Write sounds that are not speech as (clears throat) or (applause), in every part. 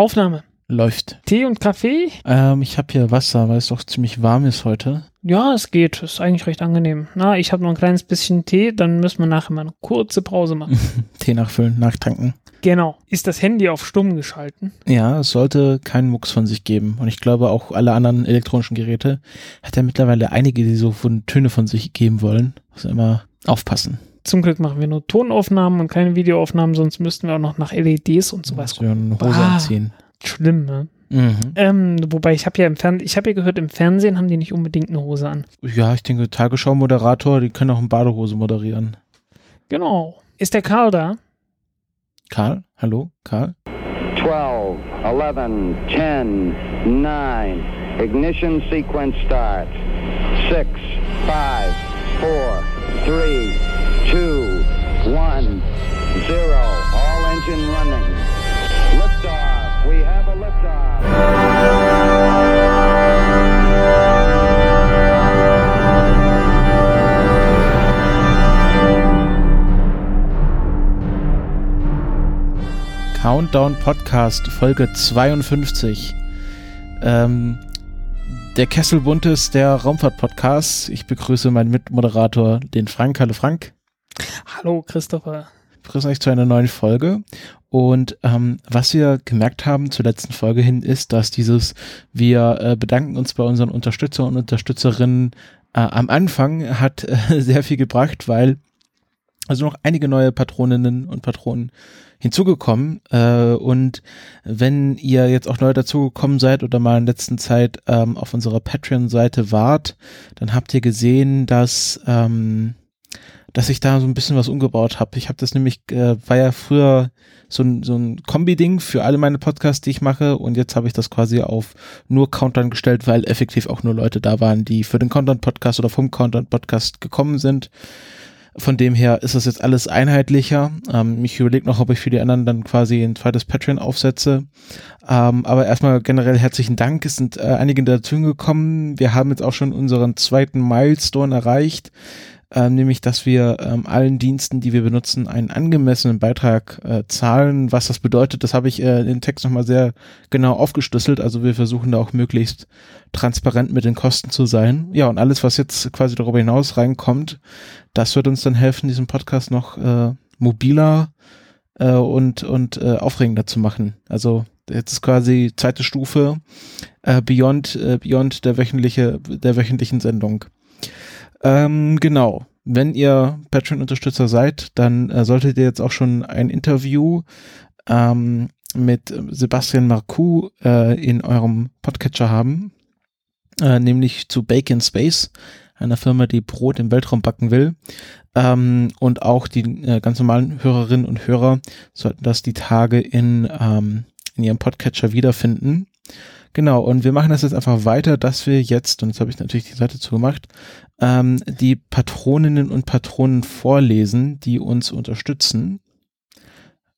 Aufnahme. Läuft. Tee und Kaffee? Ähm, ich habe hier Wasser, weil es doch ziemlich warm ist heute. Ja, es geht. Ist eigentlich recht angenehm. Na, ich habe noch ein kleines bisschen Tee, dann müssen wir nachher mal eine kurze Pause machen. (laughs) Tee nachfüllen, nachtanken. genau. Ist das Handy auf stumm geschalten? Ja, es sollte keinen Mucks von sich geben. Und ich glaube auch alle anderen elektronischen Geräte hat ja mittlerweile einige, die so von Töne von sich geben wollen. Also immer aufpassen. Zum Glück machen wir nur Tonaufnahmen und keine Videoaufnahmen, sonst müssten wir auch noch nach LEDs und sowas eine Hose Ah. anziehen. Schlimm, ne? Mhm. Ähm, wobei ich habe ja im Fernsehen, ich habe ja gehört, im Fernsehen haben die nicht unbedingt eine Hose an. Ja, ich denke, Tagesschau-Moderator, die können auch in Badehose moderieren. Genau. Ist der Karl da? Karl? Hallo? Karl? 12, 11, 10, 9. Ignition sequence starts. 6, 5, 4, 3, 2, 1, 0. All engine running. Liftoff. We have a liftoff. Countdown Podcast, Folge 52. Ähm, der Kessel Buntes der Raumfahrt-Podcast. Ich begrüße meinen Mitmoderator, den Frank. Hallo Frank. Hallo, Christopher. Ich begrüße euch zu einer neuen Folge. Und ähm, was wir gemerkt haben zur letzten Folge hin ist, dass dieses, wir äh, bedanken uns bei unseren Unterstützer und Unterstützerinnen äh, am Anfang hat äh, (laughs) sehr viel gebracht, weil also noch einige neue Patroninnen und Patronen hinzugekommen. Äh, und wenn ihr jetzt auch neu dazugekommen seid oder mal in letzter Zeit ähm, auf unserer Patreon-Seite wart, dann habt ihr gesehen, dass ähm, dass ich da so ein bisschen was umgebaut habe. Ich habe das nämlich, äh, war ja früher so ein, so ein Kombi-Ding für alle meine Podcasts, die ich mache und jetzt habe ich das quasi auf nur Countdown gestellt, weil effektiv auch nur Leute da waren, die für den Countdown-Podcast oder vom Countdown-Podcast gekommen sind. Von dem her ist das jetzt alles einheitlicher. Ähm, ich überlege noch, ob ich für die anderen dann quasi ein zweites Patreon aufsetze. Ähm, aber erstmal generell herzlichen Dank. Es sind äh, einige dazugekommen. Wir haben jetzt auch schon unseren zweiten Milestone erreicht ähm, nämlich dass wir ähm, allen Diensten, die wir benutzen, einen angemessenen Beitrag äh, zahlen. Was das bedeutet, das habe ich äh, in den Text nochmal sehr genau aufgeschlüsselt. Also wir versuchen da auch möglichst transparent mit den Kosten zu sein. Ja, und alles, was jetzt quasi darüber hinaus reinkommt, das wird uns dann helfen, diesen Podcast noch äh, mobiler äh, und, und äh, aufregender zu machen. Also jetzt ist quasi zweite Stufe äh, Beyond, äh, Beyond der wöchentliche, der wöchentlichen Sendung. Ähm, genau. Wenn ihr Patreon-Unterstützer seid, dann äh, solltet ihr jetzt auch schon ein Interview ähm, mit Sebastian Marcoux äh, in eurem Podcatcher haben, äh, nämlich zu Bake in Space, einer Firma, die Brot im Weltraum backen will. Ähm, und auch die äh, ganz normalen Hörerinnen und Hörer sollten das die Tage in, ähm, in ihrem Podcatcher wiederfinden. Genau, und wir machen das jetzt einfach weiter, dass wir jetzt, und jetzt habe ich natürlich die Seite zugemacht, ähm, die Patroninnen und Patronen vorlesen, die uns unterstützen.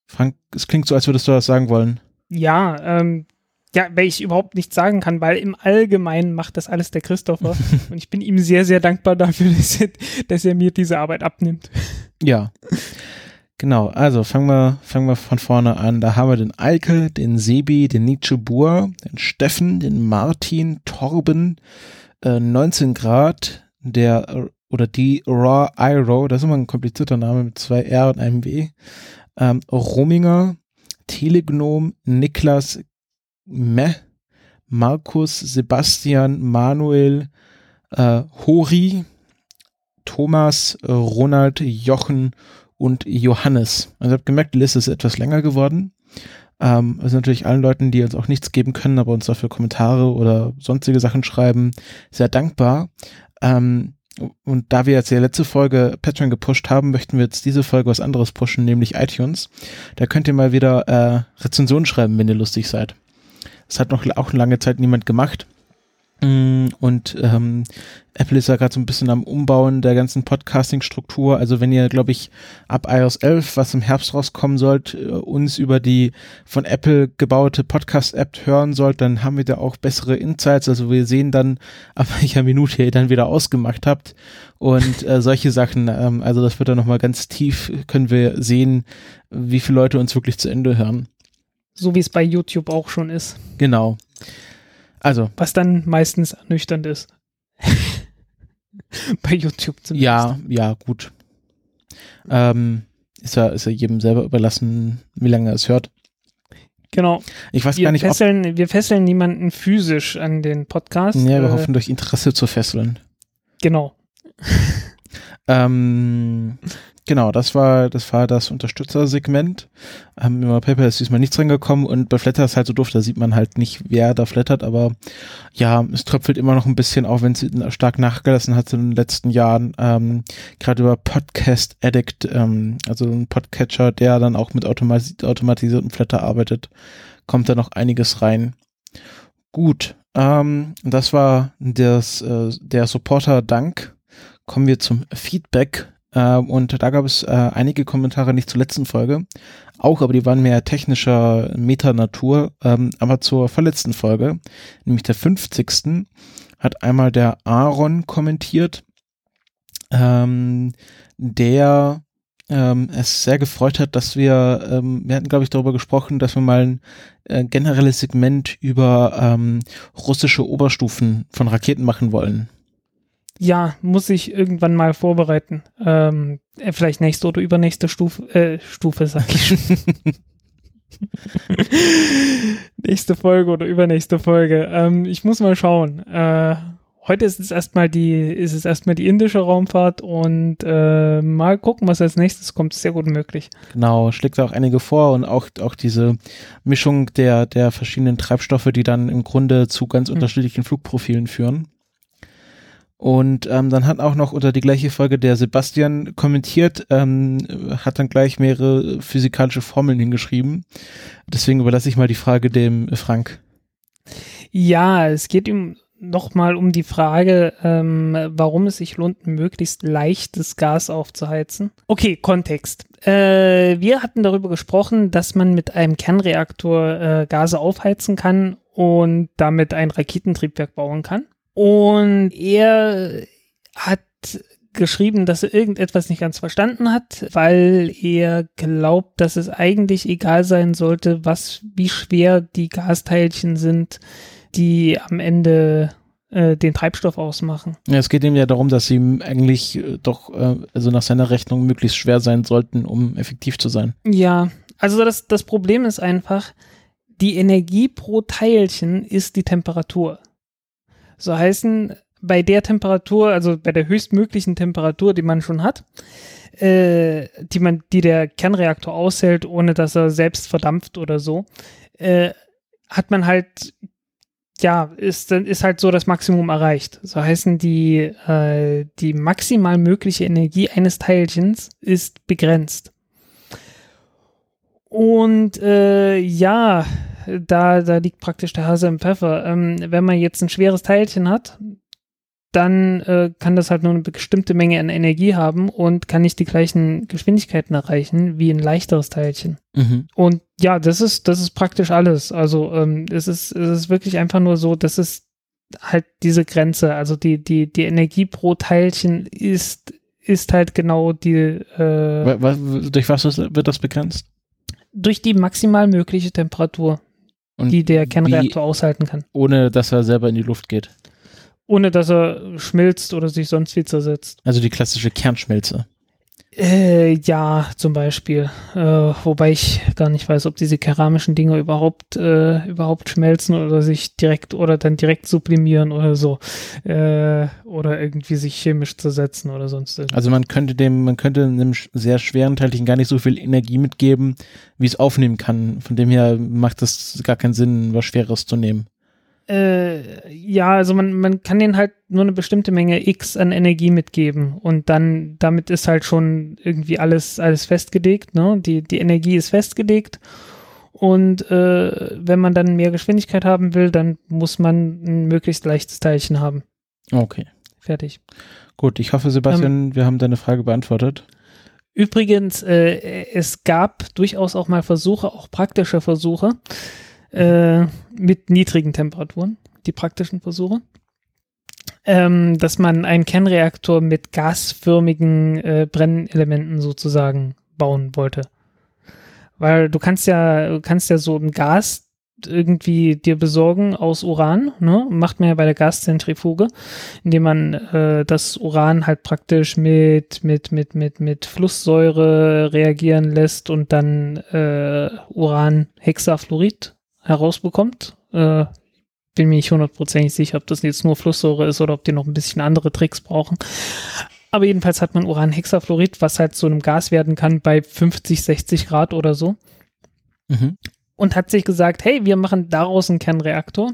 Frank, es klingt so, als würdest du das sagen wollen. Ja, ähm, ja, weil ich überhaupt nichts sagen kann, weil im Allgemeinen macht das alles der Christopher. (laughs) und ich bin ihm sehr, sehr dankbar dafür, dass er, dass er mir diese Arbeit abnimmt. Ja. Genau, also fangen wir, fangen wir von vorne an. Da haben wir den Eike, den Sebi, den Nietzsche Buhr, den Steffen, den Martin, Torben, äh, 19 Grad, der oder die Raw Iro, das ist immer ein komplizierter Name mit zwei R und einem W. Ähm, Rominger, Telegnom, Niklas, Meh, Markus, Sebastian, Manuel, äh, Hori, Thomas, Ronald, Jochen und Johannes. Also ich habe gemerkt, die Liste ist etwas länger geworden. Ähm, also natürlich allen Leuten, die uns auch nichts geben können, aber uns dafür Kommentare oder sonstige Sachen schreiben, sehr dankbar. Ähm, und da wir jetzt die letzte Folge Patreon gepusht haben, möchten wir jetzt diese Folge was anderes pushen, nämlich iTunes. Da könnt ihr mal wieder äh, Rezensionen schreiben, wenn ihr lustig seid. Das hat noch auch lange Zeit niemand gemacht. Mm, Und ähm, Apple ist ja gerade so ein bisschen am Umbauen der ganzen Podcasting-Struktur. Also wenn ihr, glaube ich, ab iOS 11, was im Herbst rauskommen sollt, äh, uns über die von Apple gebaute Podcast-App hören sollt, dann haben wir da auch bessere Insights. Also wir sehen dann, (laughs) ab welcher Minute ihr dann wieder ausgemacht habt und äh, solche Sachen. Ähm, also das wird dann nochmal ganz tief, können wir sehen, wie viele Leute uns wirklich zu Ende hören. So wie es bei YouTube auch schon ist. Genau. Also, Was dann meistens ernüchternd ist. (laughs) bei YouTube zumindest. ja, ja, gut. Ähm, ist ja, ist ja jedem selber überlassen, wie lange er es hört. Genau. Ich weiß Wir gar nicht, ob. fesseln, wir fesseln niemanden physisch an den Podcast. Ja, wir Äh, hoffen, durch Interesse zu fesseln. Genau. (laughs) Ähm, genau, das war, das war das Unterstützersegment. Ähm, über PayPal ist diesmal nichts reingekommen und bei Flatter ist halt so doof, da sieht man halt nicht, wer da flattert, aber ja, es tröpfelt immer noch ein bisschen, auch wenn es stark nachgelassen hat in den letzten Jahren. Ähm, Gerade über Podcast Addict, ähm, also ein Podcatcher, der dann auch mit automatis automatisiertem Flatter arbeitet, kommt da noch einiges rein. Gut, ähm, das war das, äh, der Supporter-Dank kommen wir zum Feedback. Äh, und da gab es äh, einige Kommentare, nicht zur letzten Folge, auch, aber die waren mehr technischer Metanatur. Ähm, aber zur vorletzten Folge, nämlich der 50. hat einmal der Aaron kommentiert, ähm, der ähm, es sehr gefreut hat, dass wir, ähm, wir hatten, glaube ich, darüber gesprochen, dass wir mal ein äh, generelles Segment über ähm, russische Oberstufen von Raketen machen wollen. Ja, muss ich irgendwann mal vorbereiten. Ähm, äh, vielleicht nächste oder übernächste Stufe, äh, Stufe, sag ich schon. (laughs) nächste Folge oder übernächste Folge. Ähm, ich muss mal schauen. Äh, heute ist es erstmal die, ist es erstmal die indische Raumfahrt und äh, mal gucken, was als nächstes kommt. Sehr gut möglich. Genau, schlägt auch einige vor und auch, auch diese Mischung der, der verschiedenen Treibstoffe, die dann im Grunde zu ganz Mhm. unterschiedlichen Flugprofilen führen. Und ähm, dann hat auch noch unter die gleiche Folge der Sebastian kommentiert, ähm, hat dann gleich mehrere physikalische Formeln hingeschrieben. Deswegen überlasse ich mal die Frage dem Frank. Ja, es geht ihm nochmal um die Frage, ähm, warum es sich lohnt, möglichst leichtes Gas aufzuheizen. Okay, Kontext. Äh, wir hatten darüber gesprochen, dass man mit einem Kernreaktor äh, Gase aufheizen kann und damit ein Raketentriebwerk bauen kann. Und er hat geschrieben, dass er irgendetwas nicht ganz verstanden hat, weil er glaubt, dass es eigentlich egal sein sollte, was, wie schwer die Gasteilchen sind, die am Ende äh, den Treibstoff ausmachen. Ja, es geht ihm ja darum, dass sie eigentlich äh, doch, äh, also nach seiner Rechnung möglichst schwer sein sollten, um effektiv zu sein. Ja, also das, das Problem ist einfach, die Energie pro Teilchen ist die Temperatur. So heißen, bei der Temperatur, also bei der höchstmöglichen Temperatur, die man schon hat, äh, die man, die der Kernreaktor aushält, ohne dass er selbst verdampft oder so, äh, hat man halt, ja, ist, dann ist halt so das Maximum erreicht. So heißen die, äh, die maximal mögliche Energie eines Teilchens ist begrenzt. Und äh, ja, da, da liegt praktisch der Hase im Pfeffer. Ähm, wenn man jetzt ein schweres Teilchen hat, dann äh, kann das halt nur eine bestimmte Menge an Energie haben und kann nicht die gleichen Geschwindigkeiten erreichen wie ein leichteres Teilchen. Mhm. Und ja, das ist, das ist praktisch alles. Also ähm, es, ist, es ist wirklich einfach nur so, das ist halt diese Grenze. Also die, die, die Energie pro Teilchen ist, ist halt genau die äh, Durch was wird das begrenzt? durch die maximal mögliche Temperatur, Und die der Kernreaktor aushalten kann. ohne dass er selber in die Luft geht. Ohne dass er schmilzt oder sich sonst wie zersetzt. Also die klassische Kernschmelze. Äh, ja, zum Beispiel. Äh, wobei ich gar nicht weiß, ob diese keramischen Dinge überhaupt, äh, überhaupt schmelzen oder sich direkt oder dann direkt sublimieren oder so. Äh, oder irgendwie sich chemisch zersetzen oder sonst irgendwas. Also man könnte dem, man könnte einem sehr schweren Teilchen gar nicht so viel Energie mitgeben, wie es aufnehmen kann. Von dem her macht es gar keinen Sinn, was Schweres zu nehmen. Äh, ja, also man, man kann denen halt nur eine bestimmte Menge X an Energie mitgeben und dann, damit ist halt schon irgendwie alles, alles festgelegt, ne? Die, die Energie ist festgelegt und äh, wenn man dann mehr Geschwindigkeit haben will, dann muss man ein möglichst leichtes Teilchen haben. Okay. Fertig. Gut, ich hoffe, Sebastian, wir haben deine Frage beantwortet. Übrigens, äh, es gab durchaus auch mal Versuche, auch praktische Versuche, äh, mit niedrigen Temperaturen, die praktischen Versuche, ähm, dass man einen Kernreaktor mit gasförmigen äh, Brennelementen sozusagen bauen wollte. Weil du kannst ja, kannst ja so ein Gas irgendwie dir besorgen aus Uran, ne? Macht man ja bei der Gaszentrifuge, indem man äh, das Uran halt praktisch mit, mit, mit, mit, mit Flusssäure reagieren lässt und dann äh, Uranhexafluorid herausbekommt. Äh, bin mir nicht hundertprozentig sicher, ob das jetzt nur Flusssäure ist oder ob die noch ein bisschen andere Tricks brauchen. Aber jedenfalls hat man Uranhexafluorid, was halt zu einem Gas werden kann bei 50, 60 Grad oder so. Mhm. Und hat sich gesagt, hey, wir machen daraus einen Kernreaktor.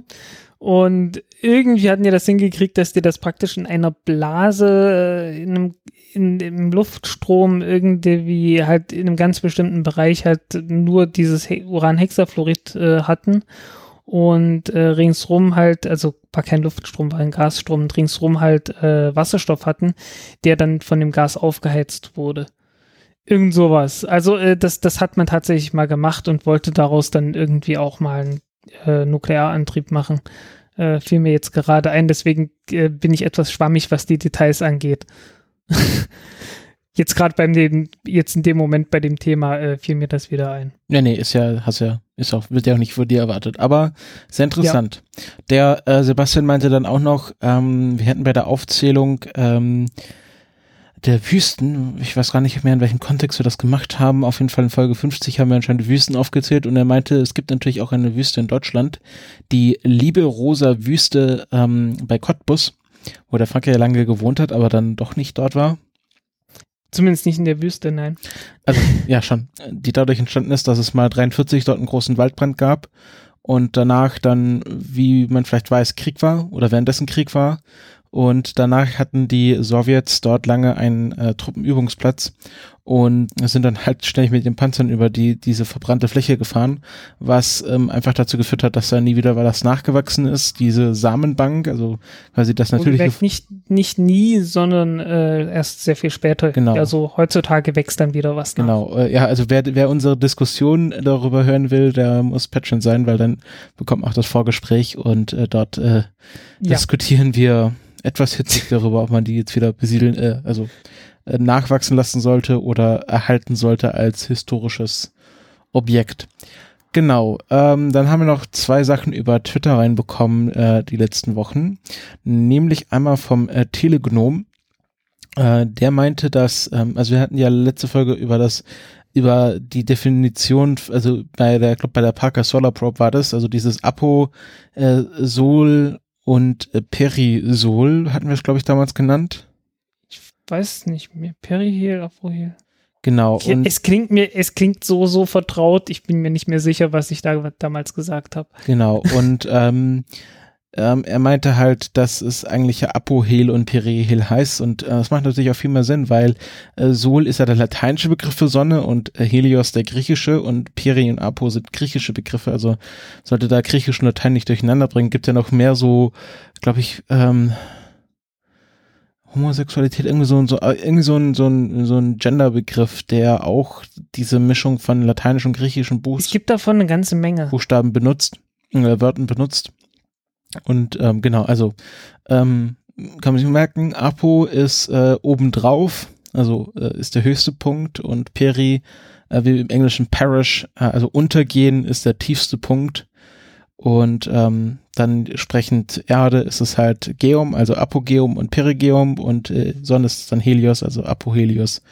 Und irgendwie hatten die das hingekriegt, dass die das praktisch in einer Blase, äh, in einem, in, im Luftstrom irgendwie halt in einem ganz bestimmten Bereich halt nur dieses He Uranhexafluorid äh, hatten und äh, ringsrum halt, also war kein Luftstrom, war ein Gasstrom, und ringsrum halt äh, Wasserstoff hatten, der dann von dem Gas aufgeheizt wurde. Irgend sowas. Also äh, das, das hat man tatsächlich mal gemacht und wollte daraus dann irgendwie auch mal einen äh, Nuklearantrieb machen. Äh, fiel mir jetzt gerade ein, deswegen äh, bin ich etwas schwammig, was die Details angeht. (laughs) jetzt gerade beim dem, jetzt in dem Moment bei dem Thema äh, fiel mir das wieder ein. Nee, nee, ist ja, hast ja, ist auch, wird ja auch nicht von dir erwartet. Aber sehr interessant. Der äh, Sebastian meinte dann auch noch, ähm, wir hätten bei der Aufzählung ähm, der Wüsten, ich weiß gar nicht mehr, in welchem Kontext wir das gemacht haben, auf jeden Fall in Folge 50 haben wir anscheinend Wüsten aufgezählt und er meinte, es gibt natürlich auch eine Wüste in Deutschland, die liebe rosa Wüste ähm, bei Cottbus, wo der Frank ja lange gewohnt hat, aber dann doch nicht dort war. Zumindest nicht in der Wüste, nein. Also, (laughs) ja, schon. Die dadurch entstanden ist, dass es mal 43 dort einen großen Waldbrand gab und danach dann, wie man vielleicht weiß, Krieg war oder währenddessen Krieg war und danach hatten die Sowjets dort lange einen äh, Truppenübungsplatz und sind dann halt ständig mit den Panzern über die diese verbrannte Fläche gefahren, was ähm, einfach dazu geführt hat, dass da nie wieder was nachgewachsen ist. Diese Samenbank, also quasi das natürliche nicht nicht nie, sondern äh, erst sehr viel später. Genau. Also heutzutage wächst dann wieder was. Nach. Genau. Äh, ja, also wer wer unsere Diskussion darüber hören will, der muss Patreon sein, weil dann bekommt man auch das Vorgespräch und äh, dort äh, ja. diskutieren wir etwas hitzig darüber, ob man die jetzt wieder besiedeln, äh, also äh, nachwachsen lassen sollte oder erhalten sollte als historisches Objekt. Genau, ähm, dann haben wir noch zwei Sachen über Twitter reinbekommen äh, die letzten Wochen, nämlich einmal vom äh, Telegnom. Äh, der meinte, dass, ähm, also wir hatten ja letzte Folge über das über die Definition, also bei der, ich glaube bei der Parker Solar Probe war das, also dieses Apo äh, Sol und äh, Perisol hatten wir es, glaube ich, damals genannt. Ich weiß nicht mehr. Perihel, Apohel. Genau. Ich, es klingt mir, es klingt so, so vertraut. Ich bin mir nicht mehr sicher, was ich da damals gesagt habe. Genau. Und ähm, ähm, er meinte halt, dass es eigentlich ja Apohel und Perihel heißt und äh, das macht natürlich auch viel mehr Sinn, weil äh, Sol ist ja der lateinische Begriff für Sonne und äh, Helios der griechische und Peri und Apo sind griechische Begriffe, also sollte da griechisch und Latein nicht durcheinander bringen, gibt ja noch mehr so, glaube ich, ähm, Homosexualität, irgendwie so, so, äh, irgendwie so ein, so ein, so ein Genderbegriff, der auch diese Mischung von lateinisch und griechischem Buch. Es gibt davon eine ganze Menge. Buchstaben benutzt, äh, Wörtern benutzt. Und ähm, genau, also ähm, kann man sich merken, Apo ist äh, obendrauf, also äh, ist der höchste Punkt und Peri, äh, wie im Englischen Parish, äh, also untergehen ist der tiefste Punkt. Und ähm, dann entsprechend Erde ist es halt Geum, also Apogeum und Perigeum und äh, Sonne ist dann Helios, also Apohelios,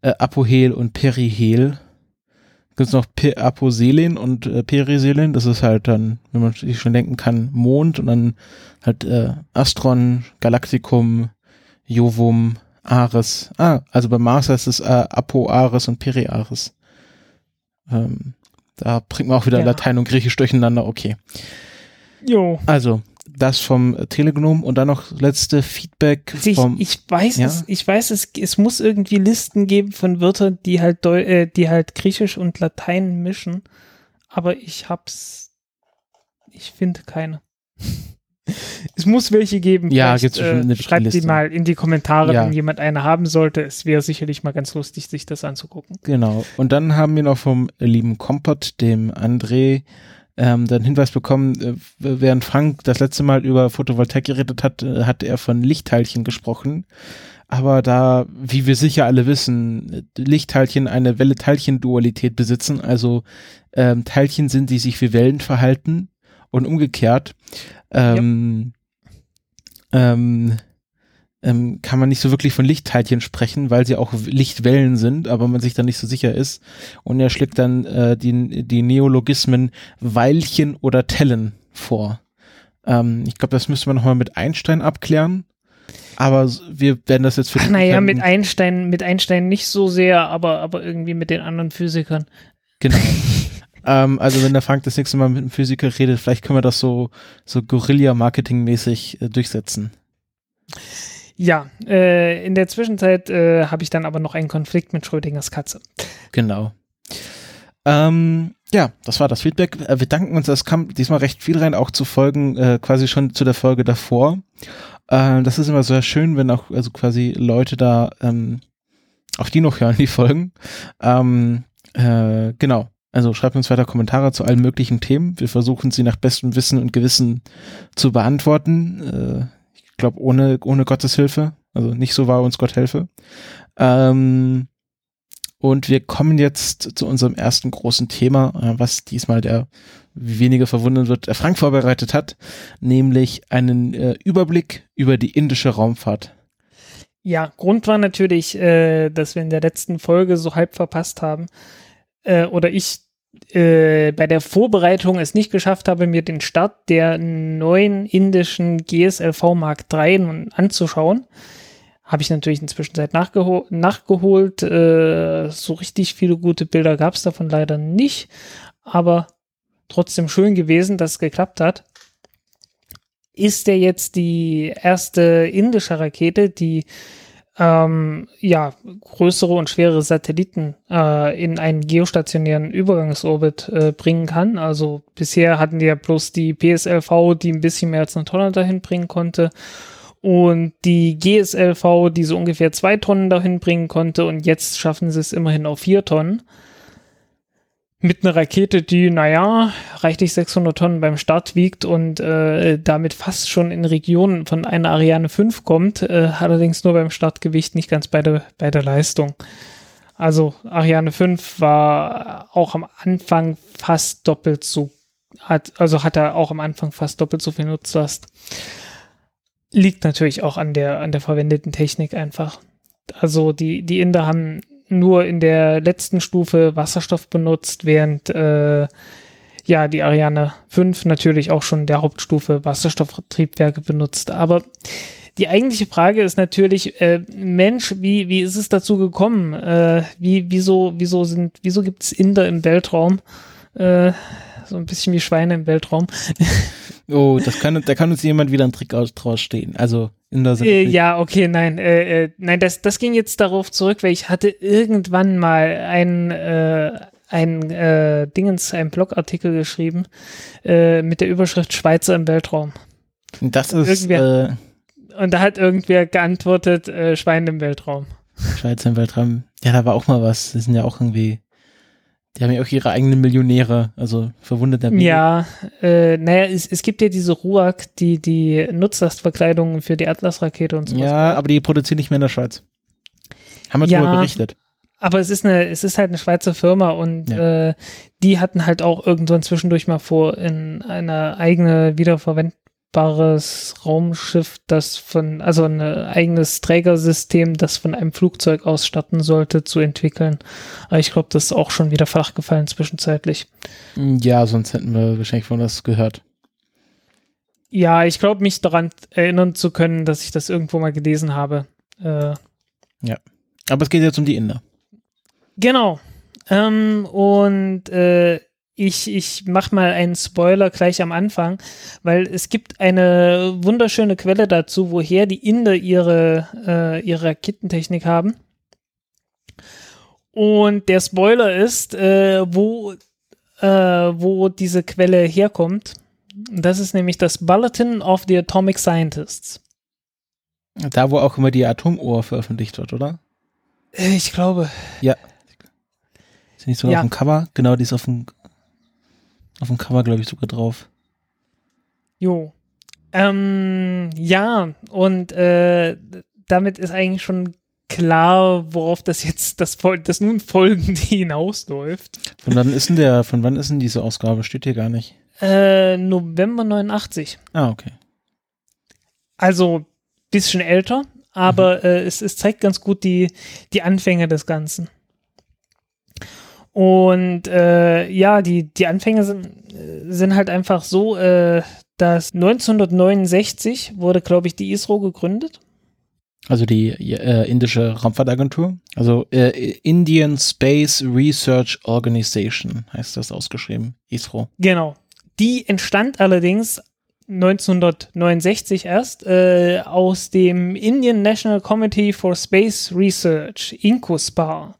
äh, Apohel und Perihel gibt es noch P Aposelen und äh, Periselen. Das ist halt dann, wenn man sich schon denken kann, Mond und dann halt äh, Astron, Galaktikum, Jovum, Ares. Ah, also bei Mars heißt es äh, Apo Ares und Peri Ares. Ähm, da bringt man auch wieder ja. Latein und Griechisch durcheinander. Okay. Jo. Also, das vom Telegnom und dann noch letzte Feedback ich, vom. Ich weiß ja? es, ich weiß es, es muss irgendwie Listen geben von Wörtern, die halt, Deu äh, die halt Griechisch und Latein mischen, aber ich hab's, ich finde keine. (laughs) es muss welche geben. Ja, gibt's äh, eine Schreibt Liste. die mal in die Kommentare, Ja. wenn jemand eine haben sollte. Es wäre sicherlich mal ganz lustig, sich das anzugucken. Genau. Und dann haben wir noch vom lieben Kompott, dem André, ähm, den Hinweis bekommen, äh, während Frank das letzte Mal über Photovoltaik geredet hat, äh, hatte er von Lichtteilchen gesprochen. aber da, wie wir sicher alle wissen, Lichtteilchen eine Welle-Teilchen-Dualität besitzen, also ähm, Teilchen sind, die sich wie Wellen verhalten und umgekehrt, ähm, ja. ähm, ähm, kann man nicht so wirklich von Lichtteilchen sprechen, weil sie auch Lichtwellen sind, aber man sich da nicht so sicher ist. Und er schlägt dann äh, die, die Neologismen Weilchen oder Tellen vor. Ähm, ich glaube, das müsste man nochmal mit Einstein abklären. Aber wir werden das jetzt für. Ach, naja, mit Einstein, mit Einstein nicht so sehr, aber, aber irgendwie mit den anderen Physikern. Genau. (laughs) ähm, also wenn der Frank das nächste Mal mit einem Physiker redet, vielleicht können wir das so, so Guerilla-Marketing-mäßig äh, durchsetzen. Ja, äh, in der Zwischenzeit äh, habe ich dann aber noch einen Konflikt mit Schrödingers Katze. Genau. Ähm, ja, das war das Feedback. Äh, wir danken uns, es kam diesmal recht viel rein, auch zu Folgen, äh, quasi schon zu der Folge davor. Äh, das ist immer sehr schön, wenn auch also quasi Leute da ähm, auf die noch hören, die Folgen. Ähm, äh, genau. Also schreibt uns weiter Kommentare zu allen möglichen Themen. Wir versuchen sie nach bestem Wissen und Gewissen zu beantworten. Äh, glaube, ohne, ohne Gottes Hilfe. Also nicht so war uns Gott helfe. Ähm, und wir kommen jetzt zu unserem ersten großen Thema, äh, was diesmal der weniger verwundern wird, der Frank vorbereitet hat, nämlich einen äh, Überblick über die indische Raumfahrt. Ja, Grund war natürlich, äh, dass wir in der letzten Folge so halb verpasst haben, äh, oder ich äh, bei der Vorbereitung es nicht geschafft habe, mir den Start der neuen indischen GSLV Mark III anzuschauen. Habe ich natürlich inzwischen Zeit nachgeho nachgeholt. Äh, so richtig viele gute Bilder gab es davon leider nicht. Aber trotzdem schön gewesen, dass es geklappt hat. Ist der jetzt die erste indische Rakete, die ähm, ja, größere und schwere Satelliten äh, in einen geostationären Übergangsorbit äh, bringen kann. Also bisher hatten die ja bloß die PSLV, die ein bisschen mehr als eine Tonne dahin bringen konnte und die GSLV, die so ungefähr zwei Tonnen dahin bringen konnte und jetzt schaffen sie es immerhin auf vier Tonnen. Mit einer Rakete, die, naja, reichlich 600 Tonnen beim Start wiegt und äh, damit fast schon in Regionen von einer Ariane 5 kommt, äh, allerdings nur beim Startgewicht, nicht ganz bei der, bei der Leistung. Also Ariane 5 war auch am Anfang fast doppelt so, hat, also hat er auch am Anfang fast doppelt so viel Nutzlast liegt natürlich auch an der, an der verwendeten Technik einfach. Also die, die Inder haben nur in der letzten Stufe Wasserstoff benutzt, während äh, ja die Ariane 5 natürlich auch schon der Hauptstufe Wasserstofftriebwerke benutzt. Aber die eigentliche Frage ist natürlich, äh, Mensch, wie, wie ist es dazu gekommen? Äh, wie, wieso, wieso sind, wieso gibt es Inder im Weltraum? Äh, so ein bisschen wie Schweine im Weltraum. (laughs) Oh, das kann, da kann uns jemand wieder einen Trick draus stehen. Also in der äh, Ja, okay, nein, äh, äh, nein, das, das ging jetzt darauf zurück, weil ich hatte irgendwann mal ein, äh, ein äh, Dingens, ein Blogartikel geschrieben äh, mit der Überschrift Schweizer im Weltraum. Das ist. Äh, und da hat irgendwer geantwortet, äh, Schweine im Weltraum. Schweizer im Weltraum. Ja, da war auch mal was. Das sind ja auch irgendwie die haben ja auch ihre eigenen Millionäre, also verwundeter Ja, äh, naja, es, es gibt ja diese RUAG, die die Nutzlastverkleidungen für die Atlas-Rakete und so. Ja, aber die produzieren nicht mehr in der Schweiz. Haben wir ja, darüber berichtet. Aber es ist eine, es ist halt eine Schweizer Firma und ja. äh, die hatten halt auch irgendwann zwischendurch mal vor, in eine eigene wiederverwend bares Raumschiff, das von, also ein eigenes Trägersystem, das von einem Flugzeug ausstatten sollte, zu entwickeln. Aber ich glaube, das ist auch schon wieder flachgefallen zwischenzeitlich. Ja, sonst hätten wir wahrscheinlich von das gehört. Ja, ich glaube, mich daran erinnern zu können, dass ich das irgendwo mal gelesen habe. Äh, ja. Aber es geht jetzt um die Inder. Genau. Ähm, und äh, ich, ich mache mal einen Spoiler gleich am Anfang, weil es gibt eine wunderschöne Quelle dazu, woher die Inder ihre, äh, ihre Raketentechnik haben. Und der Spoiler ist, äh, wo, äh, wo diese Quelle herkommt. Das ist nämlich das Bulletin of the Atomic Scientists. Da, wo auch immer die Atomuhr veröffentlicht wird, oder? Äh, ich glaube. Ja. Ist nicht so ja. auf dem Cover? Genau, die ist auf dem auf dem Cover, glaube ich, sogar drauf. Jo. Ähm, ja, und äh, damit ist eigentlich schon klar, worauf das jetzt das, das nun folgende (laughs) hinausläuft. Von wann ist denn der, von wann ist denn diese Ausgabe? Steht hier gar nicht. Äh, November 89. Ah, okay. Also bisschen älter, aber mhm. äh, es, es zeigt ganz gut die, die Anfänge des Ganzen. Und äh, ja, die, die Anfänge sind, sind halt einfach so, äh, dass 1969 wurde, glaube ich, die ISRO gegründet. Also die äh, indische Raumfahrtagentur. Also äh, Indian Space Research Organization heißt das ausgeschrieben, ISRO. Genau. Die entstand allerdings 1969 erst äh, aus dem Indian National Committee for Space Research, INCOSPAR.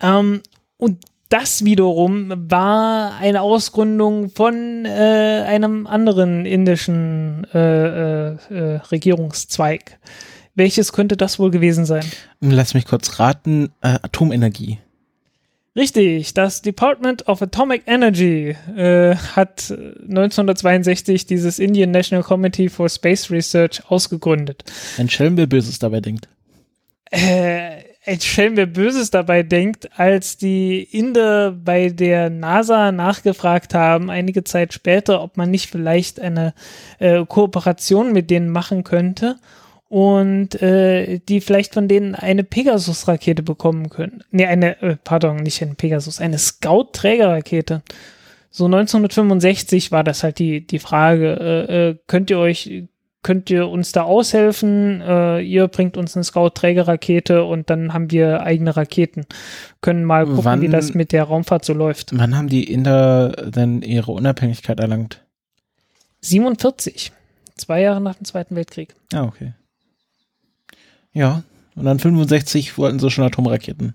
Ähm, und das wiederum war eine Ausgründung von äh, einem anderen indischen äh, äh, äh Regierungszweig. Welches könnte das wohl gewesen sein? Lass mich kurz raten. Äh, Atomenergie. Richtig, das Department of Atomic Energy äh, hat 1962 dieses Indian National Committee for Space Research ausgegründet. Ein Schelm, wer Böses dabei denkt. Äh, ein Schelm, wer Böses dabei denkt, als die Inder bei der NASA nachgefragt haben, einige Zeit später, ob man nicht vielleicht eine äh, Kooperation mit denen machen könnte und äh, die vielleicht von denen eine Pegasus-Rakete bekommen können. Nee, eine, äh, pardon, nicht eine Pegasus, eine Scout-Trägerrakete. So 1965 war das halt die, die Frage, äh, äh, könnt ihr euch, könnt ihr uns da aushelfen? Äh, ihr bringt uns eine Scout-Trägerrakete und dann haben wir eigene Raketen. Können mal gucken, wann, wie das mit der Raumfahrt so läuft. Wann haben die Inder denn ihre Unabhängigkeit erlangt? 47. Zwei Jahre nach dem Zweiten Weltkrieg. Ah, okay. Ja, und dann 65 wollten sie schon Atomraketen.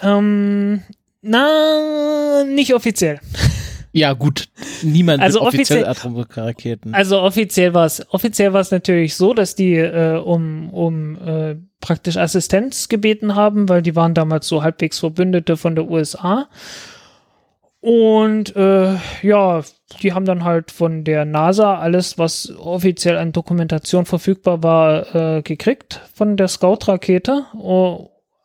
Ähm, na, nicht offiziell. (laughs) Ja, gut. Niemand also offiziell, offiziell Atomraketen. Also offiziell war es offiziell war es natürlich so, dass die äh, um um äh, praktisch Assistenz gebeten haben, weil die waren damals so halbwegs Verbündete von der USA und äh, ja, die haben dann halt von der NASA alles, was offiziell an Dokumentation verfügbar war, äh, gekriegt von der Scout-Rakete,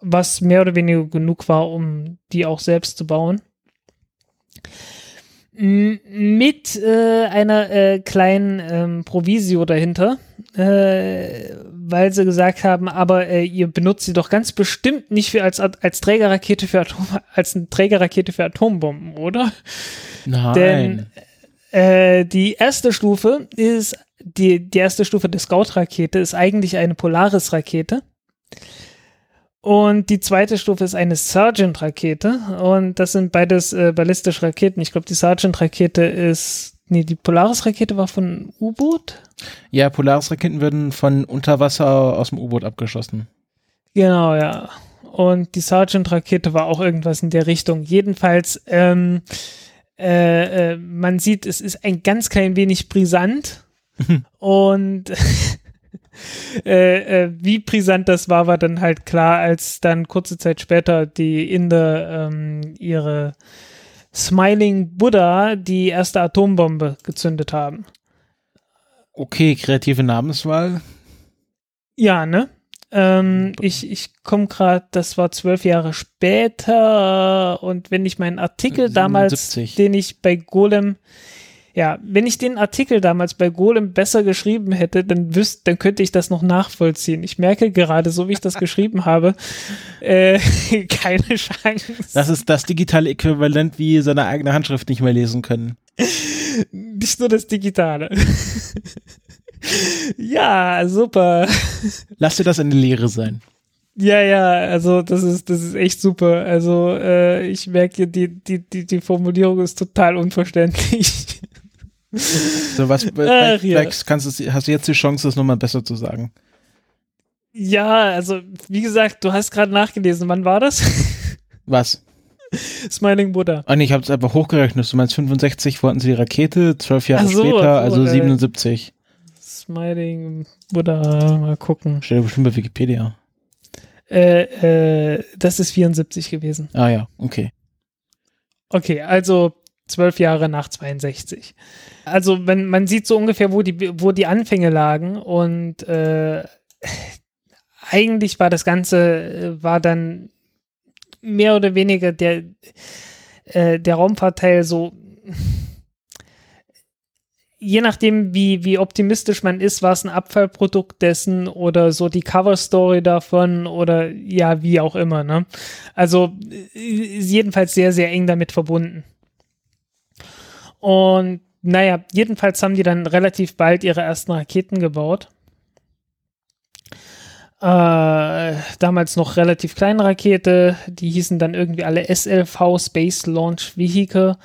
was mehr oder weniger genug war, um die auch selbst zu bauen. Mit äh, einer äh, kleinen ähm, Provisio dahinter, äh, weil sie gesagt haben, aber äh, ihr benutzt sie doch ganz bestimmt nicht für als, als Trägerrakete für Atom, (laughs) als eine Trägerrakete für Atombomben, oder? Nein. Denn äh, die erste Stufe ist, die, die erste Stufe der Scout-Rakete ist eigentlich eine Polaris-Rakete. Und die zweite Stufe ist eine Sergeant-Rakete. Und das sind beides äh, ballistische Raketen. Ich glaube, die Sergeant-Rakete ist Nee, die Polaris-Rakete war von U-Boot? Ja, Polaris-Raketen werden von Unterwasser aus dem U-Boot abgeschossen. Genau, ja. Und die Sergeant-Rakete war auch irgendwas in der Richtung. Jedenfalls, ähm, äh, äh, man sieht, es ist ein ganz klein wenig brisant. (laughs) und (laughs) äh, äh, wie brisant das war, war dann halt klar, als dann kurze Zeit später die Inder ähm, ihre Smiling Buddha die erste Atombombe gezündet haben. Okay, kreative Namenswahl. Ja, ne? Ähm, ich ich komme gerade, das war zwölf Jahre später und wenn ich meinen Artikel 77. damals, den ich bei Golem ja, wenn ich den Artikel damals bei Golem besser geschrieben hätte, dann wüsste, dann könnte ich das noch nachvollziehen. Ich merke gerade, so wie ich das (laughs) geschrieben habe, äh, (laughs) keine Chance. Das ist das digitale Äquivalent, wie seine eigene Handschrift nicht mehr lesen können. Nicht nur das Digitale. (laughs) ja, super. Lass dir das eine Lehre sein. Ja, ja, also das ist, das ist echt super. Also äh, ich merke, die, die, die, die Formulierung ist total unverständlich. So was, (laughs) vielleicht, vielleicht kannst du, hast du jetzt die Chance, das nochmal besser zu sagen. Ja, also wie gesagt, du hast gerade nachgelesen. Wann war das? (laughs) Was? Smiling Buddha. Ah, nee, ich habe es einfach hochgerechnet. Du meinst 65 wollten sie die Rakete, zwölf Jahre so, später, also 77. Smiling Buddha, mal gucken. Steht bestimmt bei Wikipedia. Äh, äh, das ist 74 gewesen. Ah ja, okay. Okay, also zwölf Jahre nach 62. Also wenn man sieht so ungefähr, wo die, wo die Anfänge lagen und äh, eigentlich war das Ganze, äh, war dann mehr oder weniger der, äh, der Raumfahrtteil so, je nachdem, wie, wie optimistisch man ist, war es ein Abfallprodukt dessen oder so die Cover-Story davon oder ja, wie auch immer, ne? Also, äh, jedenfalls sehr, sehr eng damit verbunden. Und naja, jedenfalls haben die dann relativ bald ihre ersten Raketen gebaut. Äh, damals noch relativ kleine Rakete, die hießen dann irgendwie alle SLV Space Launch Vehicle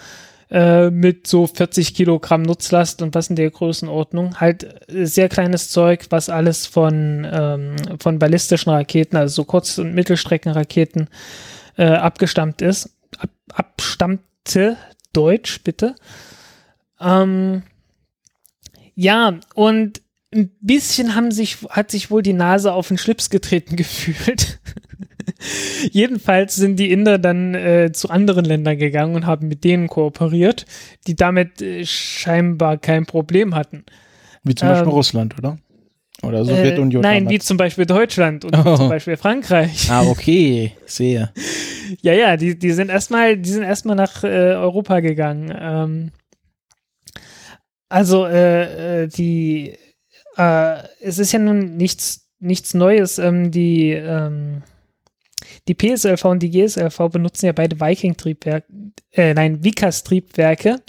äh, mit so 40 Kilogramm Nutzlast und was in der Größenordnung. Halt äh, sehr kleines Zeug, was alles von, ähm, von ballistischen Raketen, also so Kurz- und Mittelstreckenraketen äh, abgestammt ist. Ab, abstammte, Deutsch bitte. Ähm, ja, und ein bisschen haben sich, hat sich wohl die Nase auf den Schlips getreten (laughs) gefühlt. Jedenfalls sind die Inder dann äh, zu anderen Ländern gegangen und haben mit denen kooperiert, die damit äh, scheinbar kein Problem hatten. Wie zum Beispiel ähm, Russland, oder? Oder Sowjetunion? Äh, nein, damals. wie zum Beispiel Deutschland und oh. zum Beispiel Frankreich. Ah, okay, sehe. (laughs) ja, ja, die, die sind erstmal, die sind erstmal nach äh, Europa gegangen. Ähm, also äh, äh die äh, es ist ja nun nichts, nichts Neues. Ähm, die, ähm, die PSLV und die GSLV benutzen ja beide Viking-Triebwerke, äh, nein, Vikas-Triebwerke,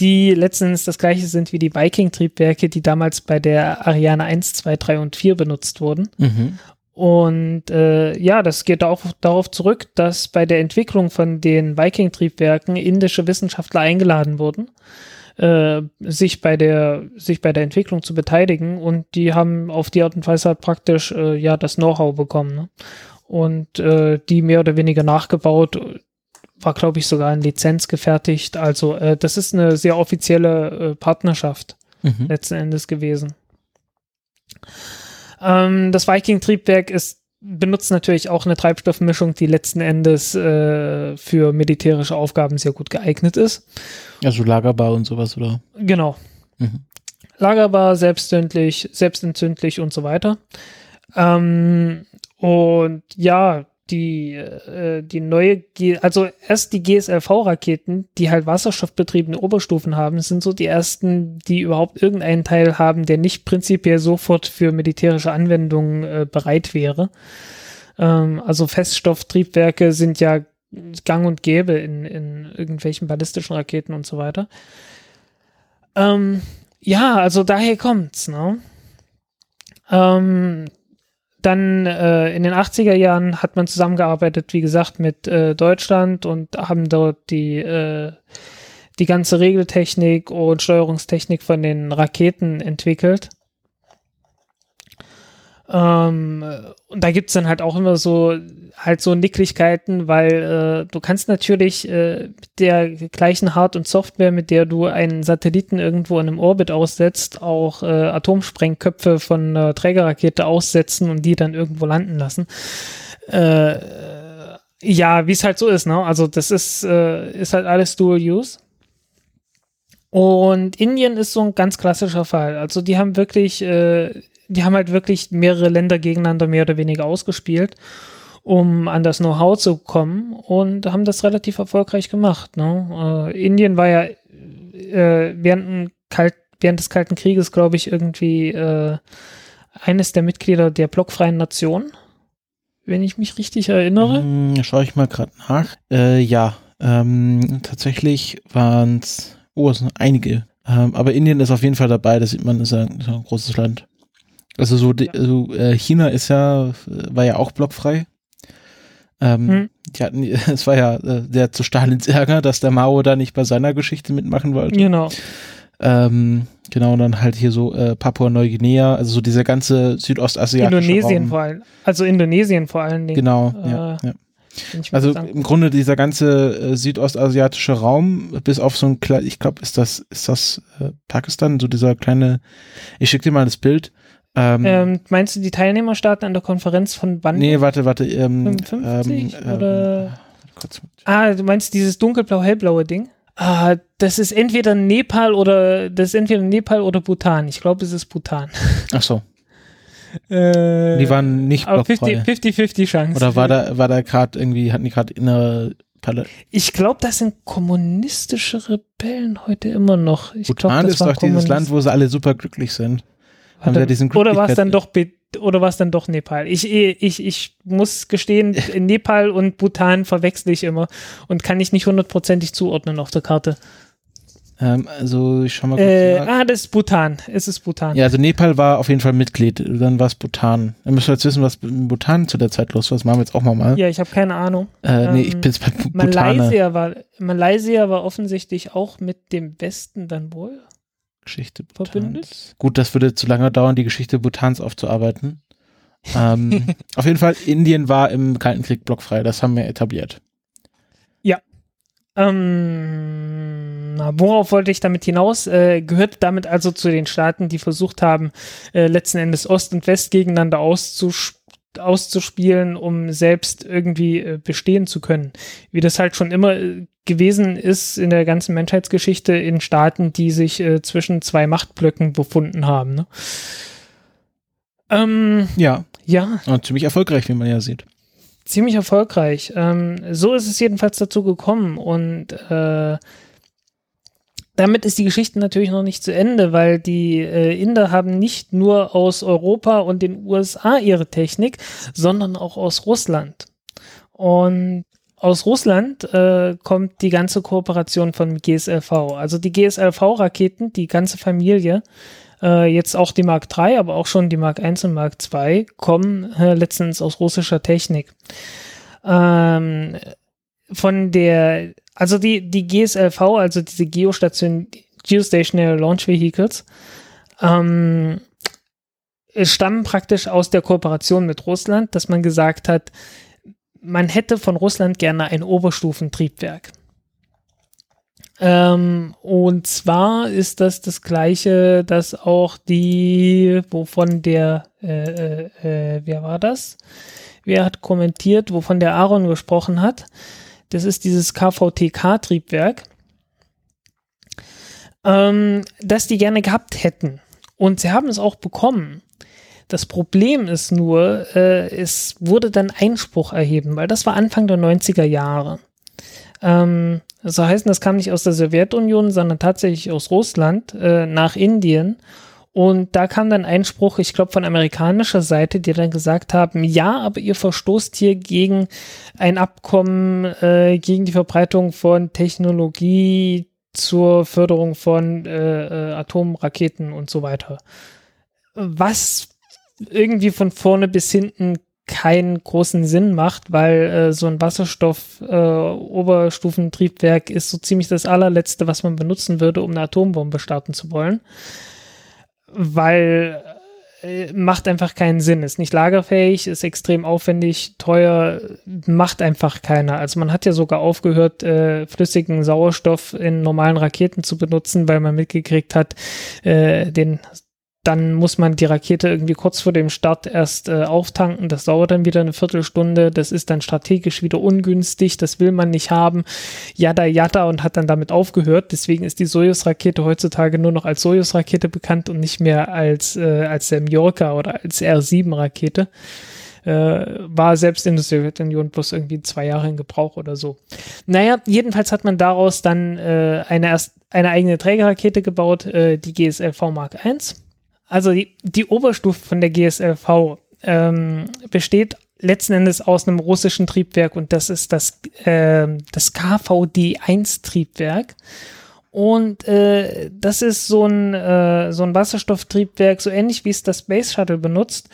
die letztens das gleiche sind wie die Viking-Triebwerke, die damals bei der Ariane 1, 2, 3 und 4 benutzt wurden. Mhm. Und äh, ja, das geht auch darauf zurück, dass bei der Entwicklung von den Viking-Triebwerken indische Wissenschaftler eingeladen wurden äh, sich bei der sich bei der Entwicklung zu beteiligen und die haben auf die Art und Weise halt praktisch äh, ja das Know-how bekommen ne? und äh, die mehr oder weniger nachgebaut war glaube ich sogar in Lizenz gefertigt also äh, das ist eine sehr offizielle äh, Partnerschaft mhm. letzten Endes gewesen ähm, das Viking Triebwerk ist benutzt natürlich auch eine Treibstoffmischung, die letzten Endes äh, für militärische Aufgaben sehr gut geeignet ist. Also lagerbar und sowas, oder? Genau. Mhm. Lagerbar, selbstzündlich, selbstentzündlich und so weiter. Ähm, und ja, die, äh, die neue, G also erst die GSLV-Raketen, die halt wasserstoffbetriebene Oberstufen haben, sind so die ersten, die überhaupt irgendeinen Teil haben, der nicht prinzipiell sofort für militärische Anwendungen äh, bereit wäre. Ähm, also Feststofftriebwerke sind ja gang und gäbe in, in irgendwelchen ballistischen Raketen und so weiter. Ähm, ja, also daher kommt's, ne? Ähm, dann äh, in den 80er Jahren hat man zusammengearbeitet, wie gesagt, mit äh, Deutschland und haben dort die, äh, die ganze Regeltechnik und Steuerungstechnik von den Raketen entwickelt. Ähm, und da gibt's dann halt auch immer so halt so Nicklichkeiten, weil äh, du kannst natürlich äh, mit der gleichen Hard- und Software, mit der du einen Satelliten irgendwo in einem Orbit aussetzt, auch äh, Atomsprengköpfe von einer Trägerrakete aussetzen und die dann irgendwo landen lassen. Äh, ja, wie es halt so ist, ne? Also das ist, äh, ist halt alles Dual Use. Und Indien ist so ein ganz klassischer Fall. Also die haben wirklich äh, die haben halt wirklich mehrere Länder gegeneinander mehr oder weniger ausgespielt, um an das Know-how zu kommen und haben das relativ erfolgreich gemacht. Ne? Äh, Indien war ja äh, während, Kalt, während, des Kalten Krieges, glaube ich, irgendwie äh, eines der Mitglieder der blockfreien Nation, wenn ich mich richtig erinnere. Hm, schaue ich mal gerade nach. Äh, ja, ähm, tatsächlich waren es, oh, es sind einige. Ähm, aber Indien ist auf jeden Fall dabei, das sieht man, ist ein, ist ein großes Land. Also so, ja. also, äh, China ist ja, war ja auch blockfrei. Ähm, hm. die hatten, (laughs) es war ja äh, der zu Stalins Ärger, dass der Mao da nicht bei seiner Geschichte mitmachen wollte. Genau. Ähm, genau, und dann halt hier so äh, Papua-Neuguinea, also so dieser ganze südostasiatische Indonesien Raum. vor allem. Also Indonesien vor allen Dingen. Genau, äh, ja, ja. Also im Grunde dieser ganze äh, südostasiatische Raum, bis auf so ein kleines, ich glaube, ist das, ist das äh, Pakistan, so dieser kleine, ich schicke dir mal das Bild, ähm, ähm, meinst du die Teilnehmerstaaten an der Konferenz von wann? Nee, warte, warte. Ähm, 55 ähm, oder? Ähm, ah, du meinst dieses dunkelblau-hellblaue Ding? Ah, das ist entweder Nepal oder das ist entweder Nepal oder Bhutan. Ich glaube, es ist Bhutan. Ach so. (laughs) Äh, Die waren nicht blockfrei. 50-50 Chance. Oder war da, war da gerade irgendwie, hatten die gerade innere Pal Ich glaube, das sind kommunistische Rebellen heute immer noch. Ich glaub, Bhutan das ist doch dieses Land, wo sie alle super glücklich sind. Haben sie diesen oder war es dann doch oder war es dann doch Nepal? Ich, ich, ich muss gestehen, (laughs) Nepal und Bhutan verwechsel ich immer und kann ich nicht hundertprozentig zuordnen auf der Karte. Ähm, also ich schau mal kurz Äh, ah, das ist Bhutan. Es ist Bhutan. Ja, also Nepal war auf jeden Fall Mitglied. Dann war es Bhutan. Dann müssen wir jetzt wissen, was in Bhutan zu der Zeit los war. Das machen wir jetzt auch mal. mal. Ja, ich habe keine Ahnung. Äh, nee, ähm, ich bin jetzt bei Bhutan. Malaysia war, Malaysia war offensichtlich auch mit dem Westen dann wohl. Geschichte? Bhutans. Gut, das würde zu lange dauern, die Geschichte Bhutans aufzuarbeiten. ähm, (laughs) auf jeden Fall, Indien war im Kalten Krieg blockfrei. Das haben wir etabliert. Ähm, na, worauf wollte ich damit hinaus? Äh, gehört damit also zu den Staaten, die versucht haben, äh, letzten Endes Ost und West gegeneinander auszus auszuspielen, um selbst irgendwie äh, bestehen zu können. Wie das halt schon immer äh, gewesen ist in der ganzen Menschheitsgeschichte in Staaten, die sich äh, zwischen zwei Machtblöcken befunden haben. Ne? Ähm, Ja, ja, und ziemlich erfolgreich, wie man ja sieht. ziemlich erfolgreich. Ähm, so ist es jedenfalls dazu gekommen und äh, damit ist die Geschichte natürlich noch nicht zu Ende, weil die äh, Inder haben nicht nur aus Europa und den USA ihre Technik, sondern auch aus Russland. Und aus Russland äh, kommt die ganze Kooperation von GSLV. Also die GSLV-Raketen, die ganze Familie, äh, jetzt auch die Mark III, aber auch schon die Mark I und Mark II, kommen äh, letztens aus russischer Technik. Ähm, von der, also die, die GSLV, also diese Geostation, Geostationary Launch Vehicles, ähm, stammen praktisch aus der Kooperation mit Russland, dass man gesagt hat, man hätte von Russland gerne ein Oberstufentriebwerk. Ähm, und zwar ist das das gleiche, das auch die, wovon der, äh, äh, äh, wer war das? Wer hat kommentiert, wovon der Aaron gesprochen hat? Das ist dieses KVTK-Triebwerk, ähm, das die gerne gehabt hätten. Und sie haben es auch bekommen. Das Problem ist nur, äh, es wurde dann Einspruch erheben, weil das war Anfang der 90er Jahre. Ähm, das heißt, das kam nicht aus der Sowjetunion, sondern tatsächlich aus Russland äh, nach Indien. Und da kam dann Einspruch, ich glaube, von amerikanischer Seite, die dann gesagt haben, ja, aber ihr verstoßt hier gegen ein Abkommen, äh, gegen die Verbreitung von Technologie zur Förderung von äh, äh, Atomraketen und so weiter. Was irgendwie von vorne bis hinten keinen großen Sinn macht, weil äh, so ein Wasserstoff-Oberstufentriebwerk ist so ziemlich das allerletzte, was man benutzen würde, um eine Atombombe starten zu wollen. Weil äh, macht einfach keinen Sinn, ist nicht lagerfähig, ist extrem aufwendig, teuer, macht einfach keiner. Also man hat ja sogar aufgehört, äh, flüssigen Sauerstoff in normalen Raketen zu benutzen, weil man mitgekriegt hat, äh, den dann muss man die Rakete irgendwie kurz vor dem Start erst äh, auftanken. Das dauert dann wieder eine Viertelstunde. Das ist dann strategisch wieder ungünstig. Das will man nicht haben. Yada, yada und hat dann damit aufgehört. Deswegen ist die Soyuz-Rakete heutzutage nur noch als Soyuz-Rakete bekannt und nicht mehr als, äh, als der Mallorca oder als R7-Rakete. Äh, war selbst in der Sowjetunion bloß irgendwie zwei Jahre in Gebrauch oder so. Naja, jedenfalls hat man daraus dann äh, eine, erst, eine eigene Trägerrakete gebaut, äh, die GSLV Mark I. Also die, die Oberstufe von der GSLV ähm, besteht letzten Endes aus einem russischen Triebwerk und das ist das, äh, das KVD-1-Triebwerk. Und äh, das ist so ein, äh, so ein Wasserstofftriebwerk, so ähnlich wie es das Space Shuttle benutzt.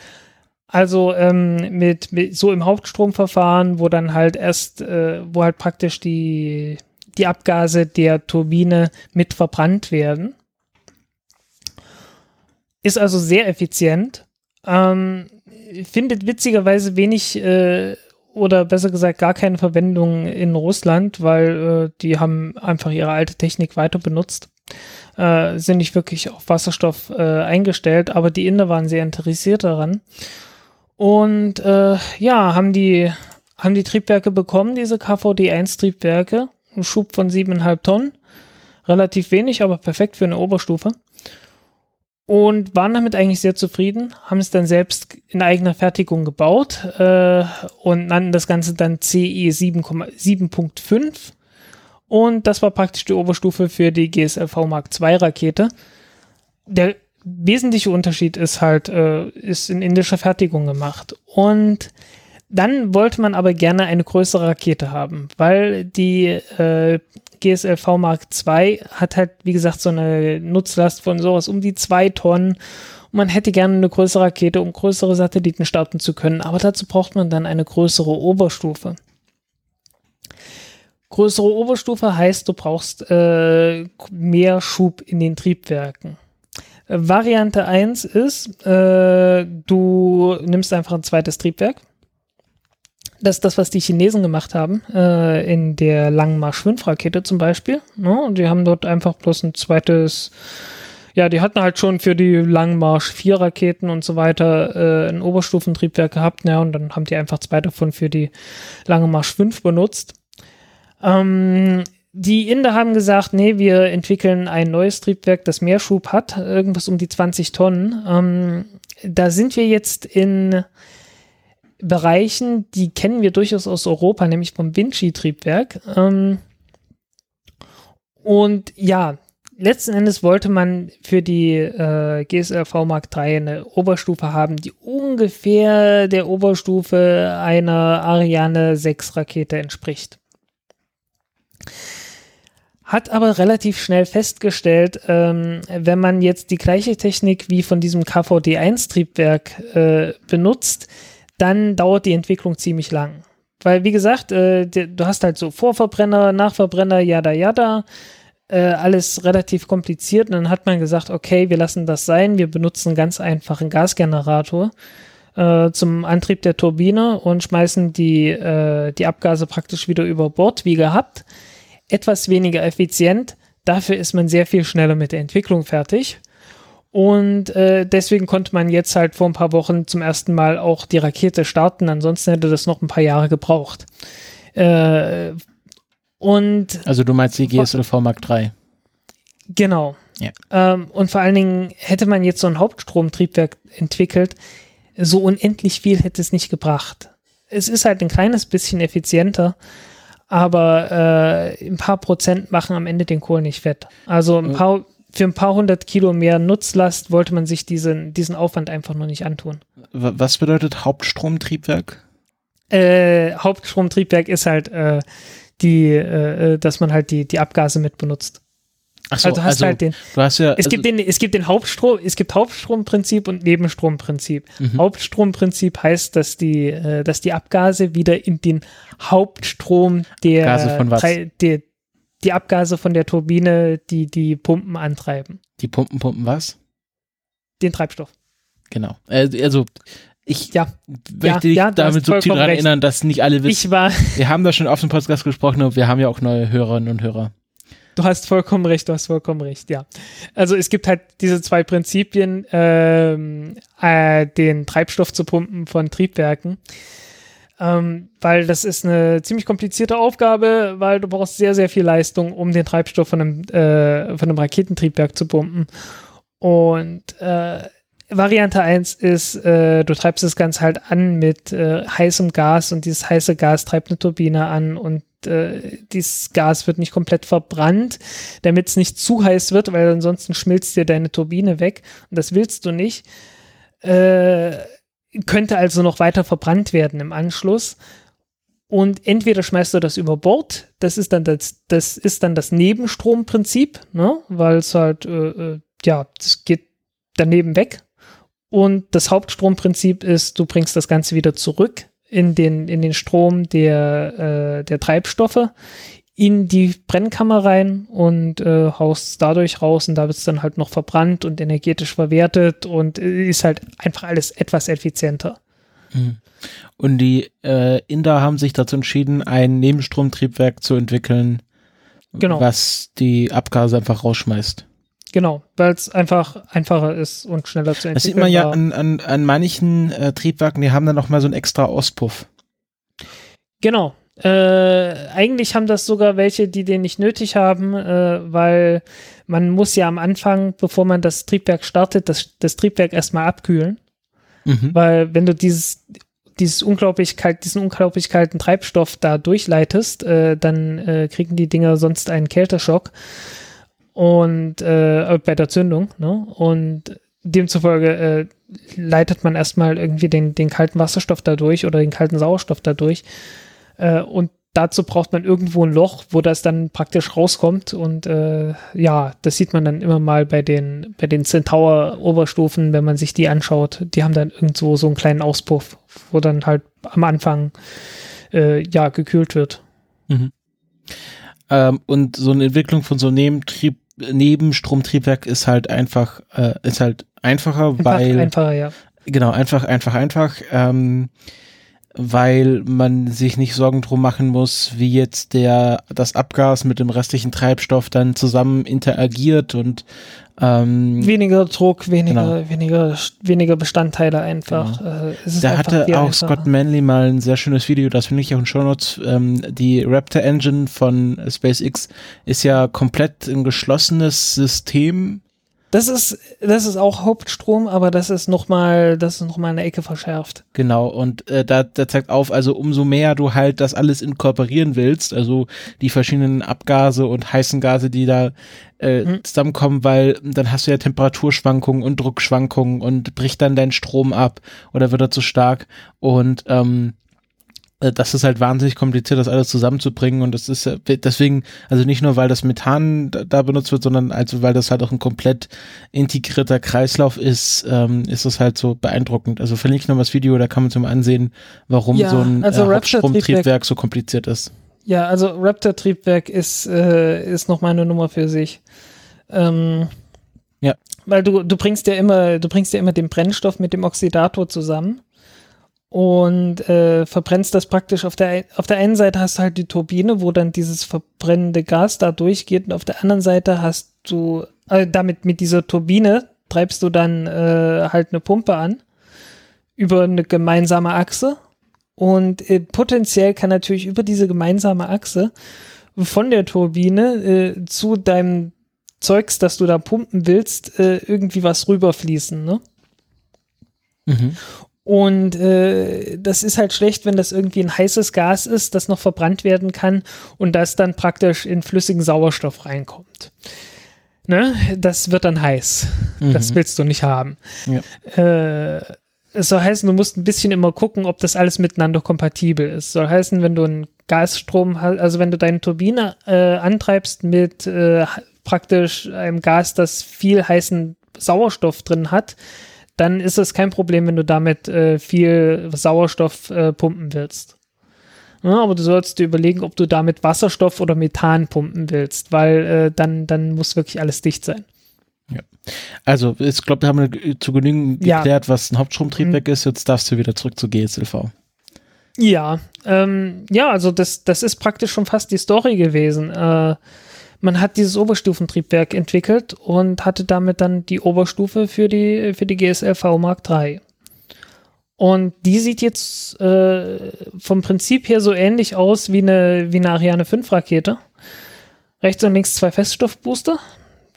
Also ähm, mit, mit so im Hauptstromverfahren, wo dann halt erst, äh, wo halt praktisch die, die Abgase der Turbine mit verbrannt werden. Ist also sehr effizient. Ähm, findet witzigerweise wenig äh, oder besser gesagt gar keine Verwendung in Russland, weil äh, die haben einfach ihre alte Technik weiter benutzt. Äh, sind nicht wirklich auf Wasserstoff äh, eingestellt, aber die Inder waren sehr interessiert daran. Und äh, ja, haben die, haben die Triebwerke bekommen, diese KVD-1-Triebwerke. Ein Schub von 7,5 Tonnen. Relativ wenig, aber perfekt für eine Oberstufe. Und waren damit eigentlich sehr zufrieden, haben es dann selbst in eigener Fertigung gebaut äh, und nannten das Ganze dann CE 7.5 und das war praktisch die Oberstufe für die GSLV Mark II Rakete. Der wesentliche Unterschied ist halt, äh, ist in indischer Fertigung gemacht und dann wollte man aber gerne eine größere Rakete haben, weil die äh, GSLV Mark II hat halt, wie gesagt, so eine Nutzlast von sowas um die zwei Tonnen. Und man hätte gerne eine größere Rakete, um größere Satelliten starten zu können. Aber dazu braucht man dann eine größere Oberstufe. Größere Oberstufe heißt, du brauchst äh, mehr Schub in den Triebwerken. Variante 1 ist, äh, du nimmst einfach ein zweites Triebwerk das ist das, was die Chinesen gemacht haben, äh, in der Langen Marsch-5-Rakete zum Beispiel. Ne? Die haben dort einfach bloß ein zweites, ja, die hatten halt schon für die Langen Marsch-4-Raketen und so weiter äh, ein Oberstufentriebwerk gehabt, ja, und dann haben die einfach zwei davon für die Lange Marsch 5 benutzt. Ähm, die Inder haben gesagt, nee, wir entwickeln ein neues Triebwerk, das mehr Schub hat, irgendwas um die 20 Tonnen. Ähm, da sind wir jetzt in Bereichen, die kennen wir durchaus aus Europa, nämlich vom Vinci-Triebwerk. Ähm, und ja, letzten Endes wollte man für die äh, GSLV Mark III eine Oberstufe haben, die ungefähr der Oberstufe einer Ariane 6 Rakete entspricht. Hat aber relativ schnell festgestellt, ähm, wenn man jetzt die gleiche Technik wie von diesem KVD1 Triebwerk äh, benutzt, dann dauert die Entwicklung ziemlich lang. Weil, wie gesagt, äh, du hast halt so Vorverbrenner, Nachverbrenner, yada yada, äh, alles relativ kompliziert. Und dann hat man gesagt, okay, wir lassen das sein, wir benutzen ganz einfachen Gasgenerator äh, zum Antrieb der Turbine und schmeißen die, äh, die Abgase praktisch wieder über Bord, wie gehabt. Etwas weniger effizient, dafür ist man sehr viel schneller mit der Entwicklung fertig. Und äh, deswegen konnte man jetzt halt vor ein paar Wochen zum ersten Mal auch die Rakete starten. Ansonsten hätte das noch ein paar Jahre gebraucht. Äh, und also du meinst die GSLV Mark III? Genau. Ja. Ähm, und vor allen Dingen hätte man jetzt so ein Hauptstromtriebwerk entwickelt, so unendlich viel hätte es nicht gebracht. Es ist halt ein kleines bisschen effizienter, aber äh, ein paar Prozent machen am Ende den Kohl nicht fett. Also ein paar für ein paar hundert Kilo mehr Nutzlast wollte man sich diesen, diesen Aufwand einfach nur nicht antun. Was bedeutet Hauptstromtriebwerk? Äh, Hauptstromtriebwerk ist halt äh, die, äh, dass man halt die, die Abgase mit benutzt. Ach so, also hast also, halt den. Du hast ja, es, also gibt den, es gibt den Hauptstrom, es gibt Hauptstromprinzip und Nebenstromprinzip. Mhm. Hauptstromprinzip heißt, dass die, äh, dass die Abgase wieder in den Hauptstrom der, Gase von was? der, die Abgase von der Turbine, die die Pumpen antreiben. Die Pumpen pumpen was? Den Treibstoff. Genau. Also ich ja. möchte dich ja, damit subtil daran erinnern, dass nicht alle wissen. Ich war (laughs) wir haben da schon auf dem Podcast gesprochen und wir haben ja auch neue Hörerinnen und Hörer. Du hast vollkommen recht, du hast vollkommen recht, ja. Also es gibt halt diese zwei Prinzipien, ähm, äh, den Treibstoff zu pumpen von Triebwerken ähm, weil das ist eine ziemlich komplizierte Aufgabe, weil du brauchst sehr, sehr viel Leistung, um den Treibstoff von einem, äh, von einem Raketentriebwerk zu pumpen. Und äh, Variante 1 ist, äh, du treibst das Ganze halt an mit äh, heißem Gas und dieses heiße Gas treibt eine Turbine an und äh, dieses Gas wird nicht komplett verbrannt, damit es nicht zu heiß wird, weil ansonsten schmilzt dir deine Turbine weg und das willst du nicht. Äh, könnte also noch weiter verbrannt werden im Anschluss. Und entweder schmeißt du das über Bord, das ist dann das, das ist dann das Nebenstromprinzip, ne? weil es halt, äh, äh, ja, es geht daneben weg. Und das Hauptstromprinzip ist, du bringst das Ganze wieder zurück in den, in den Strom der, äh, der Treibstoffe, in die Brennkammer rein und äh, haust es dadurch raus und da wird es dann halt noch verbrannt und energetisch verwertet und äh, ist halt einfach alles etwas effizienter. Hm. Und die äh, Inder haben sich dazu entschieden, ein Nebenstromtriebwerk zu entwickeln, genau. was die Abgase einfach rausschmeißt. Genau, weil es einfach einfacher ist und schneller zu entwickeln. Das sieht man ja an, an, an manchen äh, Triebwerken, die haben dann noch mal so einen extra Auspuff. Genau, Äh, eigentlich haben das sogar welche, die den nicht nötig haben, äh, weil man muss ja am Anfang, bevor man das Triebwerk startet, das, das Triebwerk erstmal abkühlen. Mhm. Weil wenn du dieses, dieses unglaublich kalt, diesen unglaublich kalten Treibstoff da durchleitest, äh, dann äh, kriegen die Dinger sonst einen Kälteschock und äh, bei der Zündung, ne? Und demzufolge äh, leitet man erstmal irgendwie den, den kalten Wasserstoff dadurch oder den kalten Sauerstoff dadurch. Äh, und dazu braucht man irgendwo ein Loch, wo das dann praktisch rauskommt. Und äh, ja, das sieht man dann immer mal bei den, bei den Centaur-Oberstufen, wenn man sich die anschaut. Die haben dann irgendwo so einen kleinen Auspuff, wo dann halt am Anfang äh, ja gekühlt wird. Mhm. Ähm, und so eine Entwicklung von so einem Nebentrieb, Nebenstromtriebwerk ist halt einfach, äh, ist halt einfacher, Einfach, weil einfacher, ja. genau einfach, einfach, einfach. Ähm, weil man sich nicht Sorgen drum machen muss, wie jetzt der das Abgas mit dem restlichen Treibstoff dann zusammen interagiert und ähm, Weniger Druck, weniger, Genau. weniger, weniger Bestandteile einfach. Äh, es ist da hatte auch einfacher. Scott Manley mal ein sehr schönes Video, das finde ich auch in Show Notes. Ähm, die Raptor Engine von SpaceX ist ja komplett ein geschlossenes System. Das ist, das ist auch Hauptstrom, aber das ist nochmal, das ist noch mal eine Ecke verschärft. Genau, und äh, da, da zeigt auf, also umso mehr du halt das alles inkorporieren willst, also die verschiedenen Abgase und heißen Gase, die da äh, Mhm. zusammenkommen, weil dann hast du ja Temperaturschwankungen und Druckschwankungen und bricht dann dein Strom ab oder wird er zu stark und ähm, äh, das ist halt wahnsinnig kompliziert, das alles zusammenzubringen und das ist äh, deswegen, also nicht nur, weil das Methan da, benutzt wird, sondern also weil das halt auch ein komplett integrierter Kreislauf ist, ähm, ist das halt so beeindruckend. Also verlinke ich noch mal das Video, da kann man zum ansehen, warum Ja, so ein also äh, Hauptstromtriebwerk so kompliziert ist. Ja, also Raptor-Triebwerk ist, äh, ist noch mal eine Nummer für sich. Ähm, Ja. Weil du, du bringst ja immer, du bringst ja immer den Brennstoff mit dem Oxidator zusammen und äh, verbrennst das praktisch auf der, auf der einen Seite hast du halt die Turbine, wo dann dieses verbrennende Gas da durchgeht und auf der anderen Seite hast du, äh, damit mit dieser Turbine treibst du dann äh, halt eine Pumpe an über eine gemeinsame Achse und äh, potenziell kann natürlich über diese gemeinsame Achse von der Turbine äh, zu deinem Zeugs, das du da pumpen willst, äh, irgendwie was rüberfließen. Ne? Mhm. Und äh, das ist halt schlecht, wenn das irgendwie ein heißes Gas ist, das noch verbrannt werden kann und das dann praktisch in flüssigen Sauerstoff reinkommt. Ne? Das wird dann heiß. Das Mhm. willst du nicht haben. Äh, es soll heißen, du musst ein bisschen immer gucken, ob das alles miteinander kompatibel ist. Soll heißen, wenn du einen Gasstrom hast, also wenn du deine Turbine äh, antreibst mit äh, praktisch einem Gas, das viel heißen Sauerstoff drin hat, dann ist es kein Problem, wenn du damit äh, viel Sauerstoff äh, pumpen willst. Ja, aber du sollst dir überlegen, ob du damit Wasserstoff oder Methan pumpen willst, weil äh, dann, dann muss wirklich alles dicht sein. Also, ich glaube, wir haben zu genügend Ja. geklärt, was ein Hauptstromtriebwerk ist. Jetzt darfst du wieder zurück zu GSLV. Ja, ähm, ja, also das, das ist praktisch schon fast die Story gewesen. Äh, man hat dieses Oberstufentriebwerk entwickelt und hatte damit dann die Oberstufe für die, für die GSLV Mark III. Und die sieht jetzt äh, vom Prinzip her so ähnlich aus wie eine, wie eine Ariane 5 Rakete. Rechts und links zwei Feststoffbooster,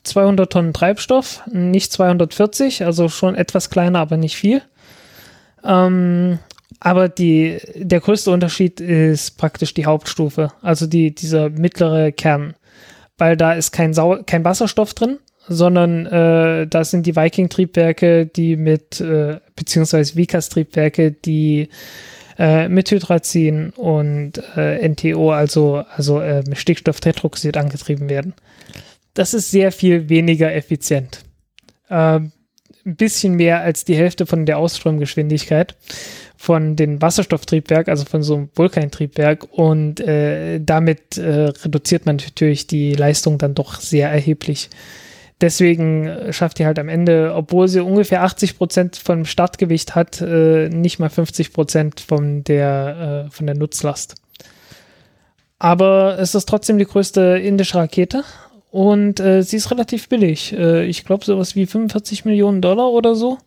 200 Tonnen Treibstoff, nicht 240, also schon etwas kleiner, aber nicht viel. Ähm, aber die, der größte Unterschied ist praktisch die Hauptstufe, also die, dieser mittlere Kern. Weil da ist kein, Sau kein Wasserstoff drin, sondern äh, da sind die Viking-Triebwerke, die mit, äh, beziehungsweise Vikas-Triebwerke, die äh, mit Hydrazin und äh, NTO, also, also äh, mit Stickstofftetroxid angetrieben werden. Das ist sehr viel weniger effizient. Ähm, ein bisschen mehr als die Hälfte von der Ausströmgeschwindigkeit von den Wasserstofftriebwerk, also von so einem Vulkantriebwerk und äh, damit äh, reduziert man natürlich die Leistung dann doch sehr erheblich. Deswegen äh, schafft die halt am Ende, obwohl sie ungefähr 80 Prozent vom Startgewicht hat, äh, nicht mal 50 Prozent von der, äh, von der Nutzlast. Aber es ist trotzdem die größte indische Rakete und äh, sie ist relativ billig. Äh, ich glaube, sowas wie 45 Millionen Dollar oder so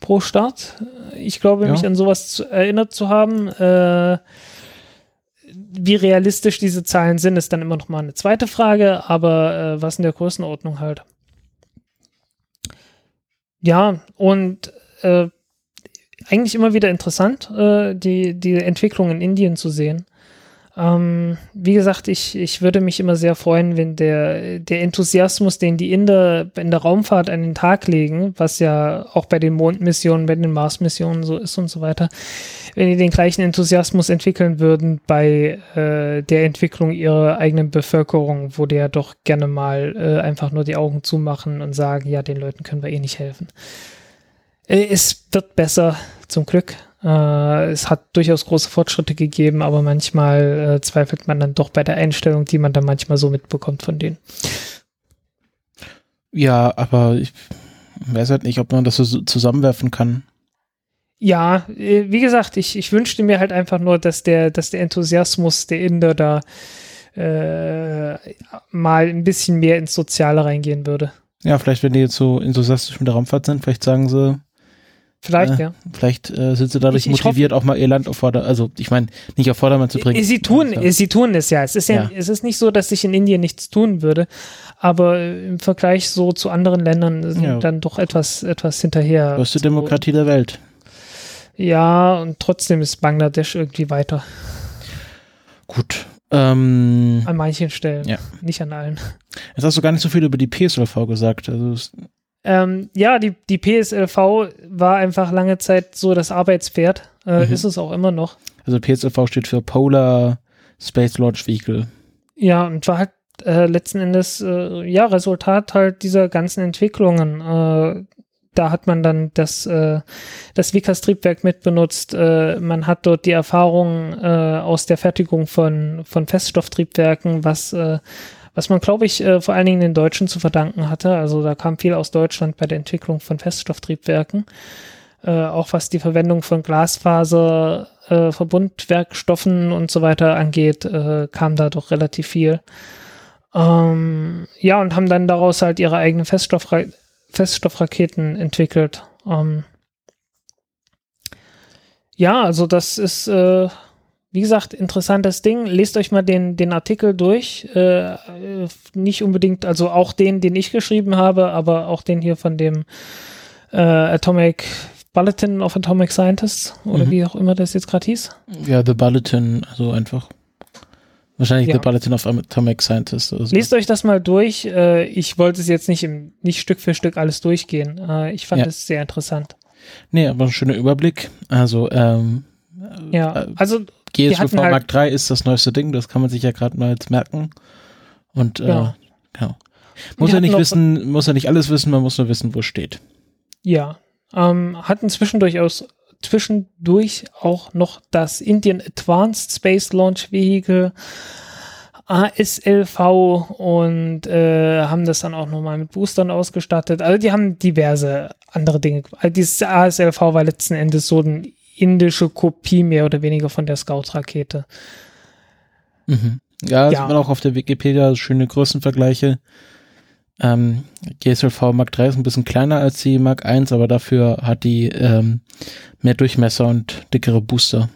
pro Start. Ich glaube, Ja. mich an sowas zu, erinnert zu haben. Äh, wie realistisch diese Zahlen sind, ist dann immer noch mal eine zweite Frage, aber äh, was in der Größenordnung halt. Ja, und äh, eigentlich immer wieder interessant, äh, die, die Entwicklung in Indien zu sehen. Ähm, wie gesagt, ich, ich würde mich immer sehr freuen, wenn der, der Enthusiasmus, den die Inder in der Raumfahrt an den Tag legen, was ja auch bei den Mondmissionen, bei den Mars-Missionen so ist und so weiter, wenn die den gleichen Enthusiasmus entwickeln würden bei äh, der Entwicklung ihrer eigenen Bevölkerung, wo die ja doch gerne mal äh, einfach nur die Augen zumachen und sagen, ja, den Leuten können wir eh nicht helfen. Äh, es wird besser, zum Glück. Äh, es hat durchaus große Fortschritte gegeben, aber manchmal äh, zweifelt man dann doch bei der Einstellung, die man dann manchmal so mitbekommt von denen. Ja, aber ich weiß halt nicht, ob man das so zusammenwerfen kann. Ja, äh, wie gesagt, ich, ich wünschte mir halt einfach nur, dass der, dass der Enthusiasmus der Inder da äh, mal ein bisschen mehr ins Soziale reingehen würde. Ja, vielleicht, wenn die jetzt so enthusiastisch mit der Raumfahrt sind, vielleicht sagen sie, Vielleicht, äh, ja. Vielleicht äh, sind sie dadurch Ich- ich motiviert, auch mal ihr Land auf Vorder-, also ich meine, nicht auf Vordermann zu bringen. Sie tun, Ja. sie tun es ja. Es ist ja, Ja. es ist nicht so, dass sich in Indien nichts tun würde, aber äh, im Vergleich so zu anderen Ländern sind Ja. dann doch etwas, etwas hinterher. Größte Demokratie der Welt. Ja, und trotzdem ist Bangladesch irgendwie weiter. Gut. Ähm, An manchen Stellen. Ja. Nicht an allen. jetzt hast du gar nicht so viel über die PSLV gesagt. Also Ähm, ja, die, die PSLV war einfach lange Zeit so das Arbeitspferd. Äh, Mhm. Ist es auch immer noch. also PSLV steht für Polar Space Launch Vehicle. Ja, und war halt äh, letzten Endes äh, ja Resultat halt dieser ganzen Entwicklungen. Äh, da hat man dann das, äh, das Vickers-Triebwerk mitbenutzt. Äh, man hat dort die Erfahrung äh, aus der Fertigung von, von Feststofftriebwerken, was, was man, glaube ich, äh, vor allen Dingen den Deutschen zu verdanken hatte. Also da kam viel aus Deutschland bei der Entwicklung von Feststofftriebwerken. Äh, auch was die Verwendung von Glasfaser, äh, Verbundwerkstoffen und so weiter angeht, äh, kam da doch relativ viel. Ähm, ja, und haben dann daraus halt ihre eigenen Feststoffra Feststoffraketen entwickelt. Ähm, ja, also das ist, äh, wie gesagt, interessantes Ding. Lest euch mal den, den Artikel durch. Äh, nicht unbedingt, also auch den, den ich geschrieben habe, aber auch den hier von dem äh, Atomic Bulletin of Atomic Scientists oder Mhm. wie auch immer das jetzt gerade hieß. Ja, The Bulletin, also einfach. Wahrscheinlich Ja. The Bulletin of Atomic Scientist. Oder so. Lest euch das mal durch. Äh, ich wollte es jetzt nicht, im, nicht Stück für Stück alles durchgehen. Äh, ich fand Ja. es sehr interessant. Nee, aber ein schöner Überblick. Also, ähm, Ja, äh, also GSUV halt- Mark III ist das neueste Ding, das kann man sich ja gerade mal jetzt merken. Und äh, Ja. genau. Muss ja nicht wissen, muss ja nicht alles wissen, man muss nur wissen, wo es steht. Ja, ähm, hatten zwischendurch aus, zwischendurch auch noch das Indian Advanced Space Launch Vehicle ASLV und äh, haben das dann auch nochmal mit Boostern ausgestattet. Also die haben diverse andere Dinge. Also dieses ASLV war letzten Endes so eine indische Kopie mehr oder weniger von der Scout-Rakete. Mhm. Ja, Ja. sieht man auch auf der Wikipedia schöne Größenvergleiche. Ähm, GSLV Mark III ist ein bisschen kleiner als die Mark I, aber dafür hat die ähm, mehr Durchmesser und dickere Booster.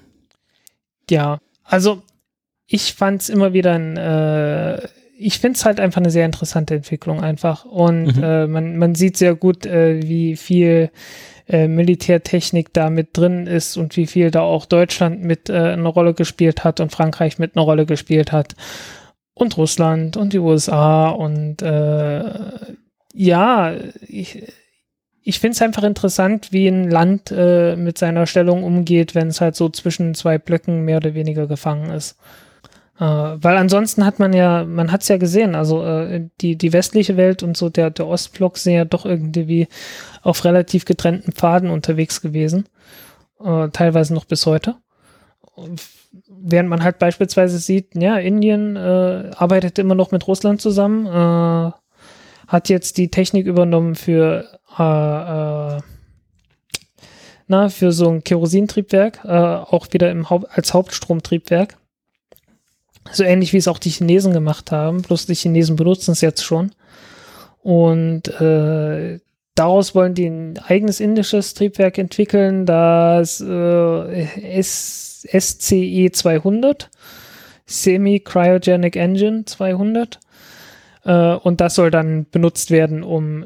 Ja, also ich fand es immer wieder ein, äh, ich finde es halt einfach eine sehr interessante Entwicklung einfach. Und Mhm. äh, man, man sieht sehr gut, äh, wie viel äh, Militärtechnik da mit drin ist und wie viel da auch Deutschland mit äh, eine Rolle gespielt hat und Frankreich mit einer Rolle gespielt hat. Und Russland und die USA und äh, ja, ich, ich finde es einfach interessant, wie ein Land äh, mit seiner Stellung umgeht, wenn es halt so zwischen zwei Blöcken mehr oder weniger gefangen ist. Äh, weil ansonsten hat man ja, man hat es ja gesehen, also äh, die, die westliche Welt und so der, der Ostblock sind ja doch irgendwie auf relativ getrennten Pfaden unterwegs gewesen. Äh, teilweise noch bis heute. Während man halt beispielsweise sieht, ja, Indien äh, arbeitet immer noch mit Russland zusammen, äh, hat jetzt die Technik übernommen für äh, äh, na, für so ein Kerosintriebwerk, äh, auch wieder im Haupt als Hauptstromtriebwerk. So ähnlich wie es auch die Chinesen gemacht haben, bloß die Chinesen benutzen es jetzt schon. Und äh, daraus wollen die ein eigenes indisches Triebwerk entwickeln, das äh, SCE 200 Semi-Cryogenic Engine 200. Äh, und das soll dann benutzt werden, um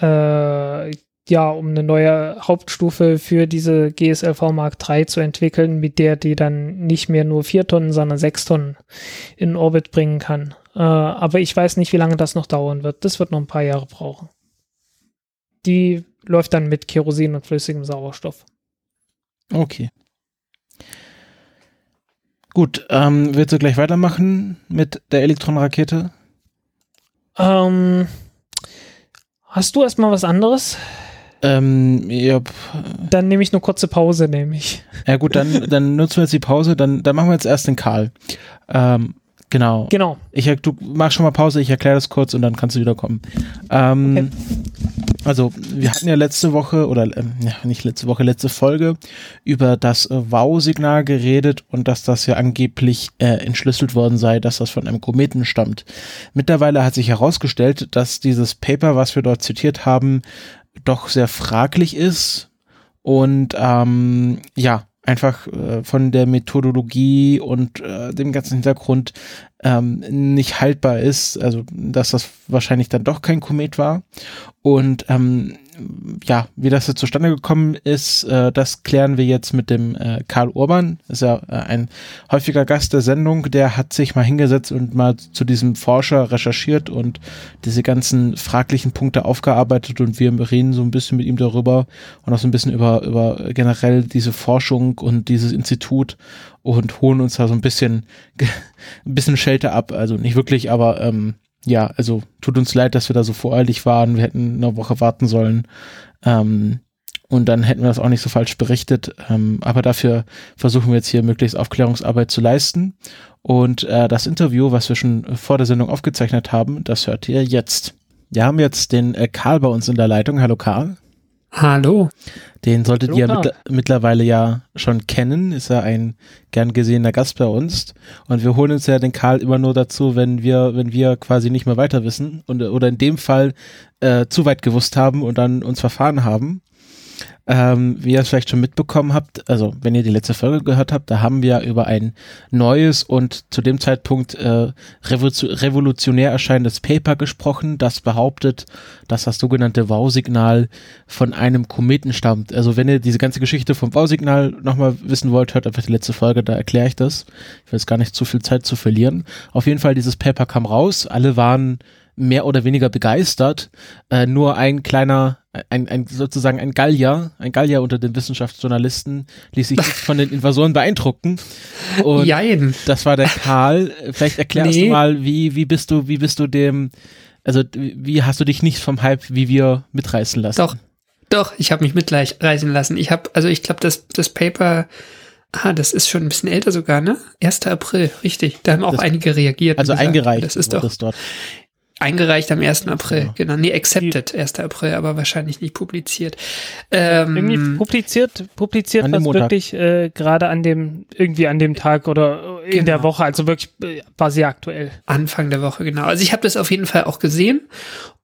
äh, ja, um eine neue Hauptstufe für diese GSLV Mark III zu entwickeln, mit der die dann nicht mehr nur vier Tonnen, sondern sechs Tonnen in Orbit bringen kann. Äh, aber ich weiß nicht, wie lange das noch dauern wird. Das wird noch ein paar Jahre brauchen. Die läuft dann mit Kerosin und flüssigem Sauerstoff. Okay. Gut, ähm, willst du gleich weitermachen mit der Elektronenrakete? Ähm, hast du erstmal was anderes? Ähm, ja, Dann nehme ich eine kurze Pause, nämlich. ja gut, dann, dann nutzen wir jetzt die Pause, dann, dann machen wir jetzt erst den Karl. Ähm, genau. Genau. Ich, du mach schon mal Pause, ich erkläre das kurz und dann kannst du wieder kommen. Ähm, Okay. Also, wir hatten ja letzte Woche, oder ja, nicht letzte Woche, letzte Folge über das äh, Wow-Signal geredet und dass das ja angeblich äh, entschlüsselt worden sei, dass das von einem Kometen stammt. Mittlerweile hat sich herausgestellt, dass dieses Paper, was wir dort zitiert haben, doch sehr fraglich ist und ähm, ja, einfach äh, von der Methodologie und äh, dem ganzen Hintergrund ähm, nicht haltbar ist, also dass das wahrscheinlich dann doch kein Komet war. Und ähm, ja, wie das jetzt zustande gekommen ist, äh, das klären wir jetzt mit dem äh, Karl Urban. Ist ja äh, ein häufiger Gast der Sendung. Der hat sich mal hingesetzt und mal zu diesem Forscher recherchiert und diese ganzen fraglichen Punkte aufgearbeitet und wir reden so ein bisschen mit ihm darüber und auch so ein bisschen über, über generell diese Forschung und dieses Institut und holen uns da so ein bisschen, (laughs) ein bisschen Schelte ab. Also nicht wirklich, aber ähm, ja, also tut uns leid, dass wir da so voreilig waren. Wir hätten eine Woche warten sollen. Ähm, und dann hätten wir das auch nicht so falsch berichtet. Ähm, aber dafür versuchen wir jetzt hier möglichst Aufklärungsarbeit zu leisten. Und äh, das Interview, was wir schon vor der Sendung aufgezeichnet haben, das hört ihr jetzt. Wir haben jetzt den äh, Karl bei uns in der Leitung. Hallo Karl. Hallo. Den solltet Hallo, ihr mittler mittlerweile ja schon kennen. Ist er ein gern gesehener Gast bei uns. Und wir holen uns ja den Karl immer nur dazu, wenn wir, wenn wir quasi nicht mehr weiter wissen und, oder in dem Fall äh, zu weit gewusst haben und dann uns verfahren haben. Ähm, wie ihr es vielleicht schon mitbekommen habt, also wenn ihr die letzte Folge gehört habt, da haben wir über ein neues und zu dem Zeitpunkt äh, revolution revolutionär erscheinendes Paper gesprochen, das behauptet, dass das sogenannte Wow-Signal von einem Kometen stammt. Also wenn ihr diese ganze Geschichte vom Wow-Signal nochmal wissen wollt, hört einfach die letzte Folge, da erkläre ich das. Ich will jetzt gar nicht zu viel Zeit zu verlieren. Auf jeden Fall, dieses Paper kam raus, alle waren mehr oder weniger begeistert. Äh, nur ein kleiner, ein, ein sozusagen ein Gallier, ein Gallier unter den Wissenschaftsjournalisten ließ sich nicht von den (laughs) Invasoren beeindrucken. Und Jein. das war der Karl. Vielleicht erklärst Nee. du mal, wie, wie bist du, wie bist du dem, also wie hast du dich nicht vom Hype wie wir mitreißen lassen? Doch, doch, ich habe mich mitreißen lassen. Ich habe, also ich glaube, das, das Paper, ah, das ist schon ein bisschen älter sogar, ne? 1. April, richtig. Da haben auch Das- einige reagiert. Also gesagt, eingereicht Das ist doch das dort. Eingereicht am 1. April, Ja. genau. Nee, accepted 1. April, aber wahrscheinlich nicht publiziert. Irgendwie Ähm, publiziert, publiziert dem was Montag. wirklich äh, gerade an dem, irgendwie an dem Tag oder in Genau. der Woche, also wirklich äh, war sehr aktuell. Anfang der Woche, genau. Also ich habe das auf jeden Fall auch gesehen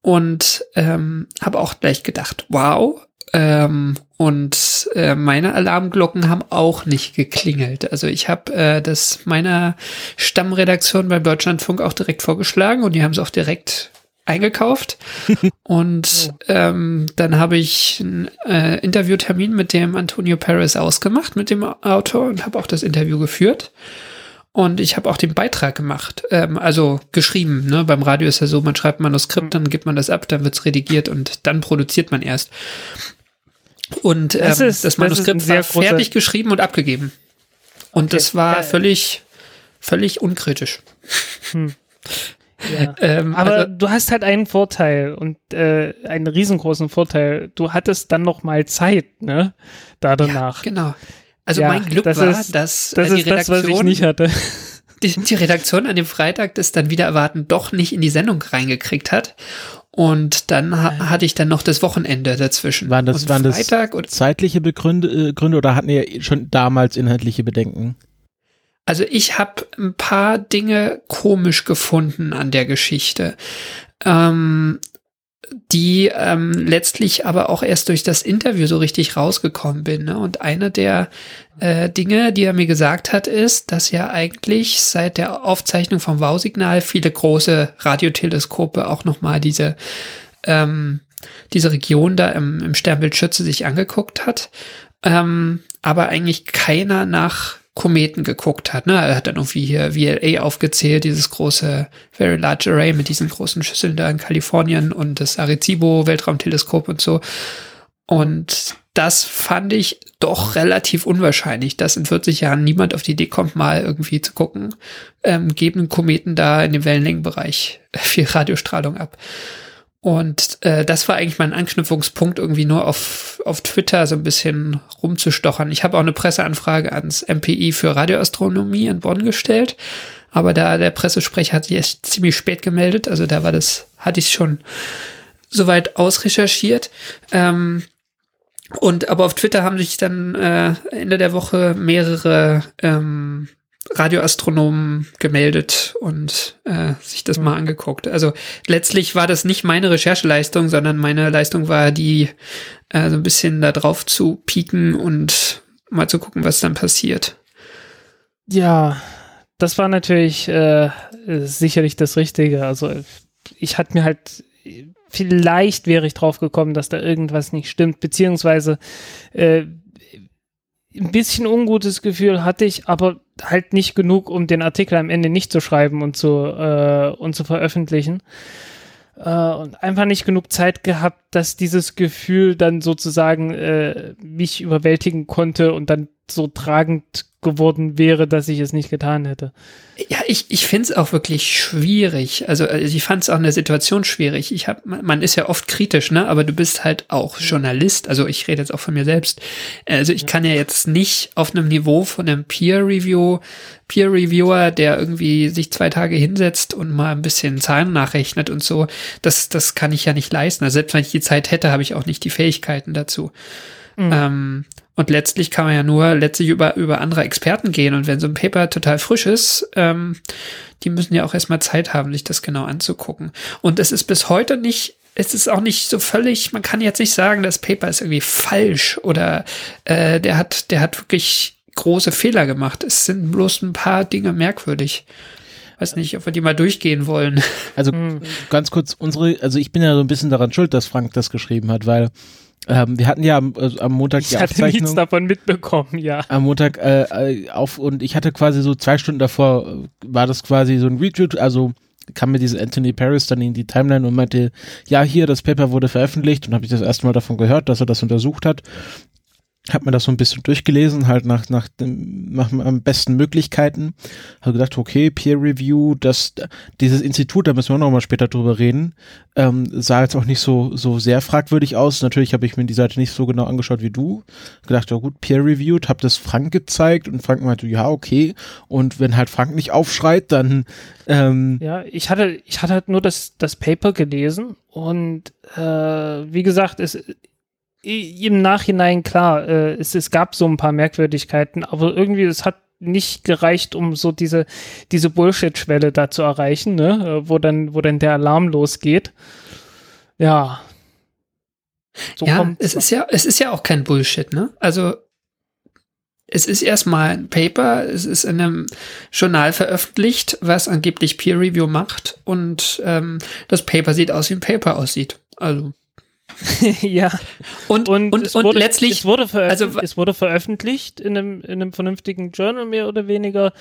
und ähm, habe auch gleich gedacht, wow. Ähm, und äh, meine Alarmglocken haben auch nicht geklingelt. Also ich habe äh, das meiner Stammredaktion beim Deutschlandfunk auch direkt vorgeschlagen und die haben es auch direkt eingekauft. (laughs) und ähm, dann habe ich einen äh, Interviewtermin mit dem Antonio Perez ausgemacht, mit dem Autor und habe auch das Interview geführt. Und ich habe auch den Beitrag gemacht, ähm, also geschrieben. Ne? Beim Radio ist ja so, man schreibt ein Manuskript, dann gibt man das ab, dann wird's redigiert und dann produziert man erst. Und ähm, Das das, ist- das Manuskript sehr war fertig geschrieben und abgegeben. Und Okay, das war geil. völlig, völlig unkritisch. Ja. (laughs) Ähm, Aber also, du hast halt einen Vorteil und äh, einen riesengroßen Vorteil. Du hattest dann noch mal Zeit, ne? Da danach. genau. Also Ja, mein Glück das war, ist- dass Das äh, die ist das, was ich Redaktion, nicht hatte. (laughs) die, die Redaktion an dem Freitag das dann wieder erwarten doch nicht in die Sendung reingekriegt hat. Und dann ha hatte ich dann noch das Wochenende dazwischen. Waren das, und waren das Freitag und zeitliche Begründe äh, Gründe oder hatten ihr schon damals inhaltliche Bedenken? Also ich habe ein paar Dinge komisch gefunden an der Geschichte. Ähm, die ähm, letztlich aber auch erst durch das Interview so richtig rausgekommen bin. Ne? Und eine der äh, Dinge, die er mir gesagt hat, ist, dass ja eigentlich seit der Aufzeichnung vom Wow-Signal viele große Radioteleskope auch nochmal diese ähm, diese Region da im, im Sternbild Schütze sich angeguckt hat, ähm, aber eigentlich keiner nach Kometen geguckt hat. Ne? Er hat dann irgendwie hier VLA aufgezählt, dieses große Very Large Array mit diesen großen Schüsseln da in Kalifornien und das Arecibo Weltraumteleskop und so. Und das fand ich doch relativ unwahrscheinlich, dass in 40 Jahren niemand auf die Idee kommt, mal irgendwie zu gucken, ähm, geben Kometen da in dem Wellenlängenbereich (laughs) viel Radiostrahlung ab. Und äh, das war eigentlich mein Anknüpfungspunkt, irgendwie nur auf, auf Twitter so ein bisschen rumzustochern. Ich habe auch eine Presseanfrage ans MPI für Radioastronomie in Bonn gestellt, aber da der Pressesprecher hat sich erst ziemlich spät gemeldet, also da war das, hatte ich schon soweit ausrecherchiert. Ähm, und aber auf Twitter haben sich dann äh, Ende der Woche mehrere ähm, Radioastronomen gemeldet und äh, sich das mal angeguckt. Also letztlich war das nicht meine Rechercheleistung, sondern meine Leistung war die, äh, so ein bisschen da drauf zu pieken und mal zu gucken, was dann passiert. Ja, das war natürlich äh, sicherlich das Richtige. Also ich hatte mir halt vielleicht wäre ich drauf gekommen, dass da irgendwas nicht stimmt, beziehungsweise äh, ein bisschen ungutes Gefühl hatte ich, aber halt nicht genug, um den Artikel am Ende nicht zu schreiben und zu, äh, und zu veröffentlichen. Äh, und einfach nicht genug Zeit gehabt, dass dieses Gefühl dann sozusagen äh, mich überwältigen konnte und dann so tragend geworden wäre, dass ich es nicht getan hätte. Ja, ich, ich finde es auch wirklich schwierig. Also, also ich fand es auch in der Situation schwierig. Ich hab, man ist ja oft kritisch, ne? Aber du bist halt auch Journalist. Also ich rede jetzt auch von mir selbst. Also ich kann ja jetzt nicht auf einem Niveau von einem Peer Review, Peer Reviewer, der irgendwie sich zwei Tage hinsetzt und mal ein bisschen Zahlen nachrechnet und so. Das, das kann ich ja nicht leisten. Also selbst wenn ich die Zeit hätte, habe ich auch nicht die Fähigkeiten dazu. Mhm. Ähm, und letztlich kann man ja nur letztlich über, über andere Experten gehen. Und wenn so ein Paper total frisch ist, ähm, die müssen ja auch erstmal Zeit haben, sich das genau anzugucken. Und es ist bis heute nicht, es ist auch nicht so völlig, man kann jetzt nicht sagen, das Paper ist irgendwie falsch oder äh, der hat, der hat wirklich große Fehler gemacht. Es sind bloß ein paar Dinge merkwürdig weiß nicht, ob wir die mal durchgehen wollen. Also ganz kurz, unsere, also ich bin ja so ein bisschen daran schuld, dass Frank das geschrieben hat, weil ähm, wir hatten ja am, äh, am Montag ich die hatte Aufzeichnung. nichts davon mitbekommen, ja. Am Montag äh, äh, auf und ich hatte quasi so zwei Stunden davor äh, war das quasi so ein Retweet, also kam mir diese Anthony Paris dann in die Timeline und meinte, ja, hier, das Paper wurde veröffentlicht und habe ich das erste Mal davon gehört, dass er das untersucht hat habe mir das so ein bisschen durchgelesen, halt nach, nach, dem, nach am besten Möglichkeiten. Habe gedacht, okay, Peer Review, das, dieses Institut, da müssen wir noch mal später drüber reden, ähm, sah jetzt auch nicht so, so sehr fragwürdig aus. Natürlich habe ich mir die Seite nicht so genau angeschaut wie du. Gedacht, ja gut, Peer Reviewed, habe das Frank gezeigt und Frank meinte, ja, okay. Und wenn halt Frank nicht aufschreit, dann ähm, Ja, ich hatte, ich hatte halt nur das, das Paper gelesen und äh, wie gesagt, es im Nachhinein klar, äh, es, es gab so ein paar Merkwürdigkeiten, aber irgendwie es hat nicht gereicht, um so diese diese Bullshit-Schwelle da zu erreichen, ne, äh, wo dann wo dann der Alarm losgeht. Ja. So ja, es ist ja es ist ja auch kein Bullshit, ne? Also es ist erstmal ein Paper, es ist in einem Journal veröffentlicht, was angeblich Peer Review macht und ähm, das Paper sieht aus, wie ein Paper aussieht. Also (laughs) ja. Und, und, und, und wurde, letztlich. Es wurde, also, es wurde veröffentlicht in einem, in einem vernünftigen Journal, mehr oder weniger.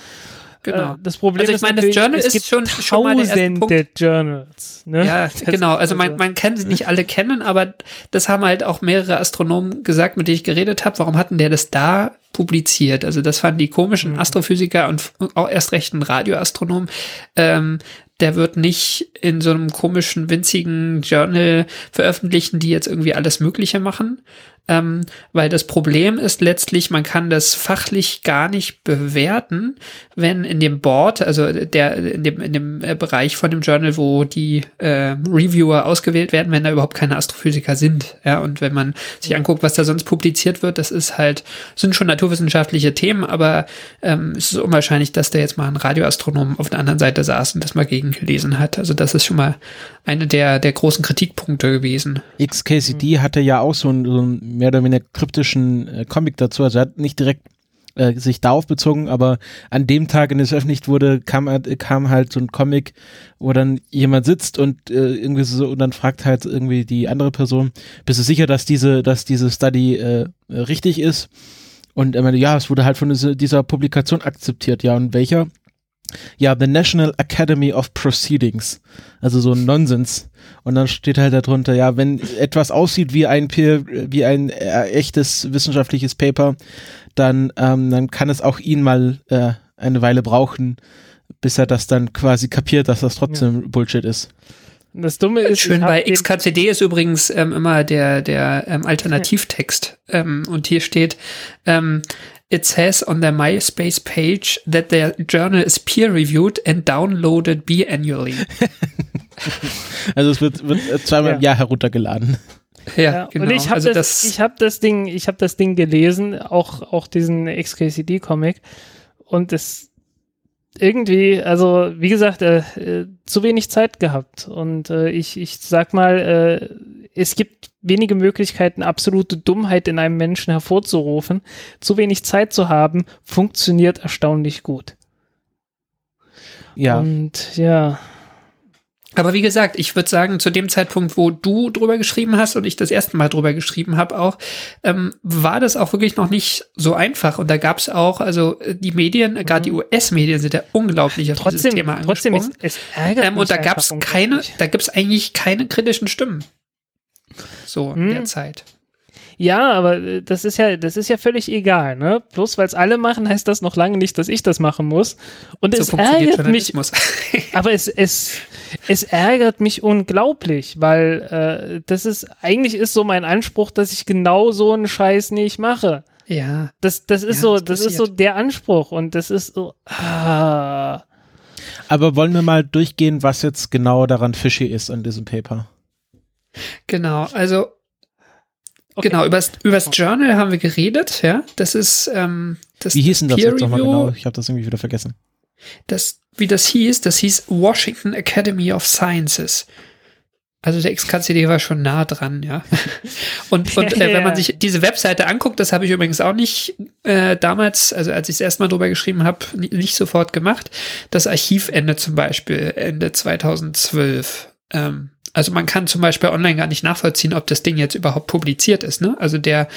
Genau. Äh, das Problem also ich meine, das Journal ist schon, schon mal der Journals. Ne? Ja, das (laughs) genau. Also man, man kann sie nicht alle kennen, aber das haben halt auch mehrere Astronomen gesagt, mit denen ich geredet habe. Warum hatten der das da publiziert? Also das fanden die komischen mhm. Astrophysiker und auch erst recht ein Radioastronom. Ähm, der wird nicht in so einem komischen, winzigen Journal veröffentlichen, die jetzt irgendwie alles Mögliche machen. Ähm, weil das Problem ist letztlich, man kann das fachlich gar nicht bewerten, wenn in dem Board, also der in dem in dem äh, Bereich von dem Journal, wo die äh, Reviewer ausgewählt werden, wenn da überhaupt keine Astrophysiker sind, ja, und wenn man sich anguckt, was da sonst publiziert wird, das ist halt sind schon naturwissenschaftliche Themen, aber ähm, es ist unwahrscheinlich, dass da jetzt mal ein Radioastronom auf der anderen Seite saß und das mal gegengelesen hat. Also das ist schon mal eine der der großen Kritikpunkte gewesen. XKCD hatte ja auch so einen, so einen mehr oder weniger kryptischen äh, Comic dazu. Also er hat nicht direkt äh, sich darauf bezogen, aber an dem Tag, in dem es veröffentlicht wurde, kam, kam halt so ein Comic, wo dann jemand sitzt und äh, irgendwie so und dann fragt halt irgendwie die andere Person, bist du sicher, dass diese, dass diese Study äh, richtig ist? Und er meinte, ja, es wurde halt von dieser Publikation akzeptiert, ja, und welcher? Ja, The National Academy of Proceedings. Also so ein Nonsens. Und dann steht halt darunter, ja, wenn etwas aussieht wie ein Peer, wie ein äh, echtes wissenschaftliches Paper, dann, ähm, dann kann es auch ihn mal äh, eine Weile brauchen, bis er das dann quasi kapiert, dass das trotzdem ja. Bullshit ist. Das Dumme ist. Schön bei XKCD ist übrigens ähm, immer der, der ähm, Alternativtext. Ähm, und hier steht, ähm, It says on their MySpace page that their journal is peer reviewed and downloaded biannually. (laughs) also es wird, wird zweimal ja. im Jahr heruntergeladen. Ja, ja genau. Und ich habe also das, das, ich habe das Ding, ich habe das Ding gelesen, auch auch diesen XKCD Comic und es irgendwie, also wie gesagt, äh, äh, zu wenig Zeit gehabt und äh, ich ich sag mal, äh, es gibt wenige Möglichkeiten, absolute Dummheit in einem Menschen hervorzurufen. Zu wenig Zeit zu haben, funktioniert erstaunlich gut. Ja. Und ja. Aber wie gesagt, ich würde sagen, zu dem Zeitpunkt, wo du drüber geschrieben hast und ich das erste Mal drüber geschrieben habe auch, ähm, war das auch wirklich noch nicht so einfach. Und da gab es auch, also äh, die Medien, mhm. gerade die US-Medien sind ja unglaublich auf trotzdem, dieses Thema angesprochen. Trotzdem, es, es ärgert ähm, Und da gab es keine, da gibt es eigentlich keine kritischen Stimmen. So in hm. der Zeit. Ja, aber äh, das ist ja, das ist ja völlig egal, ne? Bloß weil es alle machen, heißt das noch lange nicht, dass ich das machen muss. Und so es ärgert mich. (laughs) aber es, es, es ärgert mich unglaublich, weil äh, das ist, eigentlich ist so mein Anspruch, dass ich genau so einen Scheiß nicht mache. Ja. Das, das ist ja, so, das, das ist so der Anspruch und das ist so. Ah. Aber wollen wir mal durchgehen, was jetzt genau daran fishy ist an diesem Paper? Genau, also okay. genau, übers, übers Journal haben wir geredet, ja. Das ist ähm, das Wie hieß denn das jetzt nochmal genau? Ich habe das irgendwie wieder vergessen. Das, wie das hieß, das hieß Washington Academy of Sciences. Also der XKCD war schon nah dran, ja. (laughs) Und, und äh, wenn man (laughs) sich diese Webseite anguckt, das habe ich übrigens auch nicht äh, damals, also als ich es erstmal drüber geschrieben habe, nicht sofort gemacht. Das Archivende zum Beispiel, Ende 2012. Ähm, also man kann zum Beispiel online gar nicht nachvollziehen, ob das Ding jetzt überhaupt publiziert ist. Ne? Also der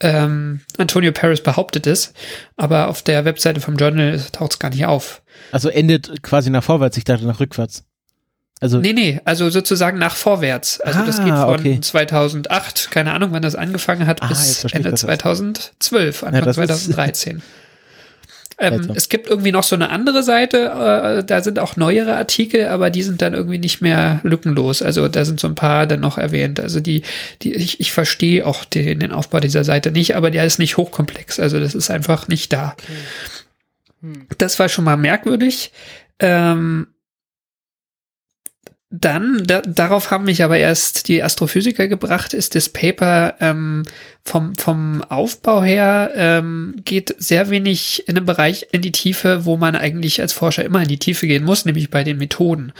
ähm, Antonio Paris behauptet es, aber auf der Webseite vom Journal taucht es gar nicht auf. Also endet quasi nach vorwärts, ich dachte nach rückwärts. Also nee, nee, also sozusagen nach vorwärts. Also ah, das geht von okay. 2008, keine Ahnung, wann das angefangen hat, ah, bis Ende 2012, Anfang ja, 2013. (laughs) Ähm, es gibt irgendwie noch so eine andere Seite, äh, da sind auch neuere Artikel, aber die sind dann irgendwie nicht mehr lückenlos. Also da sind so ein paar dann noch erwähnt. Also die, die, ich, ich verstehe auch den, den Aufbau dieser Seite nicht, aber der ist nicht hochkomplex. Also das ist einfach nicht da. Okay. Hm. Das war schon mal merkwürdig. Ähm, dann, da, darauf haben mich aber erst die Astrophysiker gebracht, ist das Paper ähm, vom, vom Aufbau her ähm, geht sehr wenig in einem Bereich in die Tiefe, wo man eigentlich als Forscher immer in die Tiefe gehen muss, nämlich bei den Methoden.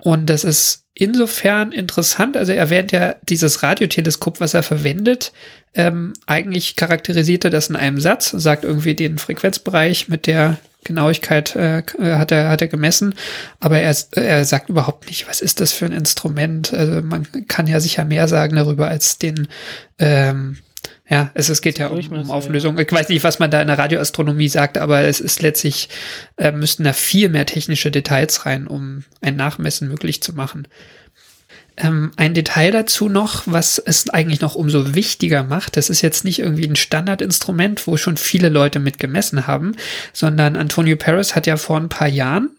Und das ist insofern interessant. Also er erwähnt ja dieses Radioteleskop, was er verwendet. Ähm, eigentlich charakterisiert er das in einem Satz, sagt irgendwie den Frequenzbereich mit der Genauigkeit äh, hat er hat er gemessen, aber er, er sagt überhaupt nicht, was ist das für ein Instrument. Also man kann ja sicher mehr sagen darüber als den ähm, ja, es, es geht ja um, um Auflösung. Ich weiß nicht, was man da in der Radioastronomie sagt, aber es ist letztlich, äh, müssten da viel mehr technische Details rein, um ein Nachmessen möglich zu machen. Ähm, ein Detail dazu noch, was es eigentlich noch umso wichtiger macht, das ist jetzt nicht irgendwie ein Standardinstrument, wo schon viele Leute mit gemessen haben, sondern Antonio Paris hat ja vor ein paar Jahren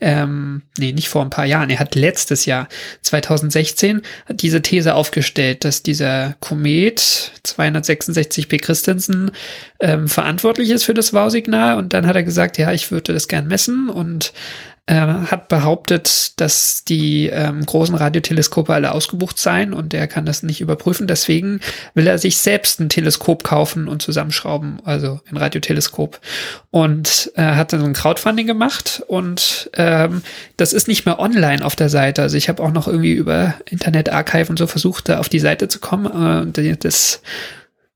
ähm, nee, nicht vor ein paar Jahren, er hat letztes Jahr, 2016, diese These aufgestellt, dass dieser Komet 266p Christensen ähm, verantwortlich ist für das Wow-Signal. Und dann hat er gesagt, ja, ich würde das gern messen. Und er hat behauptet, dass die ähm, großen Radioteleskope alle ausgebucht seien und er kann das nicht überprüfen. Deswegen will er sich selbst ein Teleskop kaufen und zusammenschrauben, also ein Radioteleskop. Und äh, hat dann so ein Crowdfunding gemacht und ähm, das ist nicht mehr online auf der Seite. Also ich habe auch noch irgendwie über Internet Archive und so versucht, da auf die Seite zu kommen. Äh, das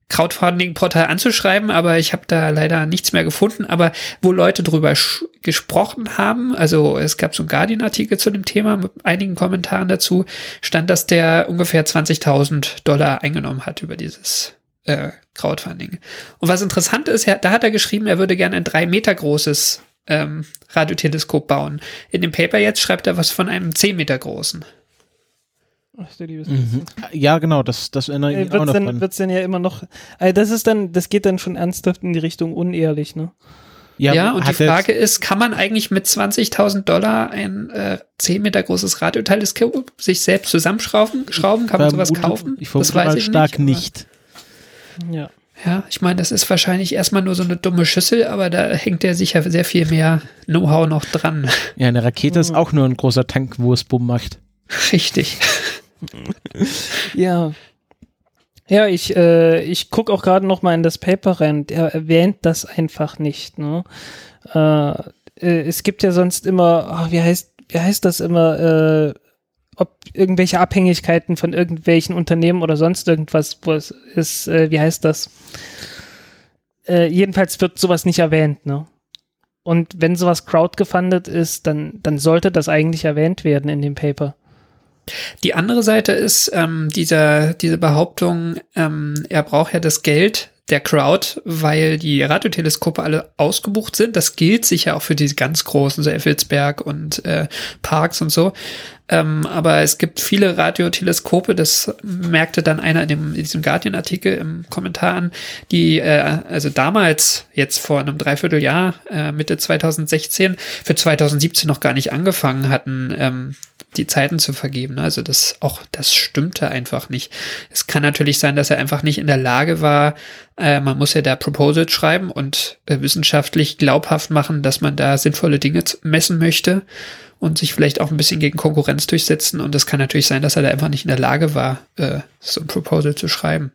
Crowdfunding-Portal anzuschreiben, aber ich habe da leider nichts mehr gefunden. Aber wo Leute drüber gesprochen haben, also es gab so einen Guardian-Artikel zu dem Thema mit einigen Kommentaren dazu, stand, dass der ungefähr 20.000 Dollar eingenommen hat über dieses äh, Crowdfunding. Und was interessant ist, da hat er geschrieben, er würde gerne ein drei Meter großes ähm, Radioteleskop bauen. In dem Paper jetzt schreibt er was von einem zehn Meter großen. Ach, liebes mhm. Ja, genau, das, das erinnere ich äh, mich auch noch dann, Wird's denn ja immer noch, also das ist dann, das geht dann schon ernsthaft in die Richtung unehrlich, ne? Ja, ja und die Frage ist, kann man eigentlich mit 20.000 Dollar ein äh, 10 Meter großes Radioteleskop sich selbst zusammenschrauben? Schrauben? Kann man sowas kaufen? Ich das weiß ich stark nicht. nicht. Ja. Ja, ich meine, das ist wahrscheinlich erstmal nur so eine dumme Schüssel, aber da hängt ja sicher sehr viel mehr Know-how noch dran. Ja, eine Rakete ist auch nur ein großer Tank, wo es Bumm macht. Richtig. (laughs) ja. Ja, ich, äh, ich gucke auch gerade noch mal in das Paper rein. Er erwähnt das einfach nicht. Ne? Äh, äh, es gibt ja sonst immer, ach, wie heißt, wie heißt das immer, äh, ob irgendwelche Abhängigkeiten von irgendwelchen Unternehmen oder sonst irgendwas, wo es ist, äh, wie heißt das? Äh, jedenfalls wird sowas nicht erwähnt, ne? Und wenn sowas crowdgefundet ist, dann, dann sollte das eigentlich erwähnt werden in dem Paper. Die andere Seite ist ähm, dieser, diese Behauptung, ähm, er braucht ja das Geld der Crowd, weil die Radioteleskope alle ausgebucht sind. Das gilt sicher auch für die ganz großen, so Effelsberg und äh, Parks und so. Ähm, aber es gibt viele Radioteleskope, das merkte dann einer in, dem, in diesem Guardian-Artikel im Kommentar an, die äh, also damals, jetzt vor einem Dreivierteljahr, äh, Mitte 2016, für 2017 noch gar nicht angefangen hatten, ähm, die Zeiten zu vergeben. Also das auch, das stimmte einfach nicht. Es kann natürlich sein, dass er einfach nicht in der Lage war. Äh, man muss ja da Proposals schreiben und äh, wissenschaftlich glaubhaft machen, dass man da sinnvolle Dinge messen möchte und sich vielleicht auch ein bisschen gegen Konkurrenz durchsetzen. Und es kann natürlich sein, dass er da einfach nicht in der Lage war, äh, so ein Proposal zu schreiben.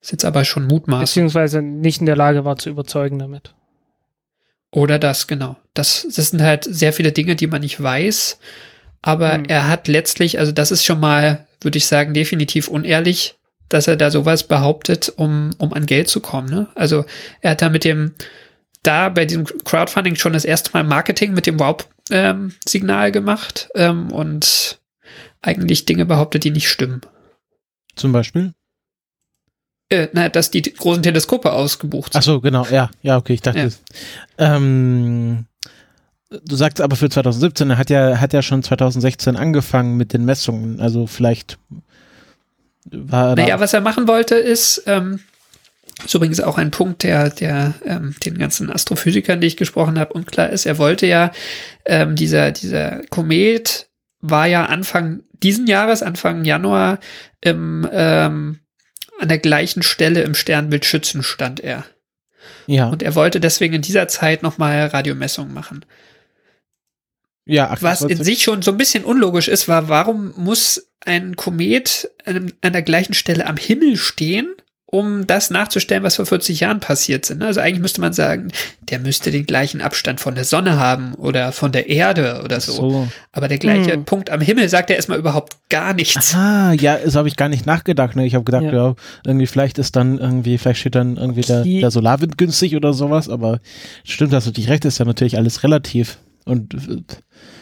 Ist jetzt aber schon Mutmaß. Beziehungsweise nicht in der Lage war zu überzeugen damit. Oder das, genau. Das, das sind halt sehr viele Dinge, die man nicht weiß aber mhm. er hat letztlich, also das ist schon mal, würde ich sagen, definitiv unehrlich, dass er da sowas behauptet, um, um an Geld zu kommen. Ne? Also er hat da mit dem, da bei diesem Crowdfunding schon das erste Mal Marketing mit dem Wow-Signal ähm, gemacht ähm, und eigentlich Dinge behauptet, die nicht stimmen. Zum Beispiel? Äh, na, dass die großen Teleskope ausgebucht sind. Ach so, genau, ja, ja, okay, ich dachte. Ja. Ähm, Du sagst aber für 2017, er hat ja, hat ja schon 2016 angefangen mit den Messungen. Also vielleicht war er. Naja, was er machen wollte, ist, ähm, ist übrigens auch ein Punkt, der, der ähm, den ganzen Astrophysikern, die ich gesprochen habe, unklar ist. Er wollte ja, ähm, dieser, dieser Komet war ja Anfang diesen Jahres, Anfang Januar, im, ähm, an der gleichen Stelle im Sternbild Schützen stand er. Ja. Und er wollte deswegen in dieser Zeit nochmal Radiomessungen machen. Ja, ach, was in sich schon so ein bisschen unlogisch ist, war, warum muss ein Komet an, an der gleichen Stelle am Himmel stehen, um das nachzustellen, was vor 40 Jahren passiert sind. Also eigentlich müsste man sagen, der müsste den gleichen Abstand von der Sonne haben oder von der Erde oder so. so. Aber der gleiche hm. Punkt am Himmel sagt ja erstmal überhaupt gar nichts. Ah, ja, das habe ich gar nicht nachgedacht. Ne? Ich habe gedacht, ja. ja. irgendwie vielleicht ist dann irgendwie, vielleicht steht dann irgendwie der, der Solarwind günstig oder sowas, aber stimmt, hast du dich recht, ist ja natürlich alles relativ. Und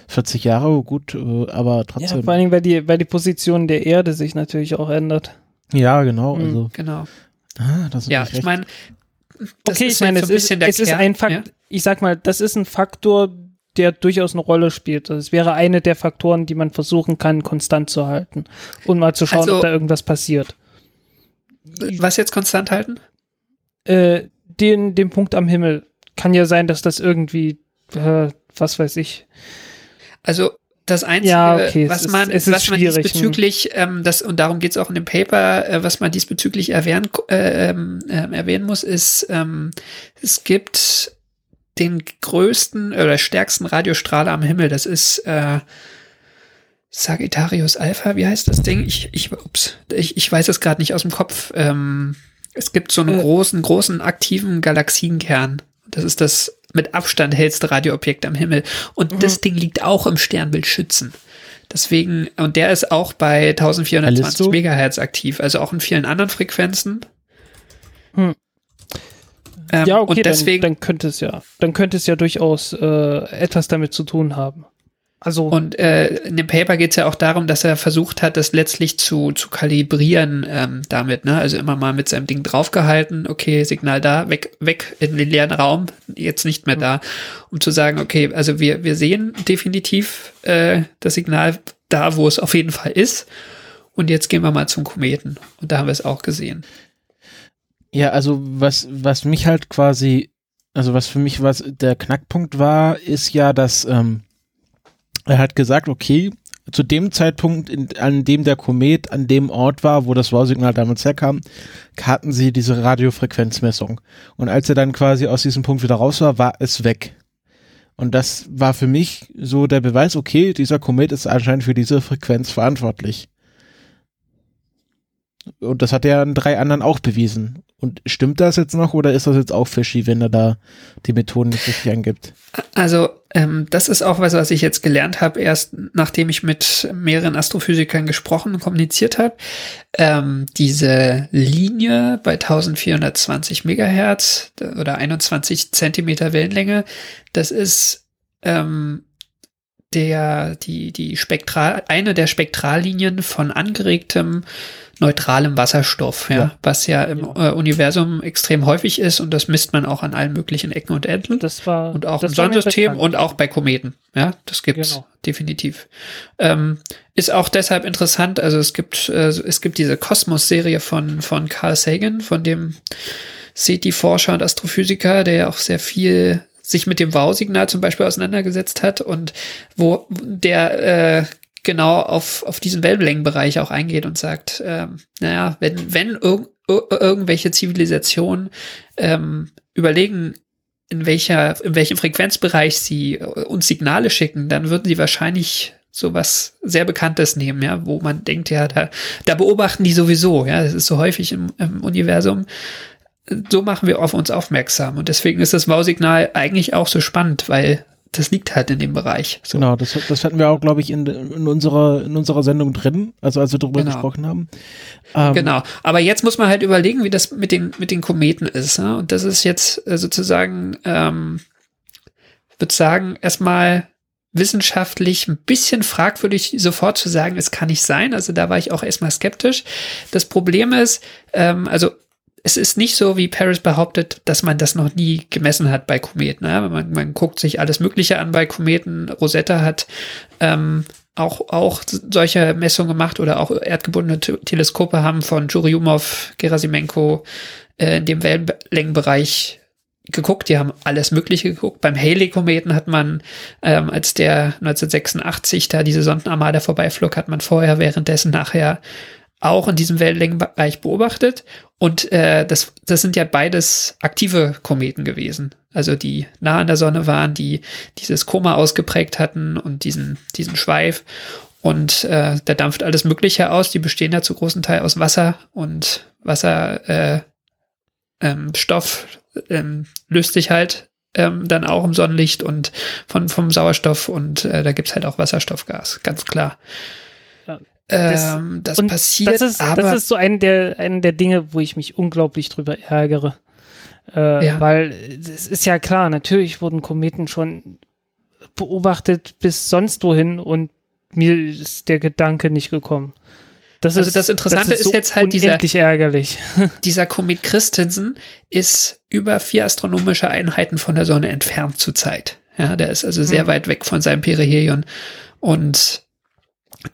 40 Jahre, gut, äh, aber trotzdem. Ja, vor allem, weil die, weil die Position der Erde sich natürlich auch ändert. Ja, genau. Mhm, also. Genau. Ah, das ist ja, ich meine, okay, ich meine, es, so ist, es ist ein Fakt, ja? ich sag mal, das ist ein Faktor, der durchaus eine Rolle spielt. Das also wäre eine der Faktoren, die man versuchen kann, konstant zu halten und mal zu schauen, also, ob da irgendwas passiert. Was jetzt konstant halten? Äh, den, den Punkt am Himmel. Kann ja sein, dass das irgendwie äh, was weiß ich. Also das Einzige, Ja, okay, was man, ist was man hm. diesbezüglich, ähm, das, und darum geht es auch in dem Paper, äh, was man diesbezüglich erwähnen, äh, ähm, ähm, erwähnen muss, ist, ähm, es gibt den größten oder stärksten Radiostrahler am Himmel. Das ist äh, Sagittarius Alpha, wie heißt das Ding? Ich, ich, ups, ich, ich weiß es gerade nicht aus dem Kopf. Ähm, es gibt so einen Äh. großen, großen aktiven Galaxienkern. Das ist das mit Abstand hellste Radioobjekt am Himmel. Und das Ding liegt auch im Sternbild Schützen. Deswegen, und der ist auch bei 1420 Callisto? Megahertz aktiv, also auch in vielen anderen Frequenzen. Hm. Ähm, ja, okay, und deswegen, dann, dann könnte es ja, dann könnte es ja durchaus äh, etwas damit zu tun haben. Also Und äh, in dem Paper geht es ja auch darum, dass er versucht hat, das letztlich zu, zu kalibrieren ähm, damit, ne? Also immer mal mit seinem Ding draufgehalten, okay, Signal da, weg, weg in den leeren Raum, jetzt nicht mehr da, um zu sagen, okay, also wir, wir sehen definitiv äh, das Signal da, wo es auf jeden Fall ist. Und jetzt gehen wir mal zum Kometen. Und da haben wir es auch gesehen. Ja, also was, was mich halt quasi, also was für mich was der Knackpunkt war, ist ja, dass ähm, er hat gesagt, okay, zu dem Zeitpunkt, in, an dem der Komet an dem Ort war, wo das Wow-Signal damals herkam, hatten sie diese Radiofrequenzmessung. Und als er dann quasi aus diesem Punkt wieder raus war, war es weg. Und das war für mich so der Beweis, okay, dieser Komet ist anscheinend für diese Frequenz verantwortlich. Und das hat er an drei anderen auch bewiesen. Und stimmt das jetzt noch oder ist das jetzt auch fishy, wenn er da die Methoden nicht richtig angibt? Also, ähm, das ist auch was, was ich jetzt gelernt habe, erst nachdem ich mit mehreren Astrophysikern gesprochen und kommuniziert habe. Ähm, diese Linie bei 1420 Megahertz oder 21 Zentimeter Wellenlänge, das ist ähm, der, die, die Spektral, eine der Spektrallinien von angeregtem neutralem Wasserstoff, ja, Ja. was ja im Äh, Universum extrem häufig ist und das misst man auch an allen möglichen Ecken und Enden das war und auch im Sonnensystem und auch bei Kometen. Ja, das gibt's Genau. definitiv. Ähm, ist auch deshalb interessant. Also es gibt äh, es gibt diese Kosmos-Serie von von Carl Sagan, von dem SETI-Forscher und Astrophysiker, der ja auch sehr viel sich mit dem Wow-Signal zum Beispiel auseinandergesetzt hat und wo der äh, genau auf, auf diesen Wellenlängenbereich auch eingeht und sagt, ähm, naja, wenn, wenn irg ir irgendwelche Zivilisationen ähm, überlegen, in welcher, in welchem Frequenzbereich sie äh, uns Signale schicken, dann würden sie wahrscheinlich sowas sehr Bekanntes nehmen, ja, wo man denkt, ja, da, da beobachten die sowieso, ja, das ist so häufig im, im Universum. So machen wir auf uns aufmerksam und deswegen ist das Wow-Signal eigentlich auch so spannend, weil das liegt halt in dem Bereich. So. Genau, das, das hatten wir auch, glaube ich, in, in, unserer, in unserer Sendung drin, also als wir darüber Genau. gesprochen haben. Ähm, Genau. Aber jetzt muss man halt überlegen, wie das mit den, mit den Kometen ist. Ne? Und das ist jetzt äh, sozusagen, ähm, würde sagen, erstmal wissenschaftlich ein bisschen fragwürdig sofort zu sagen, es kann nicht sein. Also da war ich auch erstmal skeptisch. Das Problem ist, ähm, also es ist nicht so, wie Paris behauptet, dass man das noch nie gemessen hat bei Kometen. Ne? Man, man guckt sich alles Mögliche an bei Kometen. Rosetta hat ähm, auch, auch solche Messungen gemacht oder auch erdgebundene Te- Teleskope haben von Churyumov, Gerasimenko äh, in dem Wellenlängenbereich geguckt. Die haben alles Mögliche geguckt. Beim Haley-Kometen hat man, ähm, als der 1986 da diese Sondenarmada vorbeiflog, hat man vorher, währenddessen, nachher auch in diesem Wellenlängenbereich beobachtet. Und äh, das, das sind ja beides aktive Kometen gewesen. Also die nah an der Sonne waren, die dieses Koma ausgeprägt hatten und diesen, diesen Schweif. Und äh, da dampft alles Mögliche aus. Die bestehen ja zu großen Teil aus Wasser und Wasser, äh, ähm, Stoff ähm, löst sich halt ähm, dann auch im Sonnenlicht und von, vom Sauerstoff und äh, da gibt's halt auch Wasserstoffgas, ganz klar. Das- Ähm, das, passiert, das ist, aber das ist so ein der, ein der Dinge, wo ich mich unglaublich drüber ärgere. Äh, Ja. Weil es ist ja klar, natürlich wurden Kometen schon beobachtet bis sonst wohin und mir ist der Gedanke nicht gekommen. Das Also ist, das Interessante ist so jetzt halt dieser- ärgerlich. (laughs) dieser Komet Christensen ist über vier astronomische Einheiten von der Sonne entfernt zurzeit. Ja, der ist also sehr Mhm. weit weg von seinem Perihelion und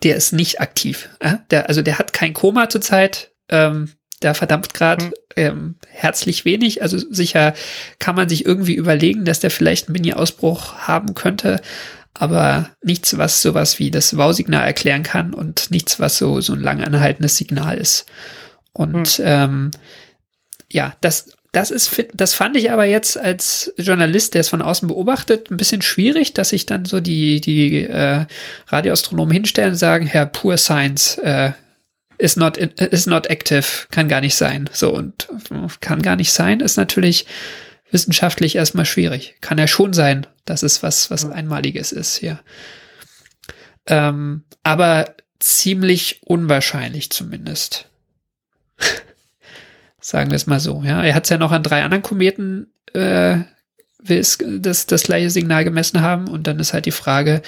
der ist nicht aktiv. Ja? Der, also der hat kein Koma zurzeit. Ähm, der Verdampfgrad Hm. ähm, herzlich wenig. Also sicher kann man sich irgendwie überlegen, dass der vielleicht einen Mini-Ausbruch haben könnte, aber nichts, was sowas wie das Wow-Signal erklären kann und nichts, was so, so ein lang anhaltendes Signal ist. Und ähm, ja, das, das ist, das fand ich aber jetzt als Journalist, der es von außen beobachtet, ein bisschen schwierig, dass sich dann so die, die äh, Radioastronomen hinstellen und sagen, Herr, pure Science, äh, is not, is not active, kann gar nicht sein. So, und kann gar nicht sein, ist natürlich wissenschaftlich erstmal schwierig. Kann ja schon sein, dass es was, was Einmaliges ist hier. Ähm, aber ziemlich unwahrscheinlich zumindest. Sagen wir es mal so. Ja, er hat es ja noch an drei anderen Kometen äh, will es das, das gleiche Signal gemessen haben und dann ist halt die Frage,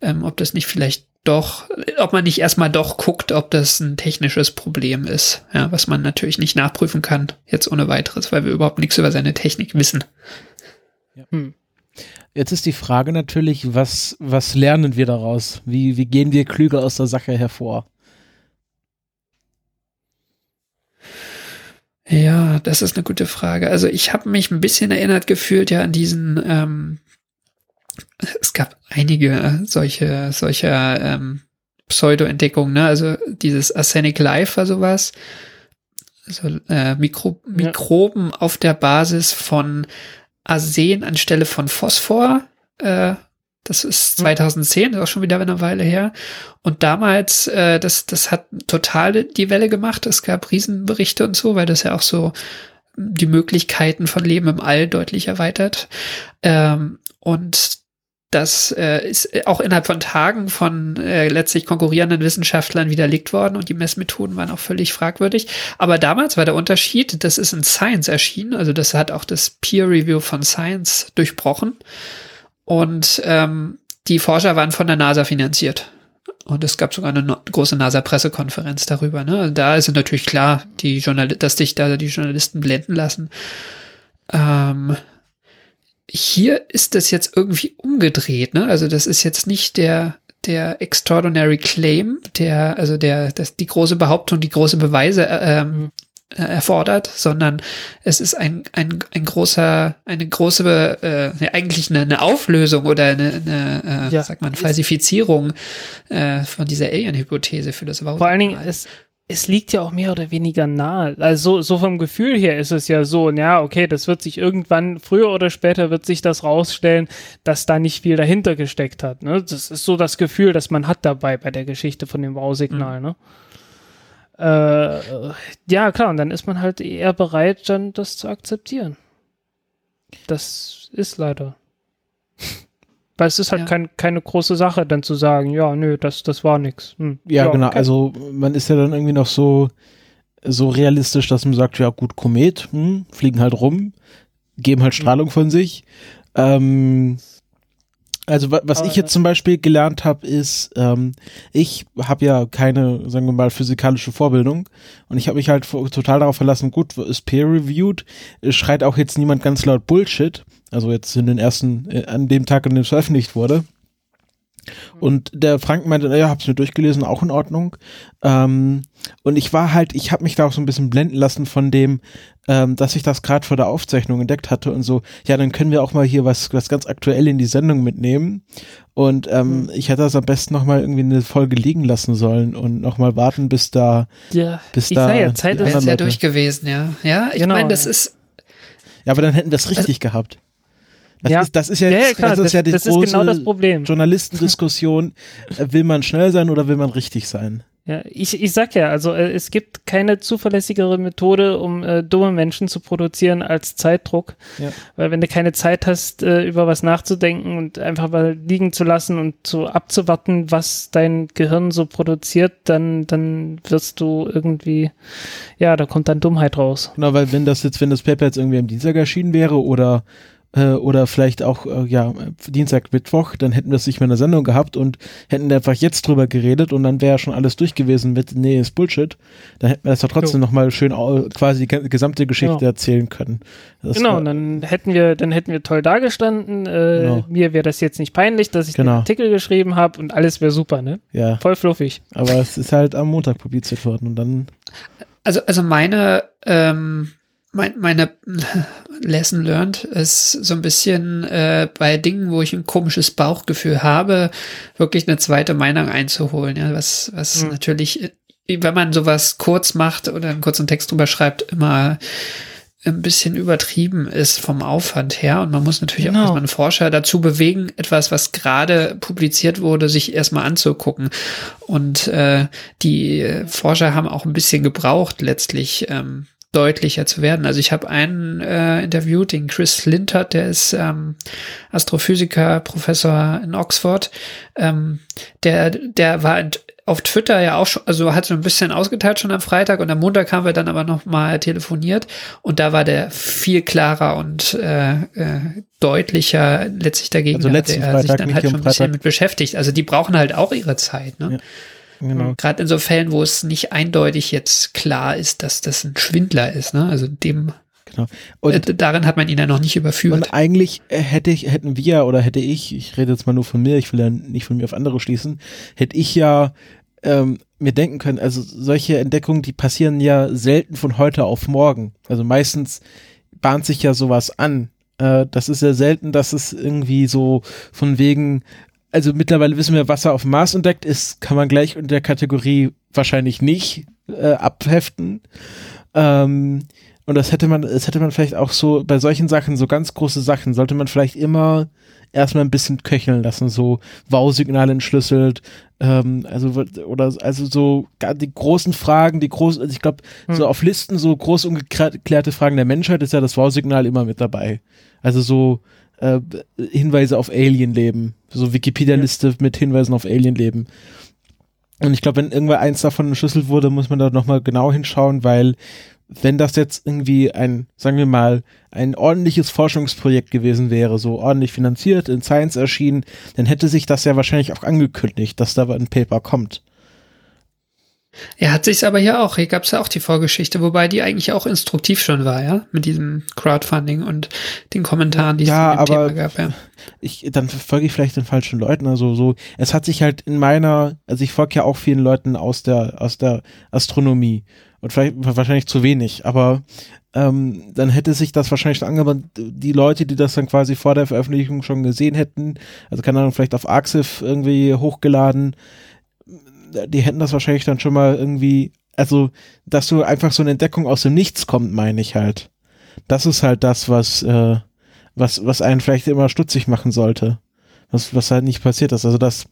ähm, ob das nicht vielleicht doch, ob man nicht erstmal doch guckt, ob das ein technisches Problem ist, ja, was man natürlich nicht nachprüfen kann, jetzt ohne weiteres, weil wir überhaupt nichts über seine Technik wissen. Hm. Jetzt ist die Frage natürlich, was, was lernen wir daraus? Wie, wie gehen wir klüger aus der Sache hervor? Ja, das ist eine gute Frage. Also ich habe mich ein bisschen erinnert gefühlt ja an diesen, ähm, es gab einige solche, solcher ähm, Pseudo-Entdeckungen, ne? Also dieses Arsenic Life war sowas. Also äh, Mikro Mikroben auf der Basis von Arsen anstelle von Phosphor. Äh, das ist 2010, ist auch schon wieder eine Weile her. Und damals, äh, das, das hat total die Welle gemacht. Es gab Riesenberichte und so, weil das ja auch so die Möglichkeiten von Leben im All deutlich erweitert. Ähm, und das äh, ist auch innerhalb von Tagen von äh, letztlich konkurrierenden Wissenschaftlern widerlegt worden und die Messmethoden waren auch völlig fragwürdig. Aber damals war der Unterschied, das ist in Science erschienen, also das hat auch das Peer Review von Science durchbrochen. Und ähm, die Forscher waren von der NASA finanziert. Und es gab sogar eine no große NASA-Pressekonferenz darüber. Ne? Und da ist natürlich klar, die Journal dass sich da die Journalisten blenden lassen. Ähm, hier ist das jetzt irgendwie umgedreht. Ne? Also das ist jetzt nicht der der extraordinary claim, der also der das, die große Behauptung, die große Beweise äh, ähm, äh, erfordert, sondern es ist ein, ein, ein großer, eine große, äh, ja, eigentlich eine, eine Auflösung oder eine, eine äh, Ja. sagt man, Falsifizierung äh, von dieser Alien-Hypothese für das Vor allen Dingen, es, es liegt ja auch mehr oder weniger nahe. Also so, so vom Gefühl her ist es ja so, ja, okay, das wird sich irgendwann, früher oder später wird sich das rausstellen, dass da nicht viel dahinter gesteckt hat. Ne? Das ist so das Gefühl, das man hat dabei bei der Geschichte von dem Wow-Signal. Ne? Äh, ja, klar, und dann ist man halt eher bereit, dann das zu akzeptieren. Das ist leider. (laughs) Weil es ist halt Ja. kein, keine große Sache, dann zu sagen, ja, nö, das, das war nix. Hm. Ja, genau. okay. Also man ist ja dann irgendwie noch so, so realistisch, dass man sagt, ja gut, Komet, hm, fliegen halt rum, geben halt Strahlung von sich. Ähm, also wa was Aber- ich jetzt zum Beispiel gelernt habe, ist, ähm, ich habe ja keine, sagen wir mal, physikalische Vorbildung und ich habe mich halt total darauf verlassen, gut, ist peer-reviewed, schreit auch jetzt niemand ganz laut Bullshit, also jetzt in den ersten, äh, an dem Tag, an dem es veröffentlicht wurde. Und der Frank meinte, naja, hab's mir durchgelesen, auch in Ordnung. Ähm, und ich war halt, ich habe mich da auch so ein bisschen blenden lassen von dem, ähm, dass ich das gerade vor der Aufzeichnung entdeckt hatte und so, ja, dann können wir auch mal hier was, was ganz aktuell in die Sendung mitnehmen. Und ähm, ich hätte das am besten nochmal irgendwie eine Folge liegen lassen sollen und nochmal warten, bis da, Ja, bis ich da ja, Zeit ist ja durch gewesen, ja. Ja, ich Genau, meine, das ja. ist, Ja, aber dann hätten wir es richtig gehabt. Das, Ja. ist, das ist ja, Ja, ja, klar, das ist ja die das ist große genau das Problem. Journalistendiskussion. (laughs) Äh, will man schnell sein oder will man richtig sein? Ja, ich, ich sag ja, also äh, es gibt keine zuverlässigere Methode, um äh, dumme Menschen zu produzieren als Zeitdruck. Ja. Weil wenn du keine Zeit hast, äh, über was nachzudenken und einfach mal liegen zu lassen und so abzuwarten, was dein Gehirn so produziert, dann, dann wirst du irgendwie, ja, da kommt dann Dummheit raus. Genau, weil wenn das jetzt, wenn das Paper jetzt irgendwie am Dienstag erschienen wäre oder äh, oder vielleicht auch äh, ja Dienstag, Mittwoch, dann hätten wir es nicht mehr in der Sendung gehabt und hätten einfach jetzt drüber geredet und dann wäre ja schon alles durch gewesen mit nee, ist Bullshit. Dann hätten wir das doch trotzdem Jo. nochmal schön quasi die ge- gesamte Geschichte Genau. erzählen können. Das genau, war- und dann hätten wir, dann hätten wir toll dargestanden. Äh, Genau. Mir wäre das jetzt nicht peinlich, dass ich den Genau. Artikel geschrieben habe und alles wäre super, ne? ja, Voll fluffig. aber es ist halt am Montag publiziert worden und dann also, also meine, ähm, mein, meine Lesson learned ist so ein bisschen äh, bei Dingen, wo ich ein komisches Bauchgefühl habe, wirklich eine zweite Meinung einzuholen. Ja, was, was Mhm. natürlich, wenn man sowas kurz macht oder einen kurzen Text drüber schreibt, immer ein bisschen übertrieben ist vom Aufwand her. Und man muss natürlich Genau. auch erstmal einen Forscher dazu bewegen, etwas, was gerade publiziert wurde, sich erstmal anzugucken. Und äh, die Forscher haben auch ein bisschen gebraucht, letztlich ähm, deutlicher zu werden. Also ich habe einen äh, interviewt, den Chris Lintert, der ist ähm, Astrophysiker, Professor in Oxford. Ähm, der, der war auf Twitter ja auch schon, also hat so ein bisschen ausgeteilt schon am Freitag und am Montag haben wir dann aber noch mal telefoniert und da war der viel klarer und äh, äh, deutlicher letztlich dagegen. Also hat er sich dann halt schon ein bisschen mit beschäftigt. Also die brauchen halt auch ihre Zeit, ne? Ja. Genau. Gerade in so Fällen, wo es nicht eindeutig jetzt klar ist, dass das ein Schwindler ist, ne? Also dem genau. Und, äh, darin hat man ihn ja noch nicht überführt. und eigentlich äh, hätte ich, hätten wir oder hätte ich, ich rede jetzt mal nur von mir, ich will ja nicht von mir auf andere schließen, hätte ich ja ähm, mir denken können, also solche Entdeckungen, die passieren ja selten von heute auf morgen. Also meistens bahnt sich ja sowas an. Äh, das ist ja selten, dass es irgendwie so von wegen, also mittlerweile wissen wir, was er auf dem Mars entdeckt ist, kann man gleich unter der Kategorie wahrscheinlich nicht äh, abheften. Ähm, und das hätte man, das hätte man vielleicht auch so bei solchen Sachen, so ganz große Sachen, sollte man vielleicht immer erstmal ein bisschen köcheln lassen, so Wow-Signale entschlüsselt, ähm, also oder also so die großen Fragen, die großen, also ich glaube, so auf Listen so groß ungeklärte Fragen der Menschheit ist ja das Wow-Signal immer mit dabei. Also so äh, Hinweise auf Alienleben, so Wikipedia-Liste mit Hinweisen auf Alienleben. Und ich glaube, wenn irgendwann eins davon entschlüsselt wurde, muss man da nochmal genau hinschauen, weil wenn das jetzt irgendwie ein, sagen wir mal, ein ordentliches Forschungsprojekt gewesen wäre, so ordentlich finanziert, in Science erschienen, dann hätte sich das ja wahrscheinlich auch angekündigt, dass da ein Paper kommt. Er hat sich's aber hier auch, hier gab's ja auch die Vorgeschichte, wobei die eigentlich auch instruktiv schon war, ja, mit diesem Crowdfunding und den Kommentaren, die Ja, es zu dem aber- Thema gab, ja. ich, dann folge ich vielleicht den falschen Leuten. Also so, es hat sich halt in meiner, also ich folge ja auch vielen Leuten aus der, aus der Astronomie und vielleicht wahrscheinlich zu wenig, aber ähm, dann hätte sich das wahrscheinlich schon angewandt, die Leute, die das dann quasi vor der Veröffentlichung schon gesehen hätten, also keine Ahnung, vielleicht auf Arxiv irgendwie hochgeladen, die hätten das wahrscheinlich dann schon mal irgendwie, also, dass so einfach so eine Entdeckung aus dem Nichts kommt, meine ich halt. Das ist halt das, was, äh, was, was einen vielleicht immer stutzig machen sollte. Was, was halt nicht passiert ist. Also das,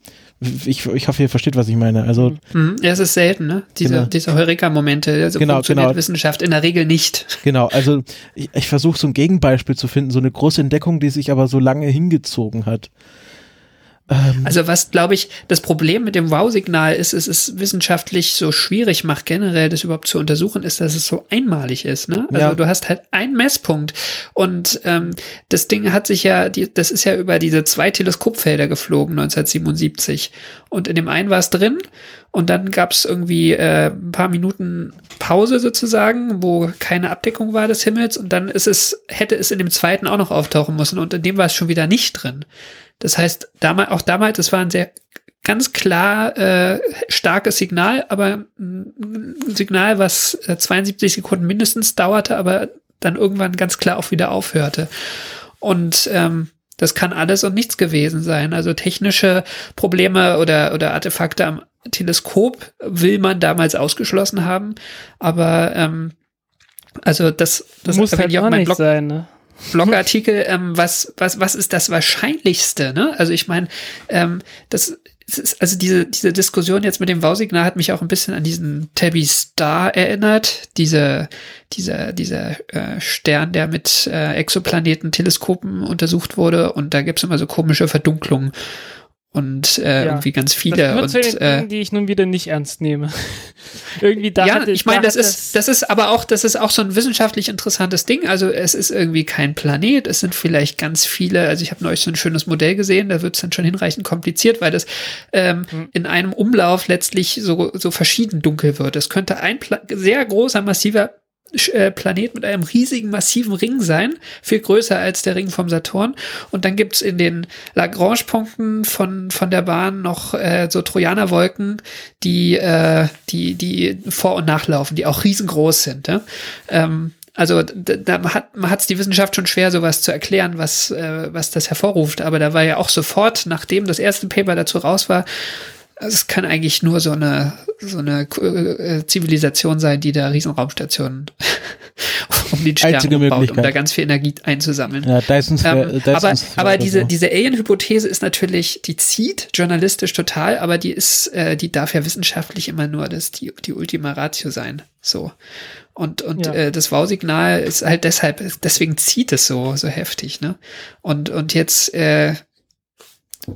ich, ich hoffe, ihr versteht, was ich meine. Also, Mhm. Ja, es ist selten, ne? Diese, Genau. diese Heureka-Momente. Also Genau, funktioniert genau. Wissenschaft in der Regel nicht. (laughs) genau, also ich, ich versuche so ein Gegenbeispiel zu finden, so eine große Entdeckung, die sich aber so lange hingezogen hat. Ähm, Also was, glaube ich, das Problem mit dem Wow-Signal ist, es ist wissenschaftlich so schwierig macht, generell das überhaupt zu untersuchen, ist, dass es so einmalig ist. Ne? Also Ja. du hast halt einen Messpunkt und ähm, das Ding hat sich ja, die, das ist ja über diese zwei Teleskopfelder geflogen 1977 und in dem einen war es drin und dann gab es irgendwie äh, ein paar Minuten Pause sozusagen, wo keine Abdeckung war des Himmels und dann ist es, hätte es in dem zweiten auch noch auftauchen müssen und in dem war es schon wieder nicht drin. Das heißt, damals, auch damals, es war ein sehr ganz klar äh, starkes Signal, aber ein Signal, was äh, 72 Sekunden mindestens dauerte, aber dann irgendwann ganz klar auch wieder aufhörte. Und ähm, das kann alles und nichts gewesen sein. Also technische Probleme oder, oder Artefakte am Teleskop will man damals ausgeschlossen haben, aber ähm, also das, das muss halt auch meinem nicht Blog sein, ne? Blogartikel, ähm, was, was, was ist das Wahrscheinlichste? Ne? Also ich meine, ähm, das ist, also diese, diese Diskussion jetzt mit dem Wow-Signal hat mich auch ein bisschen an diesen Tabby Star erinnert. Diese, dieser, dieser äh, Stern, der mit äh, Exoplaneten, Teleskopen untersucht wurde und da gibt's immer so komische Verdunklungen und äh, Ja. irgendwie ganz Das viele. gehört Und zu den äh, die ich nun wieder nicht ernst nehme. (laughs) irgendwie da ja, hatte, ich meine, da das ist, das ist aber auch, das ist auch so ein wissenschaftlich interessantes Ding. Also es ist irgendwie kein Planet, es sind vielleicht ganz viele, also ich habe neulich so ein schönes Modell gesehen, da wird es dann schon hinreichend kompliziert, weil das ähm, Hm. in einem Umlauf letztlich so, so verschieden dunkel wird. Es könnte ein Pla sehr großer, massiver Planet mit einem riesigen, massiven Ring sein, viel größer als der Ring vom Saturn. Und dann gibt's in den Lagrange-Punkten von, von der Bahn noch äh, so Trojanerwolken, die, äh, die, die vor- und nachlaufen, die auch riesengroß sind. Ja? Ähm, also da hat man hat's die Wissenschaft schon schwer, sowas zu erklären, was, äh, was das hervorruft. Aber da war ja auch sofort, nachdem das erste Paper dazu raus war, also es kann eigentlich nur so eine so eine äh, Zivilisation sein, die da Riesenraumstationen (laughs) um den Stern Einzige baut, um da ganz viel Energie einzusammeln. Ja, Dysons, Ähm, Dysons aber aber diese, so. diese Alien-Hypothese ist natürlich, die zieht journalistisch total, aber die ist, äh, die darf ja wissenschaftlich immer nur das, die, die Ultima Ratio sein. So. Und, und Ja. äh, das Wow-Signal ist halt deshalb, deswegen zieht es so, so heftig, ne? Und, und jetzt, äh,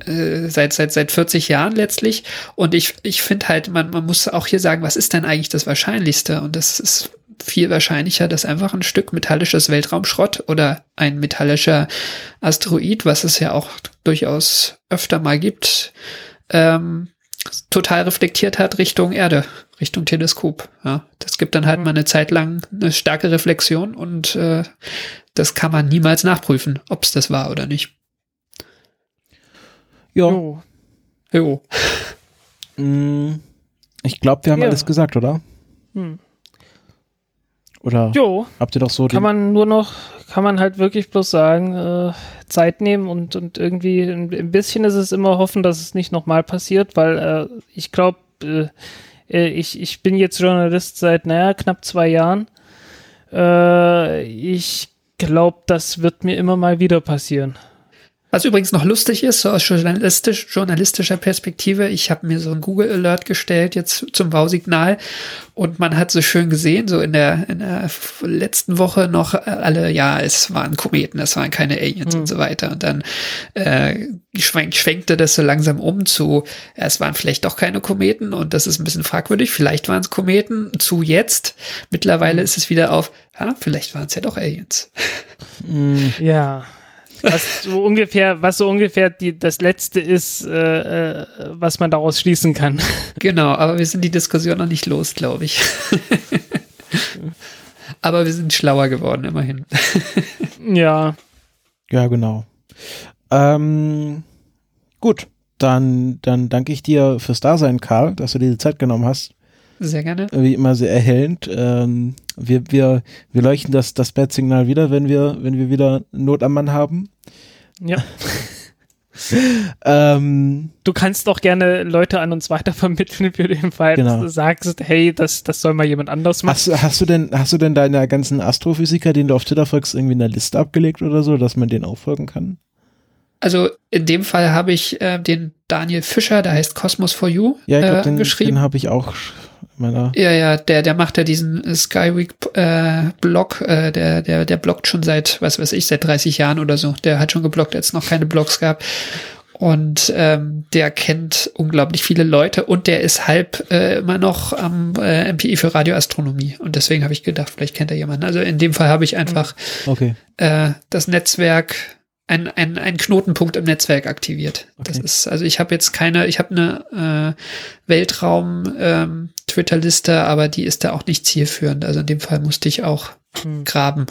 äh, seit, seit, seit 40 Jahren letztlich. Und ich, ich finde halt, man, man muss auch hier sagen, was ist denn eigentlich das Wahrscheinlichste? Und das ist viel wahrscheinlicher, dass einfach ein Stück metallisches Weltraumschrott oder ein metallischer Asteroid, was es ja auch durchaus öfter mal gibt, ähm, total reflektiert hat Richtung Erde, Richtung Teleskop. Ja, das gibt dann halt mal eine Zeit lang eine starke Reflexion und äh, das kann man niemals nachprüfen, ob es das war oder nicht. Ja, Jo. Jo. mh, ich glaube, wir haben Ja. alles gesagt, oder? Hm. Oder Jo, habt ihr doch so kann man nur noch, kann man halt wirklich bloß sagen, äh, Zeit nehmen und, und irgendwie ein, ein bisschen ist es immer hoffen, dass es nicht nochmal passiert, weil äh, ich glaube, äh, äh, ich, ich bin jetzt Journalist seit, naja, knapp zwei Jahren. Äh, ich glaube, das wird mir immer mal wieder passieren. Was übrigens noch lustig ist, so aus journalistisch, journalistischer Perspektive, ich habe mir so ein Google Alert gestellt jetzt zum Wow-Signal und man hat so schön gesehen, so in der, in der letzten Woche noch äh, alle, ja, es waren Kometen, es waren keine Aliens Mhm. und so weiter. Und dann äh, schwenk, schwenkte das so langsam um zu, es waren vielleicht doch keine Kometen und das ist ein bisschen fragwürdig, vielleicht waren es Kometen, zu jetzt. Mittlerweile ist es wieder auf, ja, vielleicht waren es ja doch Aliens. mh, Ja. Was so ungefähr, was so ungefähr die, das letzte ist, äh, äh, was man daraus schließen kann. Genau, aber wir sind die Diskussion noch nicht los, glaube ich. (laughs) aber wir sind schlauer geworden, immerhin. ja. ja, genau. Ähm, gut, dann, dann danke ich dir fürs Dasein, Karl, dass du dir die Zeit genommen hast. Sehr gerne. Wie immer sehr erhellend. Ähm, wir, wir, wir leuchten das, das Bat-Signal wieder, wenn wir, wenn wir wieder Not am Mann haben. Ja. (laughs) Ähm, Du kannst auch gerne Leute an uns weitervermitteln, (laughs) für den Fall, Genau. dass du sagst, hey, das, das soll mal jemand anders machen. hast, du- hast du denn, hast du denn deine ganzen Astrophysiker, den du auf Twitter folgst, irgendwie in der Liste abgelegt oder so, dass man den auch folgen kann? Also in dem Fall habe ich äh, den Daniel Fischer, der heißt Cosmos for You, Ja, ich äh, glaube, den, geschrieben. den habe ich auch meiner. Ja, ja, der, der macht ja diesen äh, Skyweek äh, Blog, äh, der, der, der bloggt schon seit, was weiß ich, seit 30 Jahren oder so. Der hat schon gebloggt, als es noch keine Blogs gab. Und ähm, der kennt unglaublich viele Leute und der ist halb äh, immer noch am äh, MPI für Radioastronomie. Und deswegen habe ich gedacht, vielleicht kennt er jemanden. Also in dem Fall habe ich einfach Okay. äh, das Netzwerk, ein, ein, ein Knotenpunkt im Netzwerk aktiviert. Das Okay. ist, also ich habe jetzt keine, ich habe eine äh, Weltraum ähm, aber die ist da auch nicht zielführend. Also in dem Fall musste ich auch Hm. graben.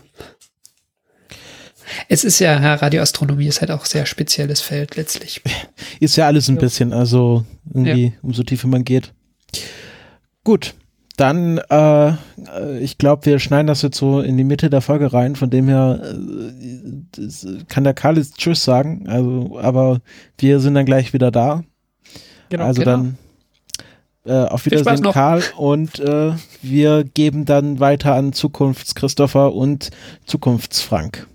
Es ist ja, ja, Radioastronomie ist halt auch sehr spezielles Feld letztlich. (laughs) Ist ja alles ein Ja. bisschen, also irgendwie, umso tiefer man geht. Gut, dann, äh, äh, ich glaube, wir schneiden das jetzt so in die Mitte der Folge rein, von dem her äh, kann der Karl jetzt Tschüss sagen, also, aber wir sind dann gleich wieder da. Genau. also genau. dann äh, auf Wiedersehen. Karl, und äh, wir geben dann weiter an Zukunfts-Christopher und Zukunfts-Frank.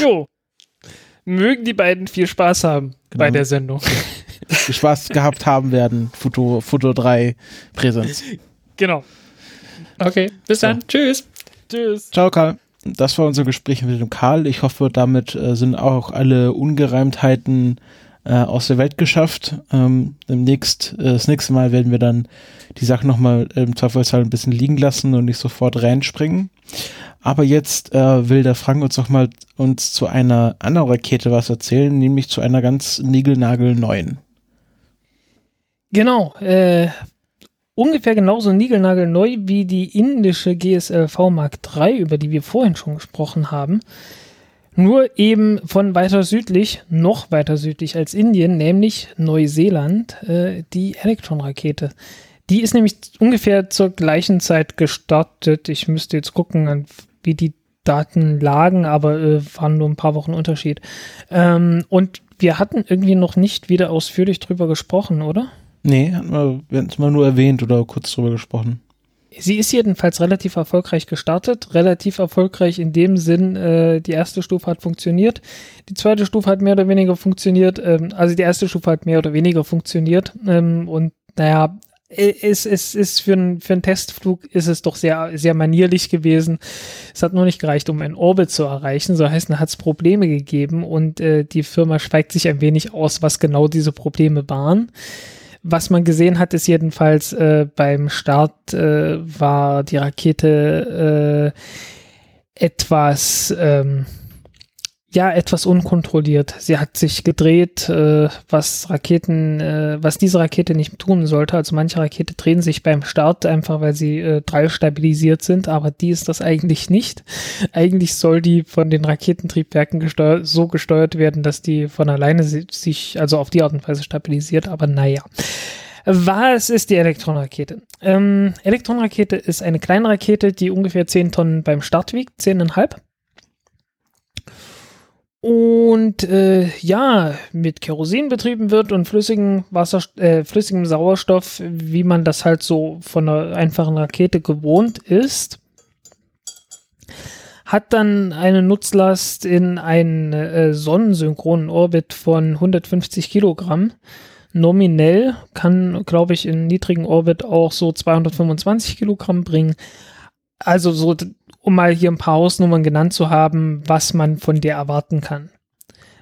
Jo. Mögen die beiden viel Spaß haben bei Genau. der Sendung. (laughs) Spaß gehabt haben werden, Foto, Foto 3 Präsenz. Genau. Okay, bis So. dann. Tschüss. Tschüss. Ciao, Karl. Das war unser Gespräch mit dem Karl. Ich hoffe, damit äh, sind auch alle Ungereimtheiten äh, aus der Welt geschafft. Ähm, demnächst, äh, das nächste Mal werden wir dann die Sache nochmal im Zweifelsfall ein bisschen liegen lassen und nicht sofort reinspringen. Aber jetzt äh, will der Frank uns noch mal uns zu einer anderen Rakete was erzählen, nämlich zu einer ganz niegelnagelneuen. Genau. Äh, ungefähr genauso niegelnagelneu wie die indische GSLV Mark III, über die wir vorhin schon gesprochen haben. Nur eben von weiter südlich, noch weiter südlich als Indien, nämlich Neuseeland, äh, die Elektron-Rakete. Die ist nämlich ungefähr zur gleichen Zeit gestartet. Ich müsste jetzt gucken, wie die Daten lagen, aber äh, waren nur ein paar Wochen Unterschied. Ähm, und wir hatten irgendwie noch nicht wieder ausführlich drüber gesprochen, oder? Nee, hatten wir, hatten es mal nur erwähnt oder kurz drüber gesprochen. Sie ist jedenfalls relativ erfolgreich gestartet. Relativ erfolgreich in dem Sinn, äh, die erste Stufe hat funktioniert. Die zweite Stufe hat mehr oder weniger funktioniert. Ähm, also die erste Stufe hat mehr oder weniger funktioniert. Ähm, und naja, es, es ist für, ein, für einen Testflug ist es doch sehr, sehr manierlich gewesen. Es hat nur nicht gereicht, um einen Orbit zu erreichen. So heißt, hat es Probleme gegeben und äh, die Firma schweigt sich ein wenig aus, was genau diese Probleme waren. Was man gesehen hat, ist jedenfalls äh, beim Start äh, war die Rakete äh, etwas ähm, ja etwas unkontrolliert. Sie hat sich gedreht, äh, was Raketen, äh, was diese Rakete nicht tun sollte. Also manche Rakete drehen sich beim Start einfach, weil sie äh, stabilisiert sind, aber die ist das eigentlich nicht. Eigentlich soll die von den Raketentriebwerken gesteuert, so gesteuert werden, dass die von alleine sich, also auf die Art und Weise stabilisiert, aber naja. Was ist die Elektronrakete? Ähm, Elektronrakete ist eine kleine Rakete, die ungefähr 10 Tonnen beim Start wiegt, 10,5 und äh, ja, mit Kerosin betrieben wird und flüssigem Wasser, äh, flüssigem Sauerstoff, wie man das halt so von einer einfachen Rakete gewohnt ist, hat dann eine Nutzlast in einen äh, sonnensynchronen Orbit von 150 Kilogramm. Nominell kann, glaube ich, in niedrigen Orbit auch so 225 Kilogramm bringen. Also so um mal hier ein paar Hausnummern genannt zu haben, was man von der erwarten kann.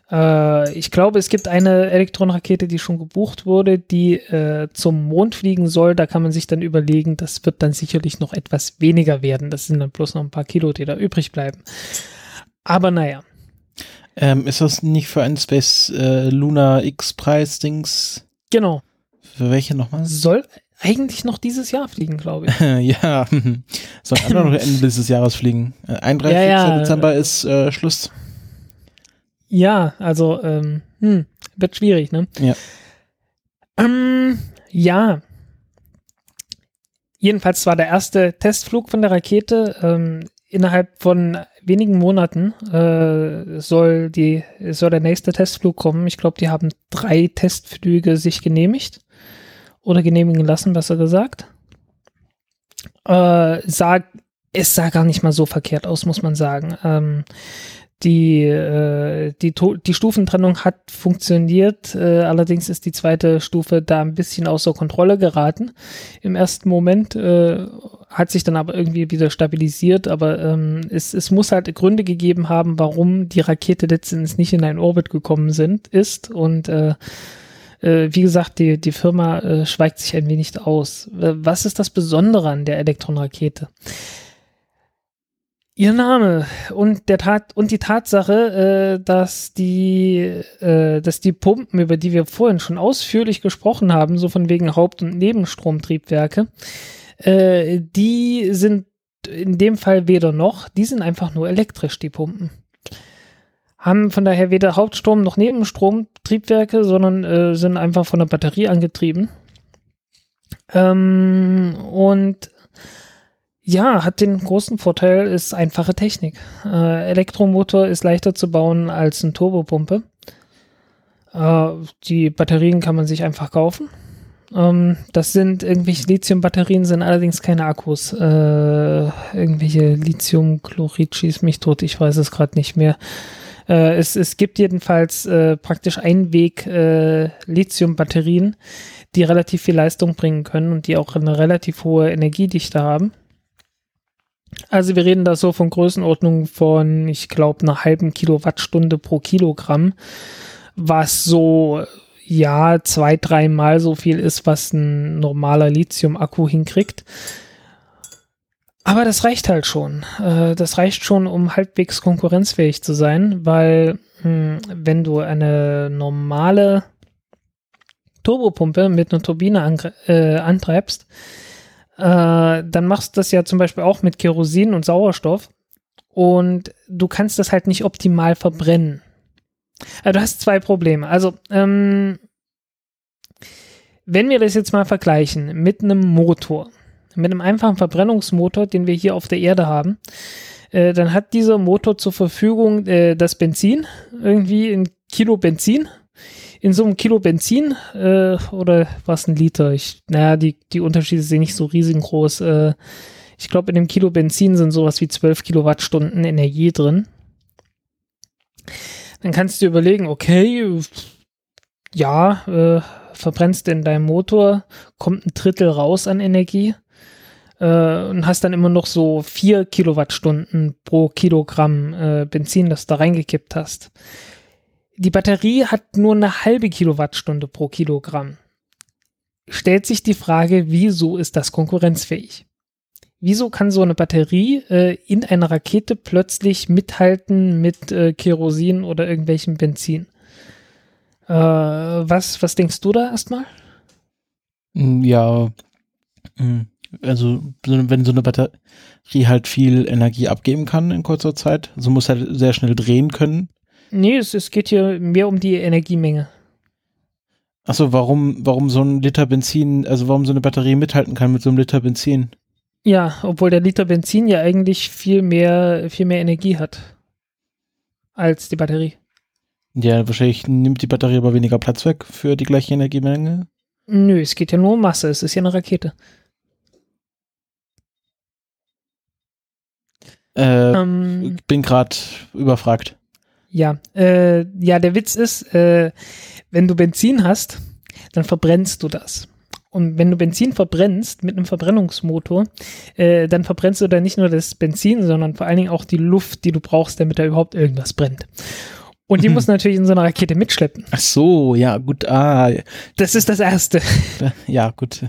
Äh, ich glaube, es gibt eine Elektronrakete, die schon gebucht wurde, die äh, zum Mond fliegen soll. Da kann man sich dann überlegen, das wird dann sicherlich noch etwas weniger werden. Das sind dann bloß noch ein paar Kilo, die da übrig bleiben. Aber naja. Ähm, ist das nicht für einen Space äh, Lunar X-Preis-Dings? Genau. Für welche nochmal? Soll eigentlich noch dieses Jahr fliegen, glaube ich. (laughs) ja, soll auch noch Ende dieses Jahres fliegen. 31. Ja, ja. Dezember ist äh, Schluss. Ja, also ähm, hm, wird schwierig, ne? Ja. Ähm, ja. Jedenfalls war der erste Testflug von der Rakete. Ähm, innerhalb von wenigen Monaten äh, soll die soll der nächste Testflug kommen. Ich glaube, die haben drei Testflüge sich genehmigt oder genehmigen lassen, besser gesagt. Äh, sah, es sah gar nicht mal so verkehrt aus, muss man sagen. Ähm, die, äh, die, die Stufentrennung hat funktioniert, äh, allerdings ist die zweite Stufe da ein bisschen außer Kontrolle geraten. Im ersten Moment äh, hat sich dann aber irgendwie wieder stabilisiert, aber ähm, es, es muss halt Gründe gegeben haben, warum die Rakete letztendlich nicht in einen Orbit gekommen sind, ist und äh, wie gesagt, die, die Firma äh, schweigt sich ein wenig aus. Äh, was ist das Besondere an der Elektronrakete? Ihr Name und der Tat und die Tatsache, äh, dass die, äh, dass die Pumpen, über die wir vorhin schon ausführlich gesprochen haben, so von wegen Haupt- und Nebenstromtriebwerke, äh, die sind in dem Fall weder noch, die sind einfach nur elektrisch, die Pumpen haben von daher weder Hauptstrom noch Nebenstromtriebwerke, sondern äh, sind einfach von der Batterie angetrieben. Ähm, und ja, hat den großen Vorteil, ist einfache Technik. Äh, Elektromotor ist leichter zu bauen als eine Turbopumpe. Äh, die Batterien kann man sich einfach kaufen. Ähm, das sind irgendwelche Lithium-Batterien, sind allerdings keine Akkus. Äh, irgendwelche Lithium-Chlorid schießt mich tot, ich weiß es gerade nicht mehr. Äh, es, es gibt jedenfalls äh, praktisch Einweg äh, Lithium-Batterien, die relativ viel Leistung bringen können und die auch eine relativ hohe Energiedichte haben. Also wir reden da so von Größenordnung von, ich glaube, einer halben Kilowattstunde pro Kilogramm, was so ja zwei, dreimal so viel ist, was ein normaler Lithium-Akku hinkriegt. Aber das reicht halt schon. Äh, das reicht schon, um halbwegs konkurrenzfähig zu sein, weil hm, wenn du eine normale Turbopumpe mit einer Turbine äh, antreibst, äh, dann machst du das ja zum Beispiel auch mit Kerosin und Sauerstoff und du kannst das halt nicht optimal verbrennen. Du hast zwei Probleme. Also, ähm, wenn wir das jetzt mal vergleichen mit einem Motor, mit einem einfachen Verbrennungsmotor, den wir hier auf der Erde haben, äh, dann hat dieser Motor zur Verfügung äh, das Benzin, irgendwie ein Kilo Benzin. In so einem Kilo Benzin äh, oder was ein Liter? Ich, naja, die, die Unterschiede sind nicht so riesengroß. Äh, ich glaube, in dem Kilo Benzin sind sowas wie 12 Kilowattstunden Energie drin. Dann kannst du dir überlegen, okay, ja, äh, verbrennst in deinem Motor, kommt ein Drittel raus an Energie äh, und hast dann immer noch so vier Kilowattstunden pro Kilogramm äh, Benzin, das du da reingekippt hast. Die Batterie hat nur eine halbe Kilowattstunde pro Kilogramm. Stellt sich die Frage, wieso ist das konkurrenzfähig? Wieso kann so eine Batterie äh, in einer Rakete plötzlich mithalten mit äh, Kerosin oder irgendwelchem Benzin? Äh, was, was denkst du da erstmal? Mm, ja, mm, also wenn so eine Batterie halt viel Energie abgeben kann in kurzer Zeit, so muss halt sehr schnell drehen können. Nee, es, es geht hier mehr um die Energiemenge. Achso, warum, warum so ein Liter Benzin, also warum so eine Batterie mithalten kann mit so einem Liter Benzin? Ja, obwohl der Liter Benzin ja eigentlich viel mehr, viel mehr Energie hat als die Batterie. Ja, wahrscheinlich nimmt die Batterie aber weniger Platz weg für die gleiche Energiemenge. Nö, es geht ja nur um Masse, es ist ja eine Rakete. Äh, ähm, bin gerade überfragt. Ja, äh, ja, der Witz ist, äh, wenn du Benzin hast, dann verbrennst du das. Und wenn du Benzin verbrennst mit einem Verbrennungsmotor, äh, dann verbrennst du da nicht nur das Benzin, sondern vor allen Dingen auch die Luft, die du brauchst, damit da überhaupt irgendwas brennt. Und die mhm. (laughs) muss natürlich in so einer Rakete mitschleppen. Ach so, ja, gut. Ah. Das ist das Erste. Ja, gut.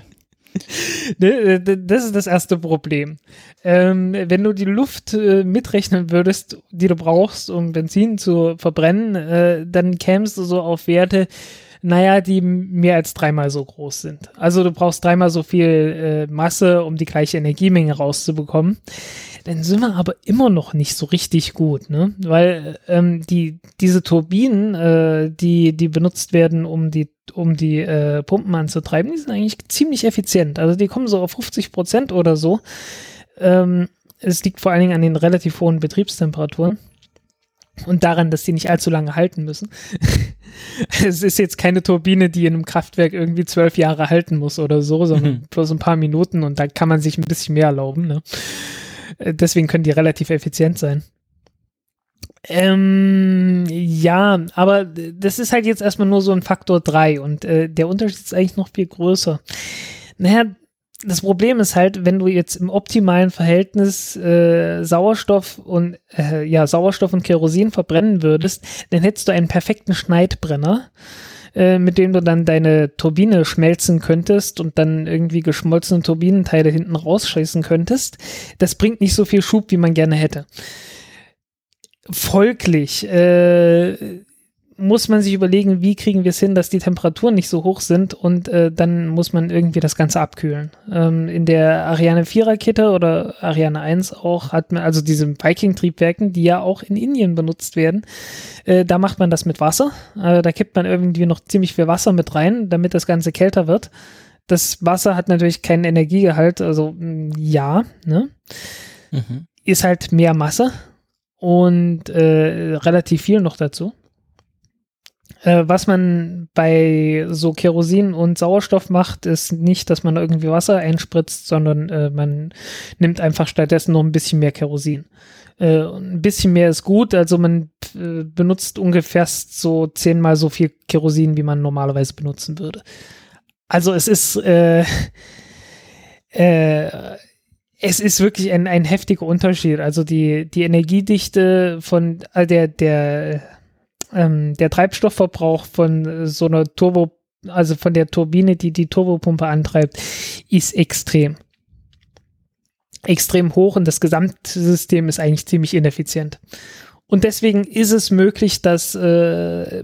Ne, das ist das erste Problem. Ähm, wenn du die Luft äh, mitrechnen würdest, die du brauchst, um Benzin zu verbrennen, äh, dann kämst du so auf Werte, naja, die mehr als dreimal so groß sind. Also du brauchst dreimal so viel äh, Masse, um die gleiche Energiemenge rauszubekommen dann sind wir aber immer noch nicht so richtig gut, ne? Weil ähm, die diese Turbinen, äh, die die benutzt werden, um die um die äh, Pumpen anzutreiben, die sind eigentlich ziemlich effizient. Also die kommen so auf 50 Prozent oder so. Ähm, es liegt vor allen Dingen an den relativ hohen Betriebstemperaturen und daran, dass die nicht allzu lange halten müssen. (laughs) es ist jetzt keine Turbine, die in einem Kraftwerk irgendwie zwölf Jahre halten muss oder so, sondern mhm. bloß ein paar Minuten und da kann man sich ein bisschen mehr erlauben. Ne? Äh, deswegen können die relativ effizient sein. Ähm, ja, aber das ist halt jetzt erstmal nur so ein Faktor 3 und äh, der Unterschied ist eigentlich noch viel größer. Naja, das Problem ist halt, wenn du jetzt im optimalen Verhältnis äh, Sauerstoff und äh, ja Sauerstoff und Kerosin verbrennen würdest, dann hättest du einen perfekten Schneidbrenner äh, mit dem du dann deine Turbine schmelzen könntest und dann irgendwie geschmolzene Turbinenteile hinten rausschießen könntest. Das bringt nicht so viel Schub, wie man gerne hätte. Folglich äh, muss man sich überlegen, wie kriegen wir es hin, dass die Temperaturen nicht so hoch sind und äh, dann muss man irgendwie das Ganze abkühlen. Ähm, in der Ariane 4 Rakete oder Ariane 1 auch hat man, also diese Viking-Triebwerken, die ja auch in Indien benutzt werden, äh, da macht man das mit Wasser. Äh, da kippt man irgendwie noch ziemlich viel Wasser mit rein, damit das Ganze kälter wird. Das Wasser hat natürlich keinen Energiegehalt, also mm, ja, ne? Mhm. Ist halt mehr Masse und äh, relativ viel noch dazu. Äh, was man bei so Kerosin und Sauerstoff macht, ist nicht, dass man irgendwie Wasser einspritzt, sondern äh, man nimmt einfach stattdessen noch ein bisschen mehr Kerosin. Äh, ein bisschen mehr ist gut, also man äh, benutzt ungefähr so zehnmal so viel Kerosin, wie man normalerweise benutzen würde. Also es ist äh, äh, es ist wirklich ein, ein heftiger Unterschied. Also die, die Energiedichte von äh, der, der ähm, der Treibstoffverbrauch von äh, so einer Turbo, also von der Turbine, die die Turbopumpe antreibt, ist extrem. Extrem hoch und das Gesamtsystem ist eigentlich ziemlich ineffizient. Und deswegen ist es möglich, dass äh,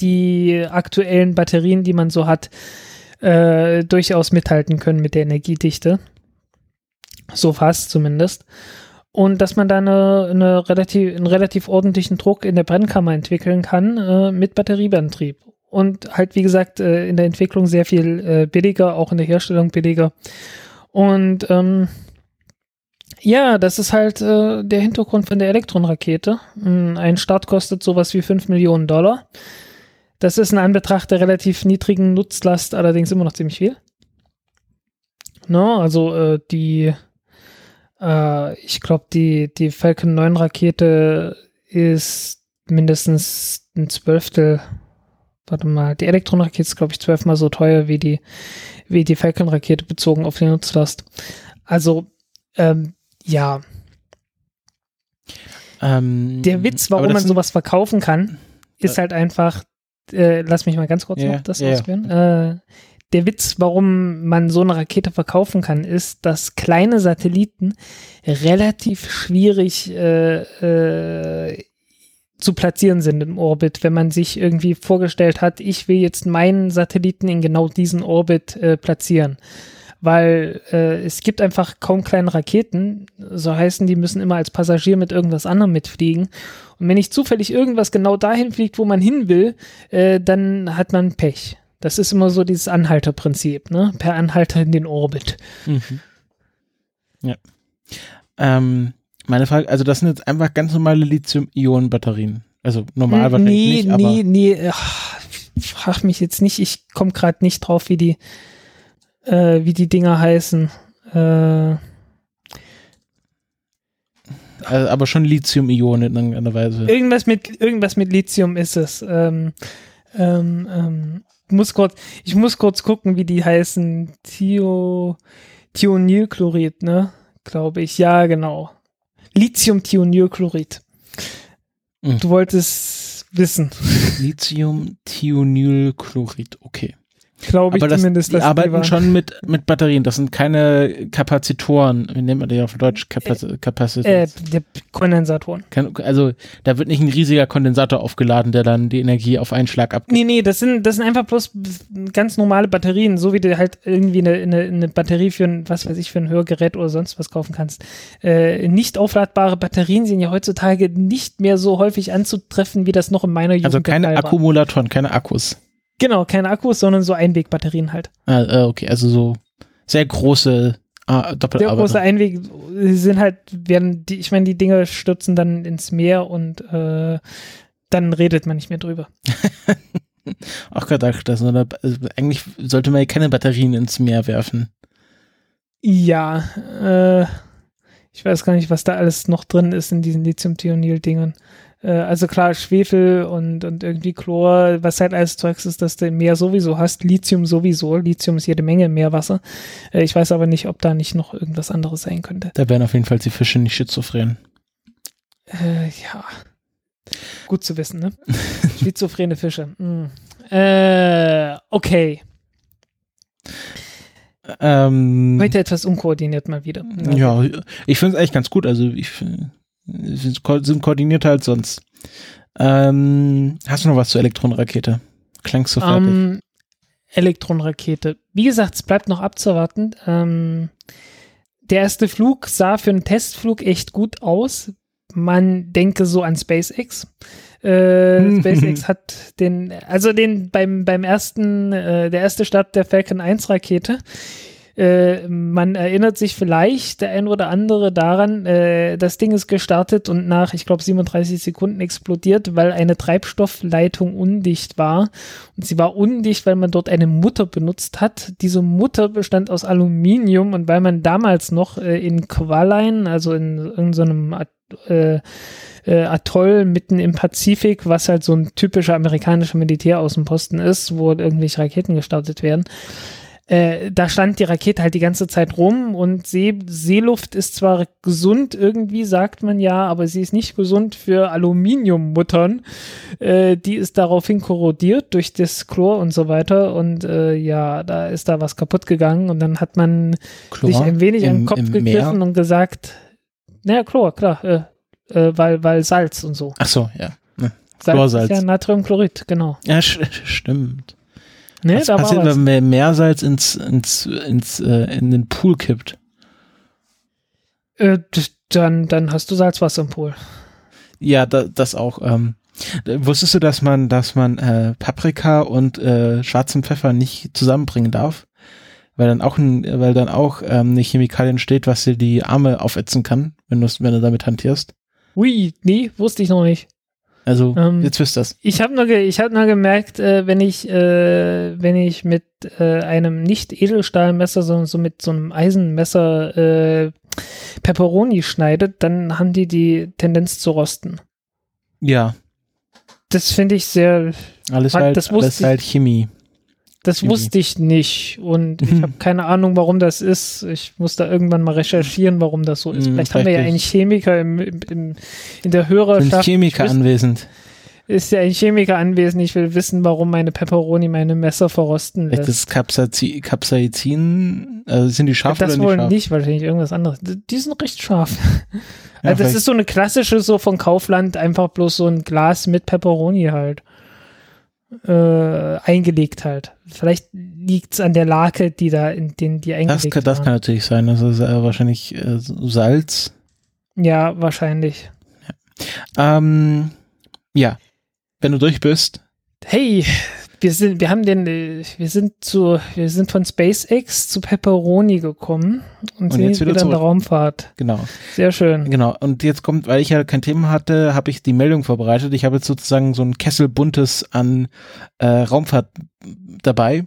die aktuellen Batterien, die man so hat, äh, durchaus mithalten können mit der Energiedichte. So fast zumindest. Und dass man da eine, eine relativ, einen relativ ordentlichen Druck in der Brennkammer entwickeln kann äh, mit Batterieantrieb. Und halt, wie gesagt, äh, in der Entwicklung sehr viel äh, billiger, auch in der Herstellung billiger. Und ähm, ja, das ist halt äh, der Hintergrund von der Elektronrakete. Hm, ein Start kostet sowas wie 5 Millionen Dollar. Das ist in Anbetracht der relativ niedrigen Nutzlast allerdings immer noch ziemlich viel. No, also äh, die, äh, ich glaube, die, die Falcon 9 Rakete ist mindestens ein Zwölftel, warte mal, die Elektronrakete ist, glaube ich, zwölfmal so teuer wie die, wie die Falcon Rakete bezogen auf die Nutzlast. Also, ähm, ja. Ähm, Der Witz, warum man sowas verkaufen kann, ist halt einfach, äh, lass mich mal ganz kurz Ja, noch das ja. ausführen. Äh, der Witz, warum man so eine Rakete verkaufen kann, ist, dass kleine Satelliten relativ schwierig äh, äh, zu platzieren sind im Orbit, wenn man sich irgendwie vorgestellt hat, ich will jetzt meinen Satelliten in genau diesen Orbit äh, platzieren. Weil äh, es gibt einfach kaum kleine Raketen, so heißen, die müssen immer als Passagier mit irgendwas anderem mitfliegen. Und wenn nicht zufällig irgendwas genau dahin fliegt, wo man hin will, äh, dann hat man Pech. Das ist immer so dieses Anhalterprinzip, ne? Per Anhalter in den Orbit. Mhm. Ja. Ähm, meine Frage, also das sind jetzt einfach ganz normale Lithium-Ionen-Batterien. Also normal wahrscheinlich nee, nicht, aber nee, nee, ach, frag mich jetzt nicht, ich komme gerade nicht drauf, wie die, äh, wie die Dinger heißen. Äh, also, aber schon Lithium-Ionen in irgendeiner Weise. irgendwas mit irgendwas mit Lithium ist es. Ähm, ähm, ähm, muss kurz, ich muss kurz gucken, wie die heißen. Thio, Thionylchlorid, ne? Glaube ich. Ja, genau. Lithium-Thionylchlorid. Mhm. Du wolltest wissen, Lithium-Thionylchlorid, okay. Glaube ich Aber das, zumindest. die arbeiten waren. schon mit, mit Batterien. Das sind keine Kapazitoren. Wie nennt man die auf Deutsch? Kapac Äh, der Kondensatoren. Also da wird nicht ein riesiger Kondensator aufgeladen, der dann die Energie auf einen Schlag abgibt. Nee, nee, das sind, das sind einfach bloß ganz normale Batterien, so wie du halt irgendwie eine, eine, eine Batterie für ein, was weiß ich, für ein Hörgerät oder sonst was kaufen kannst. Äh, nicht aufladbare Batterien sind ja heutzutage nicht mehr so häufig anzutreffen, wie das noch in meiner Jugend Also der keine Fall war. Akkumulatoren, keine Akkus. Genau, keine Akkus, sondern so Einwegbatterien halt. Ah, äh, okay, also so sehr große ah, Der Doppelarbeiter. große Einweg sind halt, werden die, ich meine, die Dinger stürzen dann ins Meer und äh, dann redet man nicht mehr drüber. (laughs) Auch gedacht, dass man da, also eigentlich sollte man ja keine Batterien ins Meer werfen. Ja, äh, ich weiß gar nicht, was da alles noch drin ist in diesen Lithium-Thionil-Dingern. Äh, also klar, Schwefel und, und irgendwie Chlor, was halt alles Zeugs ist, dass du im Meer sowieso hast. Lithium sowieso. Lithium ist jede Menge im Meerwasser. Äh, ich weiß aber nicht, ob da nicht noch irgendwas anderes sein könnte. Da wären auf jeden Fall die Fische nicht schizophren. Äh, ja. Gut zu wissen, ne? (laughs) Schizophrene Fische. Hm. Äh, okay. Ähm, Heute etwas unkoordiniert mal wieder. ja, ich finde es eigentlich ganz gut. Also ich ko- sind koordinierter als sonst. Ähm, hast du noch was zur Elektronenrakete? Klangst du fertig? Ähm, Elektronenrakete. Wie gesagt, es bleibt noch abzuwarten. Ähm, der erste Flug sah für einen Testflug echt gut aus. Man denke so an SpaceX. Äh, SpaceX (laughs) hat den, also den beim, beim ersten, äh, der erste Start der Falcon 1 Rakete. Äh, man erinnert sich vielleicht der ein oder andere daran, äh, das Ding ist gestartet und nach, ich glaube, 37 Sekunden explodiert, weil eine Treibstoffleitung undicht war. Und sie war undicht, weil man dort eine Mutter benutzt hat. Diese Mutter bestand aus Aluminium und weil man damals noch äh, in Qualine, also in irgendeinem äh, äh, Atoll mitten im Pazifik, was halt so ein typischer amerikanischer Militäraußenposten ist, wo irgendwelche Raketen gestartet werden, äh, da stand die Rakete halt die ganze Zeit rum und See Seeluft ist zwar gesund irgendwie, sagt man ja, aber sie ist nicht gesund für Aluminiummuttern. Äh, die ist daraufhin korrodiert durch das Chlor und so weiter und äh, ja, da ist da was kaputt gegangen und dann hat man Chlor sich ein wenig im, an den Kopf gegriffen Meer? und gesagt, naja, Chlor, klar, äh, äh, weil, weil Salz und so. Ach so, ja. Ne. Salz Chlorsalz. ist ja Natriumchlorid, genau. Ja, (laughs) stimmt. Ne, Was passiert, wenn man Meersalz ins, ins, ins, äh, in den Pool kippt? Äh, dann, dann hast du Salzwasser im Pool. Ja, da, das auch. Ähm, wusstest du, dass man, dass man äh, Paprika und äh, schwarzen Pfeffer nicht zusammenbringen darf? Weil dann auch ein, weil dann auch ähm, eine Chemikalie entsteht, was dir die Arme aufätzen kann, wenn du wenn du damit hantierst. Ui, nee, wusste ich noch nicht. Also Ähm, jetzt wisst ihr das. Ich habe nur, ge ich hab nur gemerkt, äh, wenn ich, äh, wenn ich mit äh, einem nicht Edelstahlmesser, sondern so mit so einem Eisenmesser äh, Pepperoni schneide, dann haben die die Tendenz zu rosten. Ja, Das finde ich sehr, alles Hat- halt, das alles halt Chemie. Das wusste ich nicht und ich habe keine Ahnung, warum das ist. Ich muss da irgendwann mal recherchieren, warum das so ist. Hm, vielleicht haben wir ja vielleicht einen Chemiker im, im, im, in der Sind Hörerschaft. Chemiker Ich wüs- anwesend. Ist ja ein Chemiker anwesend. Ich will wissen, warum meine Pepperoni meine Messer verrosten Vielleicht lässt. ist Capsaici- Capsaicin, also sind die scharf das oder wohl nicht scharf? nicht, wahrscheinlich irgendwas anderes. Die sind recht scharf. (laughs) Ja, also das vielleicht- ist so eine klassische, so von Kaufland, einfach bloß so ein Glas mit Pepperoni halt. Äh, eingelegt halt. Vielleicht liegt's an der Lake, die da in den, die eingelegt das, kann, das kann natürlich sein. Das ist äh, wahrscheinlich äh, Salz. Ja, wahrscheinlich. Ähm, ja, wenn du durch bist, Hey, wir sind, wir haben den, wir sind zu, wir sind von SpaceX zu Pepperoni gekommen und, sind jetzt wieder wieder in der. Raumfahrt. genau. Sehr schön. Genau, und jetzt kommt, weil ich ja kein Thema hatte, habe ich die Meldung vorbereitet. Ich habe jetzt sozusagen so ein Kessel buntes an äh, Raumfahrt dabei.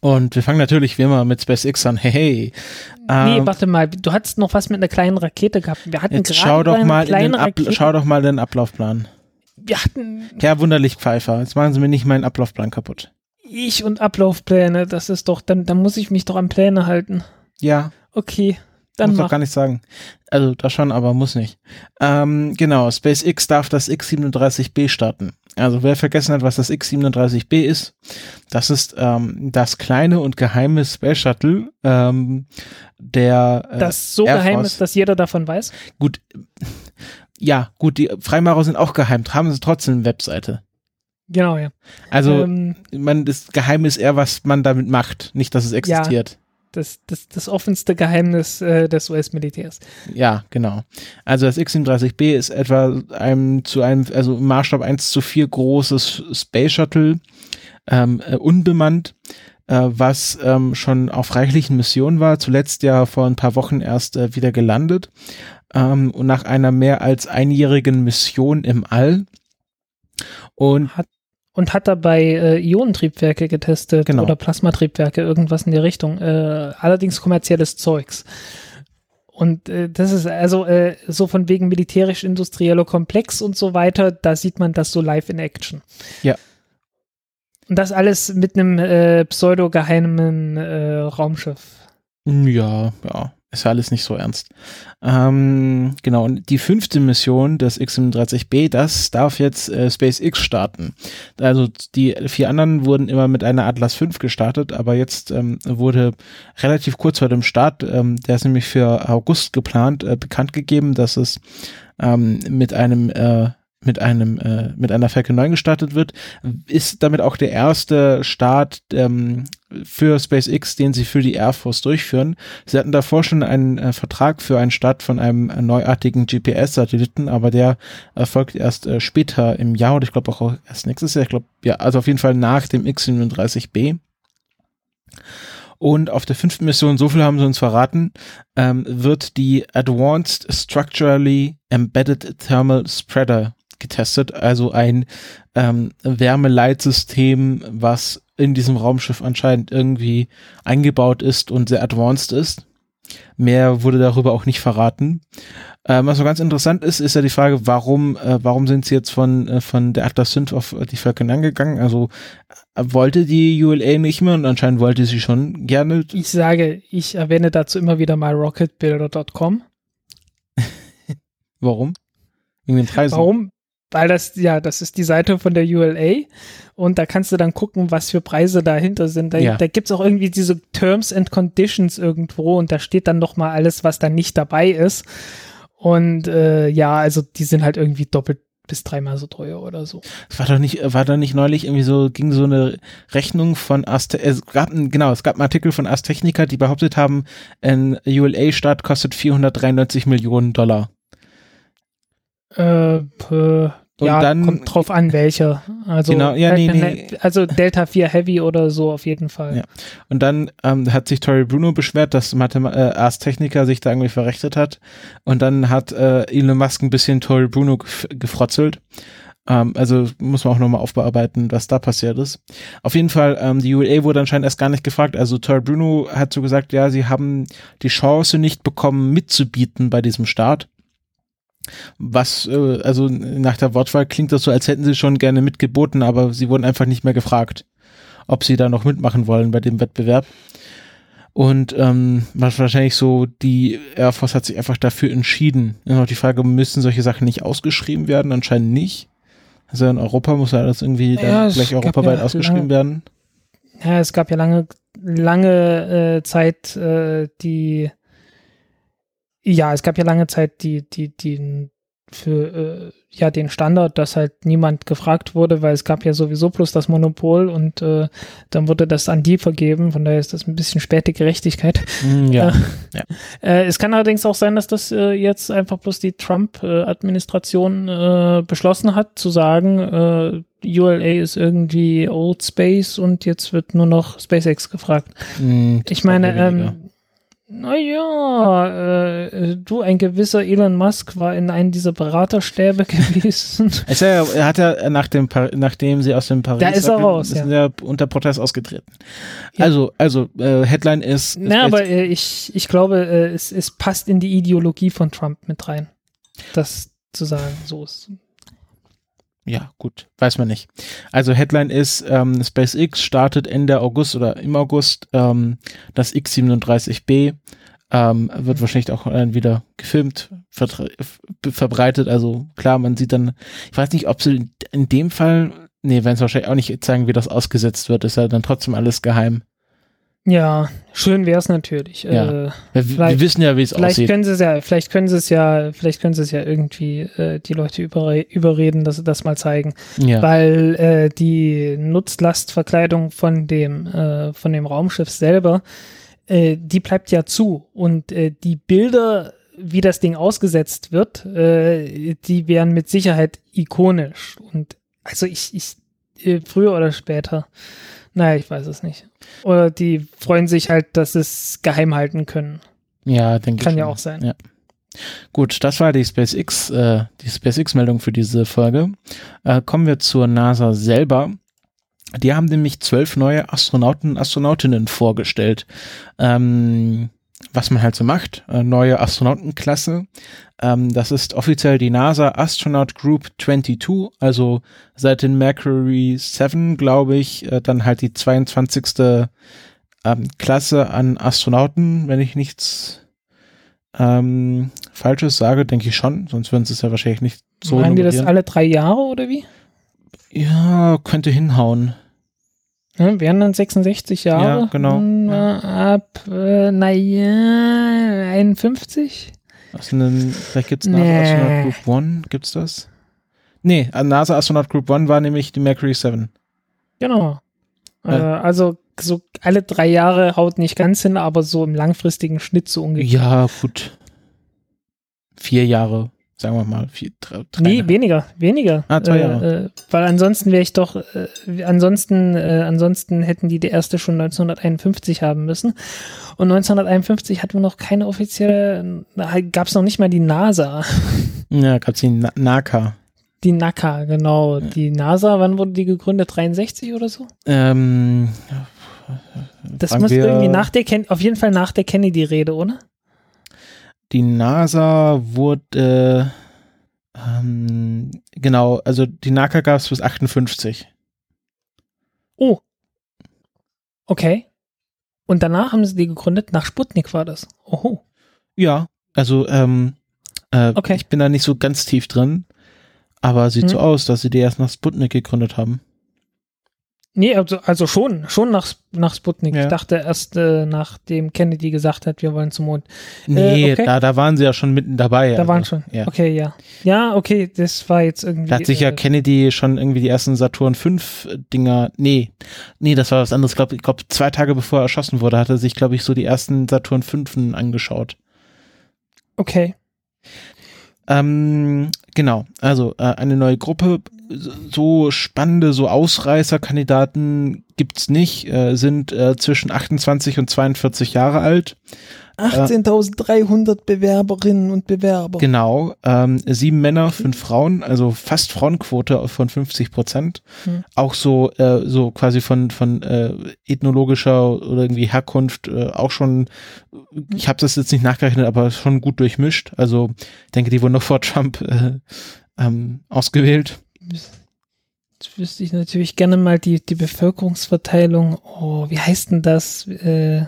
Und wir fangen natürlich wie immer mit SpaceX an. Hey, hey. nee, Ähm, warte mal, du hattest noch was mit einer kleinen Rakete gehabt. Wir hatten jetzt gerade schau doch, mal in den Rakete, schau doch mal den Ablaufplan. Herr Wunderlich Pfeifer, jetzt machen Sie mir nicht meinen Ablaufplan kaputt. ich und Ablaufpläne, das ist doch, dann, dann muss ich mich doch an Pläne halten. Ja, Okay, dann muss doch mach. gar nicht sagen. Also das schon, aber muss nicht. Ähm, genau, SpaceX darf das X-37B starten. Also wer vergessen hat, was das X-37B ist, das ist ähm, das kleine und geheime Space Shuttle ähm, der äh, Das so Air geheim Force. ist, dass jeder davon weiß. Gut, ja, gut, die Freimaurer sind auch geheim, haben sie trotzdem eine Webseite. Genau, ja. Also ähm, man, das Geheim ist eher, was man damit macht, nicht, dass es existiert. das, das, das offenste Geheimnis äh, des US-Militärs. Ja, genau. Also das X-37B ist etwa einem zu einem, also im Maßstab 1 zu 4 großes Space Shuttle, ähm, äh, unbemannt, äh, was ähm, schon auf reichlichen Missionen war, zuletzt ja vor ein paar Wochen erst äh, wieder gelandet ähm, und nach einer mehr als einjährigen Mission im All. Und Und hat dabei äh, Ionentriebwerke getestet Genau. oder Plasmatriebwerke, irgendwas in die Richtung. Äh, allerdings kommerzielles Zeugs. Und äh, das ist also äh, so von wegen militärisch-industrieller Komplex und so weiter, da sieht man das so live in Action. Ja. Und das alles mit einem äh, pseudo-geheimen äh, Raumschiff. Ja, ja, ist ja alles nicht so ernst. Ähm, genau, und die fünfte Mission des X-37B, das darf jetzt äh, SpaceX starten. Also die vier anderen wurden immer mit einer Atlas V gestartet, aber jetzt ähm, wurde relativ kurz vor dem Start, ähm, der ist nämlich für August geplant, äh, bekannt gegeben, dass es ähm, mit einem äh, mit einem äh, mit einer Falcon 9 gestartet wird, ist damit auch der erste Start ähm, für SpaceX, den sie für die Air Force durchführen. Sie hatten davor schon einen äh, Vertrag für einen Start von einem äh, neuartigen GPS-Satelliten, aber der erfolgt erst äh, später im Jahr oder ich glaube auch erst nächstes Jahr. Ich glaube, ja, also auf jeden Fall nach dem X-37B. Und auf der fünften Mission, so viel haben sie uns verraten, ähm, wird die Advanced Structurally Embedded Thermal Spreader getestet, also ein ähm, Wärmeleitsystem, was in diesem Raumschiff anscheinend irgendwie eingebaut ist und sehr advanced ist. Mehr wurde darüber auch nicht verraten. Ähm, was so ganz interessant ist, ist ja die Frage, warum, äh, warum sind sie jetzt von, äh, von der Atlas V auf die Falcon angegangen? Also äh, wollte die ULA nicht mehr und anscheinend wollte sie schon gerne. Ich sage, ich erwähne dazu immer wieder mal rocketbuilder.com. (laughs) Warum? Wegen den Preisen. Warum? Weil das, ja, das ist die Seite von der ULA und da kannst du dann gucken, was für Preise dahinter sind. Da, Ja. da gibt's auch irgendwie diese Terms and Conditions irgendwo und da steht dann nochmal alles, was da nicht dabei ist. Und äh, ja, also die sind halt irgendwie doppelt bis dreimal so teuer oder so. Es war doch nicht, war da nicht neulich irgendwie so, ging so eine Rechnung von Ast, es gab, ein- genau, es gab einen Artikel von Astechnica, die behauptet haben, ein ULA-Start kostet 493 Millionen Dollar. Äh, Und ja, dann- kommt drauf an, welcher. Also, Genau, ja, nee, nee. also Delta 4 Heavy oder so auf jeden Fall. Ja. Und dann ähm, hat sich Tori Bruno beschwert, dass Mathem äh, Ars Technica sich da irgendwie verrechnet hat. Und dann hat äh, Elon Musk ein bisschen Tori Bruno gef gefrotzelt. Ähm, also muss man auch nochmal aufbearbeiten, was da passiert ist. Auf jeden Fall, ähm, die ULA wurde anscheinend erst gar nicht gefragt. Also Tori Bruno hat so gesagt, ja, sie haben die Chance nicht bekommen, mitzubieten bei diesem Start. Was, äh, also nach der Wortwahl klingt das so, als hätten sie schon gerne mitgeboten, aber sie wurden einfach nicht mehr gefragt ob sie da noch mitmachen wollen bei dem Wettbewerb. Und ähm, wahrscheinlich so, die Air Force hat sich einfach dafür entschieden. Immer noch die Frage, müssen solche Sachen nicht ausgeschrieben werden? Anscheinend nicht. Also in Europa muss ja das irgendwie Ja, dann gleich europaweit ja ausgeschrieben lange- werden. Ja, es gab ja lange, lange äh, Zeit, äh, die ja, es gab ja lange Zeit die, die, die für äh, ja den Standard, dass halt niemand gefragt wurde, weil es gab ja sowieso bloß das Monopol und äh, dann wurde das an die vergeben, von daher ist das ein bisschen späte Gerechtigkeit. Hm, ja. Äh, es kann allerdings auch sein, dass das äh, jetzt einfach bloß die Trump-Administration äh, beschlossen hat, zu sagen, äh, ULA ist irgendwie Old Space und jetzt wird nur noch SpaceX gefragt. Das Ich meine, ähm, naja, äh, du, ein gewisser Elon Musk war in einem dieser Beraterstäbe (laughs) gewesen. Es ist ja, er hat ja nach dem, nachdem sie aus dem Paris Da ist er raus, ist ja. er unter Protest ausgetreten. Ja. Also, also äh, Headline ist, Na, aber äh, ich, ich glaube, äh, es, es passt in die Ideologie von Trump mit rein. Das zu sagen, so ist. Ja, gut, weiß man nicht. Also Headline ist, ähm, SpaceX startet Ende August oder im August ähm, das X-37B. Ähm, wird wahrscheinlich auch äh, wieder gefilmt, verbreitet. Also klar, man sieht dann, ich weiß nicht, ob sie in, dem Fall, nee, werden es wahrscheinlich auch nicht zeigen, wie das ausgesetzt wird. Ist ja dann trotzdem alles geheim. Ja, schön wäre es natürlich. Ja. Äh, Wir, wir Vielleicht- wissen ja, wie es vielleicht aussieht. können sie es ja, vielleicht können sie es ja, vielleicht können sie es ja irgendwie äh, die Leute überre überreden, dass sie das mal zeigen. Ja. weil äh, die Nutzlastverkleidung von dem äh, von dem Raumschiff selber, äh, die bleibt ja zu und äh, die Bilder, wie das Ding ausgesetzt wird, äh, die wären mit Sicherheit ikonisch und also ich ich äh, früher oder später, naja, ich weiß es nicht. Oder die freuen sich halt, dass sie es geheim halten können. Ja, denke ich. Kann ja schon. auch sein. Ja. Gut, das war die SpaceX, äh, die SpaceX-Meldung für diese Folge. Äh, kommen wir zur NASA selber. Die haben nämlich zwölf neue Astronauten und Astronautinnen vorgestellt. Ähm, was man halt so macht, äh, neue Astronautenklasse. Ähm, das ist offiziell die NASA Astronaut Group 22, also seit den Mercury 7, glaube ich, äh, dann halt die 22. Ähm, Klasse an Astronauten, wenn ich nichts ähm, Falsches sage, denke ich schon, sonst würden sie es ja wahrscheinlich nicht so Machen die das alle drei Jahre oder wie? Ja, könnte hinhauen. Ja, wären dann 66 Jahre. Ja, genau. Na, ab, äh, naja, 51? Was denn, vielleicht gibt's NASA Nee. Astronaut Group One, gibt's das? Nee, äh, NASA Astronaut Group One war nämlich die Mercury 7. Genau. Äh, also so alle drei Jahre haut nicht ganz hin, aber so im langfristigen Schnitt so ungefähr. Ja, gut. Vier Jahre, sagen wir mal. Vier, drei, drei Nee, weniger, weniger. Ah, zwei äh, Jahre. Äh, weil ansonsten wäre ich doch, äh, ansonsten, äh, ansonsten hätten die die erste schon 1951 haben müssen. Und 1951 hatten wir noch keine offizielle, gab es noch nicht mal die NASA. (laughs) Ja, gab's die Na NACA. Die NACA, genau. Die NASA, wann wurde die gegründet? 63 oder so? Ähm, Das muss irgendwie nach der, Ken auf jeden Fall nach der Kennedy-Rede, oder? Die NASA wurde, ähm, genau, also die NACA gab's bis 58. Oh. Okay. Und danach haben sie die gegründet, nach Sputnik war das. Oho. Ja, also ähm, äh, Okay. ich bin da nicht so ganz tief drin, aber sieht Hm. so aus, dass sie die erst nach Sputnik gegründet haben. Nee, also, also schon, schon nach, nach Sputnik. Ja. Ich dachte erst, äh, nachdem Kennedy gesagt hat, wir wollen zum Mond. Nee, Äh, okay. da, da waren sie ja schon mitten dabei. Da also, waren schon. Ja. Okay, ja. Ja, okay, das war jetzt irgendwie. Da hat sich ja äh, Kennedy schon irgendwie die ersten Saturn 5 Dinger, nee, nee, das war was anderes. Ich glaube, ich glaub, zwei Tage bevor er erschossen wurde, hat er sich, glaube ich, so die ersten Saturn 5 angeschaut. Okay. Ähm, genau, also äh, eine neue Gruppe, so spannende, so Ausreißerkandidaten gibt's nicht, äh, sind äh, zwischen 28 und 42 Jahre alt. 18.300 Bewerberinnen und Bewerber. Genau, ähm, sieben Männer, fünf Frauen, also fast Frauenquote von 50 Prozent. Hm. Auch so, äh, so quasi von von äh, ethnologischer oder irgendwie Herkunft äh, auch schon. Ich habe das jetzt nicht nachgerechnet, aber schon gut durchmischt. Also ich denke, die wurden noch vor Trump äh, ähm, ausgewählt. Jetzt wüsste ich natürlich gerne mal die, die Bevölkerungsverteilung. Oh, wie heißt denn das? Äh,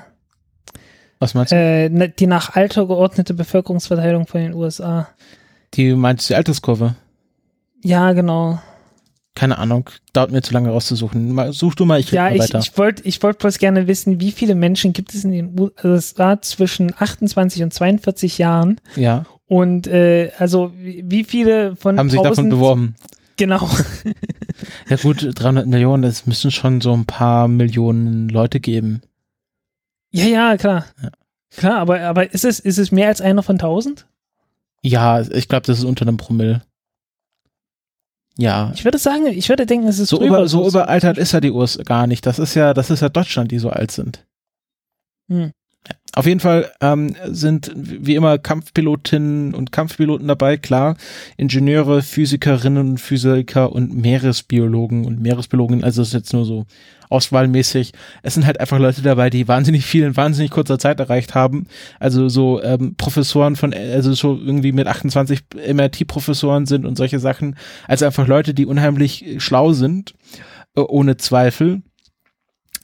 Was meinst du? äh, ne- die nach Alter geordnete Bevölkerungsverteilung von den USA. Die meinst du die Alterskurve? Ja, genau. Keine Ahnung, dauert mir zu lange rauszusuchen. Mal, such du mal, ich Ja, ich, weiter. ich wollte ich wollt bloß gerne wissen, wie viele Menschen gibt es in den USA zwischen 28 und 42 Jahren? ja, Und äh, also wie viele von haben sich davon 1000 beworben. Genau. Ja gut, 300 Millionen, das müssen schon so ein paar Millionen Leute geben. Ja, ja, klar. Ja. Klar, aber, aber ist, es, ist es mehr als einer von 1000? Ja, ich glaube, das ist unter einem Promille. Ja. Ich würde sagen, ich würde denken, es ist So, über, so überaltert ist ja die US gar nicht. Das ist ja, das ist ja Deutschland, die so alt sind. Hm. Auf jeden Fall ähm, sind wie immer Kampfpilotinnen und Kampfpiloten dabei, klar. Ingenieure, Physikerinnen und Physiker und Meeresbiologen und Meeresbiologen, also das ist jetzt nur so auswahlmäßig. Es sind halt einfach Leute dabei, die wahnsinnig viel in wahnsinnig kurzer Zeit erreicht haben. Also so ähm, Professoren von, also so irgendwie mit 28 MRT-Professoren sind und solche Sachen. Also einfach Leute, die unheimlich schlau sind, äh, ohne Zweifel.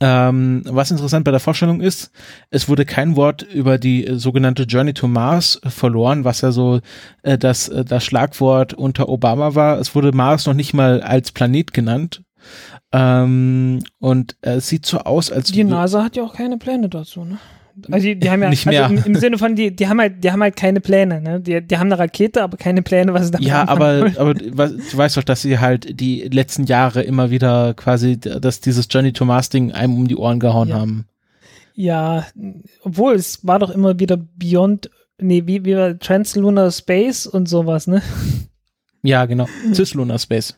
Ähm, was interessant bei der Vorstellung ist, es wurde kein Wort über die äh, sogenannte Journey to Mars verloren, was ja so äh, das, äh, das Schlagwort unter Obama war. Es wurde Mars noch nicht mal als Planet genannt. Ähm, und äh, es sieht so aus, als Die NASA hat ja auch keine Pläne dazu, ne? Also die, die haben ja (laughs) Nicht mehr. Also im, im Sinne von die, die haben halt, die haben halt keine Pläne, ne? Die, die haben eine Rakete, aber keine Pläne, was sie damit Ja, aber, aber du weißt- du weißt doch, dass sie halt die letzten Jahre immer wieder quasi, dass dieses Journey to Mars Ding einem um die Ohren gehauen Ja. haben. Ja, obwohl es war doch immer wieder Beyond, nee, wie, wie war Translunar Space und sowas, ne? Ja, genau. Cislunar Space.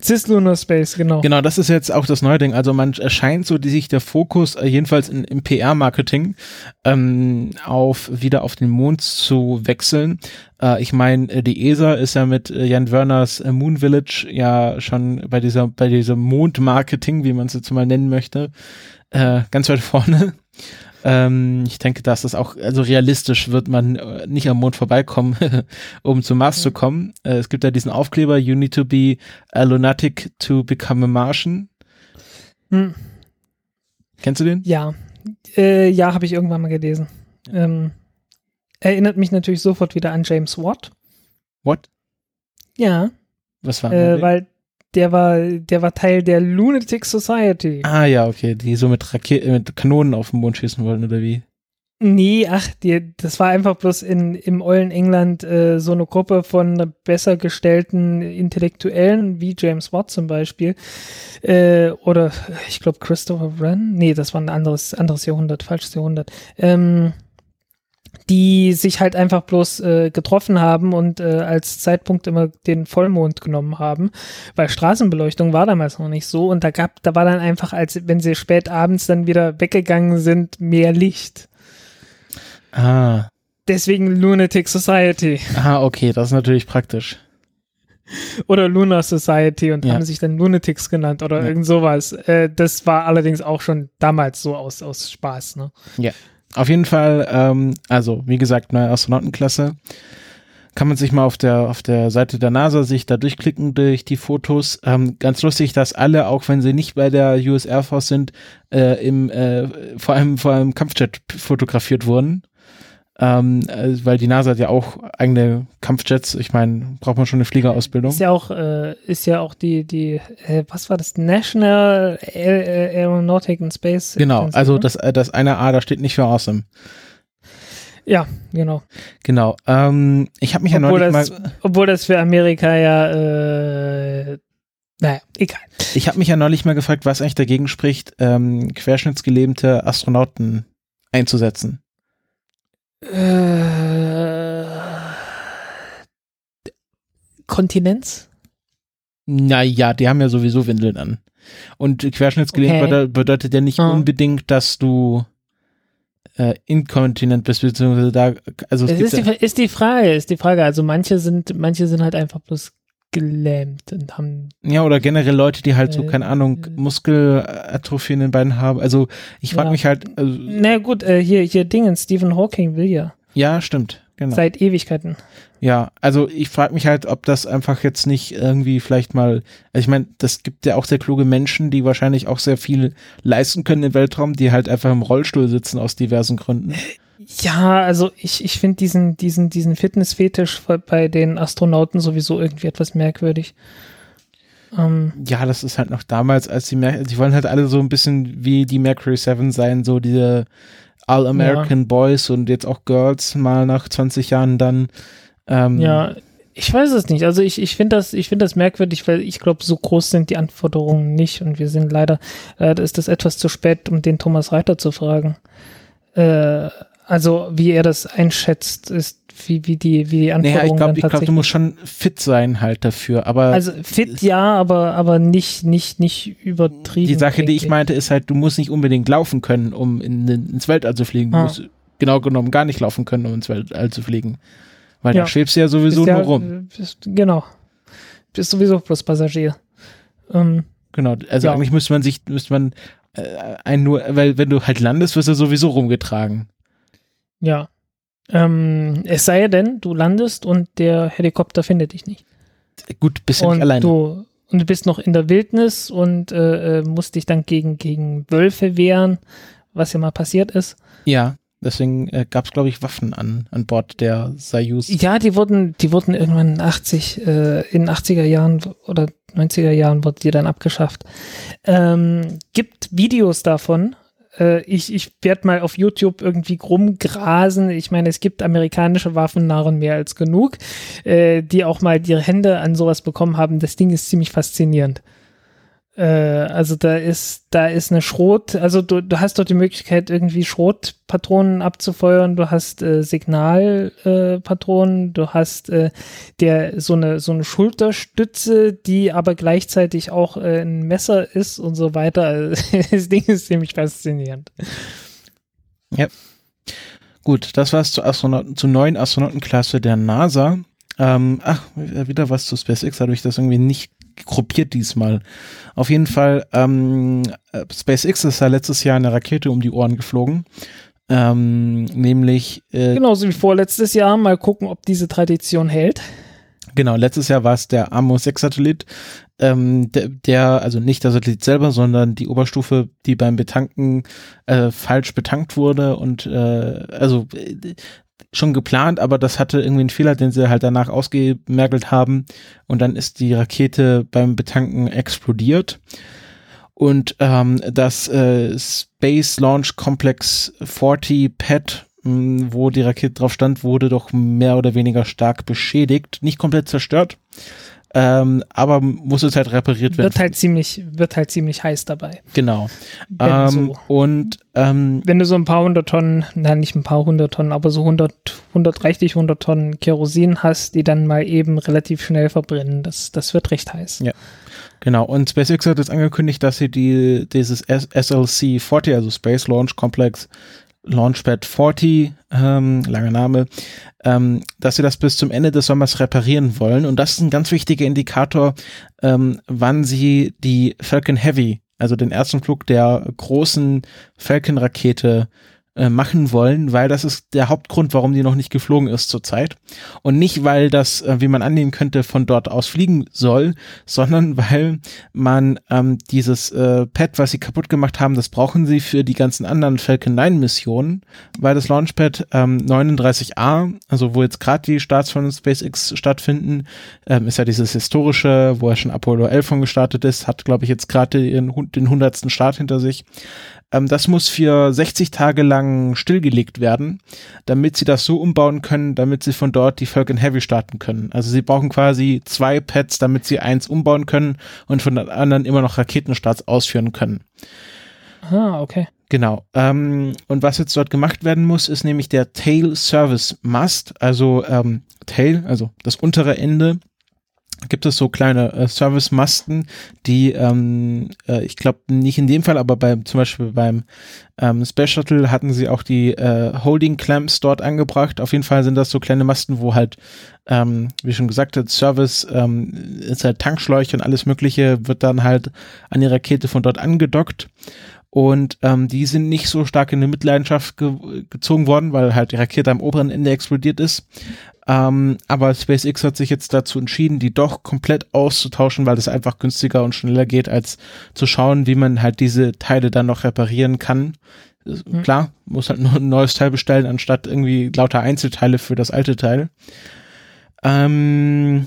Cislunar Space, genau. Genau, das ist jetzt auch das neue Ding. Also man erscheint so die, sich der Fokus, äh, jedenfalls in, im PR-Marketing, ähm, auf wieder auf den Mond zu wechseln. Äh, ich meine, äh, die ESA ist ja mit äh, Jan Werners Moon Village ja schon bei dieser, bei diesem Mond-Marketing, wie man es jetzt mal nennen möchte, äh, ganz weit (laughs) vorne. Ähm, ich denke, dass das auch, also realistisch wird man äh, nicht am Mond vorbeikommen, (laughs) um zum Mars zu kommen. Äh, es gibt ja diesen Aufkleber, you need to be a lunatic to become a Martian. Hm, Kennst du den? ja, äh, ja, habe ich irgendwann mal gelesen. Ähm, erinnert mich natürlich sofort wieder an James Watt. What? Ja, Was war äh, das? weil der war, der war Teil der Lunatic Society. Ah ja, okay, die so mit Raketen, mit Kanonen auf den Mond schießen wollen, oder wie? Nee, ach, die, das war einfach bloß in, im ollen England äh, so eine Gruppe von besser gestellten Intellektuellen, wie James Watt zum Beispiel. Äh, oder ich glaube Christopher Wren. Nee, das war ein anderes, anderes Jahrhundert, falsches Jahrhundert. Ähm, die sich halt einfach bloß äh, getroffen haben und äh, als Zeitpunkt immer den Vollmond genommen haben, weil Straßenbeleuchtung war damals noch nicht so und da gab, da war dann einfach, als wenn sie spät abends dann wieder weggegangen sind, mehr Licht. Ah, Deswegen Lunatic Society ah, okay, das ist natürlich praktisch. oder Lunar Society und Ja. haben sich dann Lunatics genannt oder Ja. irgend sowas. Äh, das war allerdings auch schon damals so aus, aus Spaß. Ne? Auf jeden Fall, ähm, also wie gesagt, neue Astronautenklasse. Kann man sich mal auf der, auf der Seite der NASA sich da durchklicken durch die Fotos. Ähm, ganz lustig, dass alle, auch wenn sie nicht bei der US Air Force sind, äh, im, äh, vor allem vor allem Kampfjet fotografiert wurden. Ähm, äh, weil die NASA hat ja auch eigene Kampfjets. Ich meine, braucht man schon eine Fliegerausbildung. Ist ja auch, äh, ist ja auch die, die, äh, was war das? National Aer Aeronautic and Space. Genau, also ne? das, äh, das eine A, da steht nicht für awesome. Ja, genau. Genau. Ähm, ich habe mich ja Obwohl neulich das, mal, obwohl das für Amerika ja, äh, naja, egal. ich habe mich ja neulich mal gefragt, was eigentlich dagegen spricht, ähm, querschnittsgelähmte Astronauten einzusetzen. Äh, Kontinenz? Naja, die haben ja sowieso Windeln an. Und querschnittsgelähmt Okay. bede- bedeutet ja nicht Ah. unbedingt, dass du äh, inkontinent bist, beziehungsweise da, also es Es ist, ja, die, ist die Frage, ist die Frage. Also manche sind, manche sind halt einfach bloß gelähmt und haben, ja, oder generell Leute, die halt so, Äh, keine Ahnung, äh. Muskelatrophie in den Beinen haben. Also ich frage Ja. mich halt, also, na gut, äh, hier, hier Dingen, Stephen Hawking will ja. ja, stimmt, genau. Seit Ewigkeiten. Ja, also ich frage mich halt, ob das einfach jetzt nicht irgendwie vielleicht mal, also ich meine, das gibt ja auch sehr kluge Menschen, die wahrscheinlich auch sehr viel leisten können im Weltraum, die halt einfach im Rollstuhl sitzen aus diversen Gründen. Ja, also ich, ich finde diesen, diesen, diesen Fitnessfetisch bei den Astronauten sowieso irgendwie etwas merkwürdig. Ähm, Ja, das ist halt noch damals, als die, Mer die wollen halt alle so ein bisschen wie die Mercury 7 sein, so diese All-American Boys und jetzt auch Girls mal nach 20 Jahren dann. Ähm, ja, ich weiß es nicht. Also ich, ich finde das, ich finde das merkwürdig, weil ich glaube, so groß sind die Anforderungen nicht und wir sind leider, äh, da ist das etwas zu spät, um den Thomas Reiter zu fragen. Äh, also wie er das einschätzt, ist wie, wie die, wie die Anforderungen Naja, ich glaube, ich glaub, du musst schon fit sein halt dafür, aber Also fit ja, aber, aber nicht, nicht, nicht übertrieben. die Sache, die ich irgendwie. meinte, ist halt, du musst nicht unbedingt laufen können, um in, ins Weltall zu fliegen. Du Ah. musst genau genommen gar nicht laufen können, um ins Weltall zu fliegen. Weil Ja. da schwebst du ja sowieso Bist nur ja, rum. Bist, genau. Bist sowieso bloß Passagier. Ähm, Genau. Also Ja. eigentlich müsste man sich, müsste man äh, ein nur, weil wenn du halt landest, wirst du sowieso rumgetragen. Ja. Ähm, es sei denn, du landest und der Helikopter findet dich nicht. Gut, bist ja nicht alleine. du und du bist noch in der Wildnis und äh, äh, musst dich dann gegen, gegen Wölfe wehren, was ja mal passiert ist. Ja, deswegen äh, gab es, glaube ich, Waffen an, an Bord der Soyuz. Ja, die wurden, die wurden irgendwann in 80, äh, in 80er Jahren oder 90er Jahren wurden die dann abgeschafft. Ähm, gibt Videos davon. Äh, ich ich werde mal auf YouTube irgendwie rumgrasen. Ich meine, es gibt amerikanische Waffennarren mehr als genug, äh, die auch mal ihre Hände an sowas bekommen haben. Das Ding ist ziemlich faszinierend. Äh, also da ist, da ist eine Schrot, also du, du hast dort die Möglichkeit, irgendwie Schrotpatronen abzufeuern, du hast äh, Signalpatronen, äh, du hast äh, der so eine so eine Schulterstütze, die aber gleichzeitig auch äh, ein Messer ist und so weiter. Also, (laughs) das Ding ist ziemlich faszinierend. Gut, das war's zur Astronauten, zur neuen Astronautenklasse der NASA. Ähm, ach, wieder was zu SpaceX, habe ich das irgendwie nicht gruppiert diesmal. Auf jeden Fall, ähm, äh, SpaceX ist ja letztes Jahr eine Rakete um die Ohren geflogen. Ähm, nämlich, äh, Genauso wie vorletztes Jahr. Mal gucken, ob diese Tradition hält. Genau, letztes Jahr war es der Amos 6 Satellit, ähm, der, der, also nicht der Satellit selber, sondern die Oberstufe, die beim Betanken äh, falsch betankt wurde und äh, also äh, schon geplant, aber das hatte irgendwie einen Fehler, den sie halt danach ausgemergelt haben und dann ist die Rakete beim Betanken explodiert. Und ähm, das äh, Space Launch Complex 40 PET mh, wo die Rakete drauf stand, wurde doch mehr oder weniger stark beschädigt. Nicht komplett zerstört, ähm, aber muss es halt repariert werden. Wird halt ziemlich, wird halt ziemlich heiß dabei. genau. Wenn, Ähm, so, Und ähm, wenn du so ein paar hundert Tonnen, na nicht ein paar hundert Tonnen, aber so 100, 130, 100 Tonnen Kerosin hast, die dann mal eben relativ schnell verbrennen, das, das wird recht heiß. Ja. Genau, und SpaceX hat jetzt angekündigt, dass sie die, dieses S SLC 40, also Space Launch Complex Launchpad 40, ähm, langer Name, ähm, dass sie das bis zum Ende des Sommers reparieren wollen. Und das ist ein ganz wichtiger Indikator, ähm, wann sie die Falcon Heavy, also den ersten Flug der großen Falcon-Rakete, äh, machen wollen, weil das ist der Hauptgrund, warum die noch nicht geflogen ist zurzeit. Und nicht, weil das, äh, wie man annehmen könnte, von dort aus fliegen soll, sondern (laughs) weil man ähm, dieses äh, Pad, was sie kaputt gemacht haben, das brauchen sie für die ganzen anderen Falcon 9 Missionen, weil das Launchpad ähm, 39A, also wo jetzt gerade die Starts von SpaceX stattfinden, ähm, ist ja dieses historische, wo er schon Apollo 11 von gestartet ist, hat glaube ich jetzt gerade den, den 100. Start hinter sich. Ähm, das muss für 60 Tage lang stillgelegt werden, damit sie das so umbauen können, damit sie von dort die Falcon Heavy starten können. Also sie brauchen quasi zwei Pads, damit sie eins umbauen können und von den anderen immer noch Raketenstarts ausführen können. Ah, okay. Genau. Ähm, und was jetzt dort gemacht werden muss, ist nämlich der Tail Service Must, also ähm, Tail, also das untere Ende gibt es so kleine äh, Service-Masten, die ähm, äh, ich glaube nicht in dem Fall, aber beim zum Beispiel beim ähm, Space Shuttle hatten sie auch die äh, Holding Clamps dort angebracht. Auf jeden Fall sind das so kleine Masten, wo halt, ähm, wie schon gesagt hat, Service ähm, ist halt Tankschläuche und alles Mögliche wird dann halt an die Rakete von dort angedockt. Und ähm, die sind nicht so stark in die Mitleidenschaft ge gezogen worden, weil halt die Rakete am oberen Ende explodiert ist. Ähm, aber SpaceX hat sich jetzt dazu entschieden, die doch komplett auszutauschen, weil das einfach günstiger und schneller geht, als zu schauen, wie man halt diese Teile dann noch reparieren kann. Mhm. Klar, muss halt nur ein neues Teil bestellen, anstatt irgendwie lauter Einzelteile für das alte Teil. Ähm,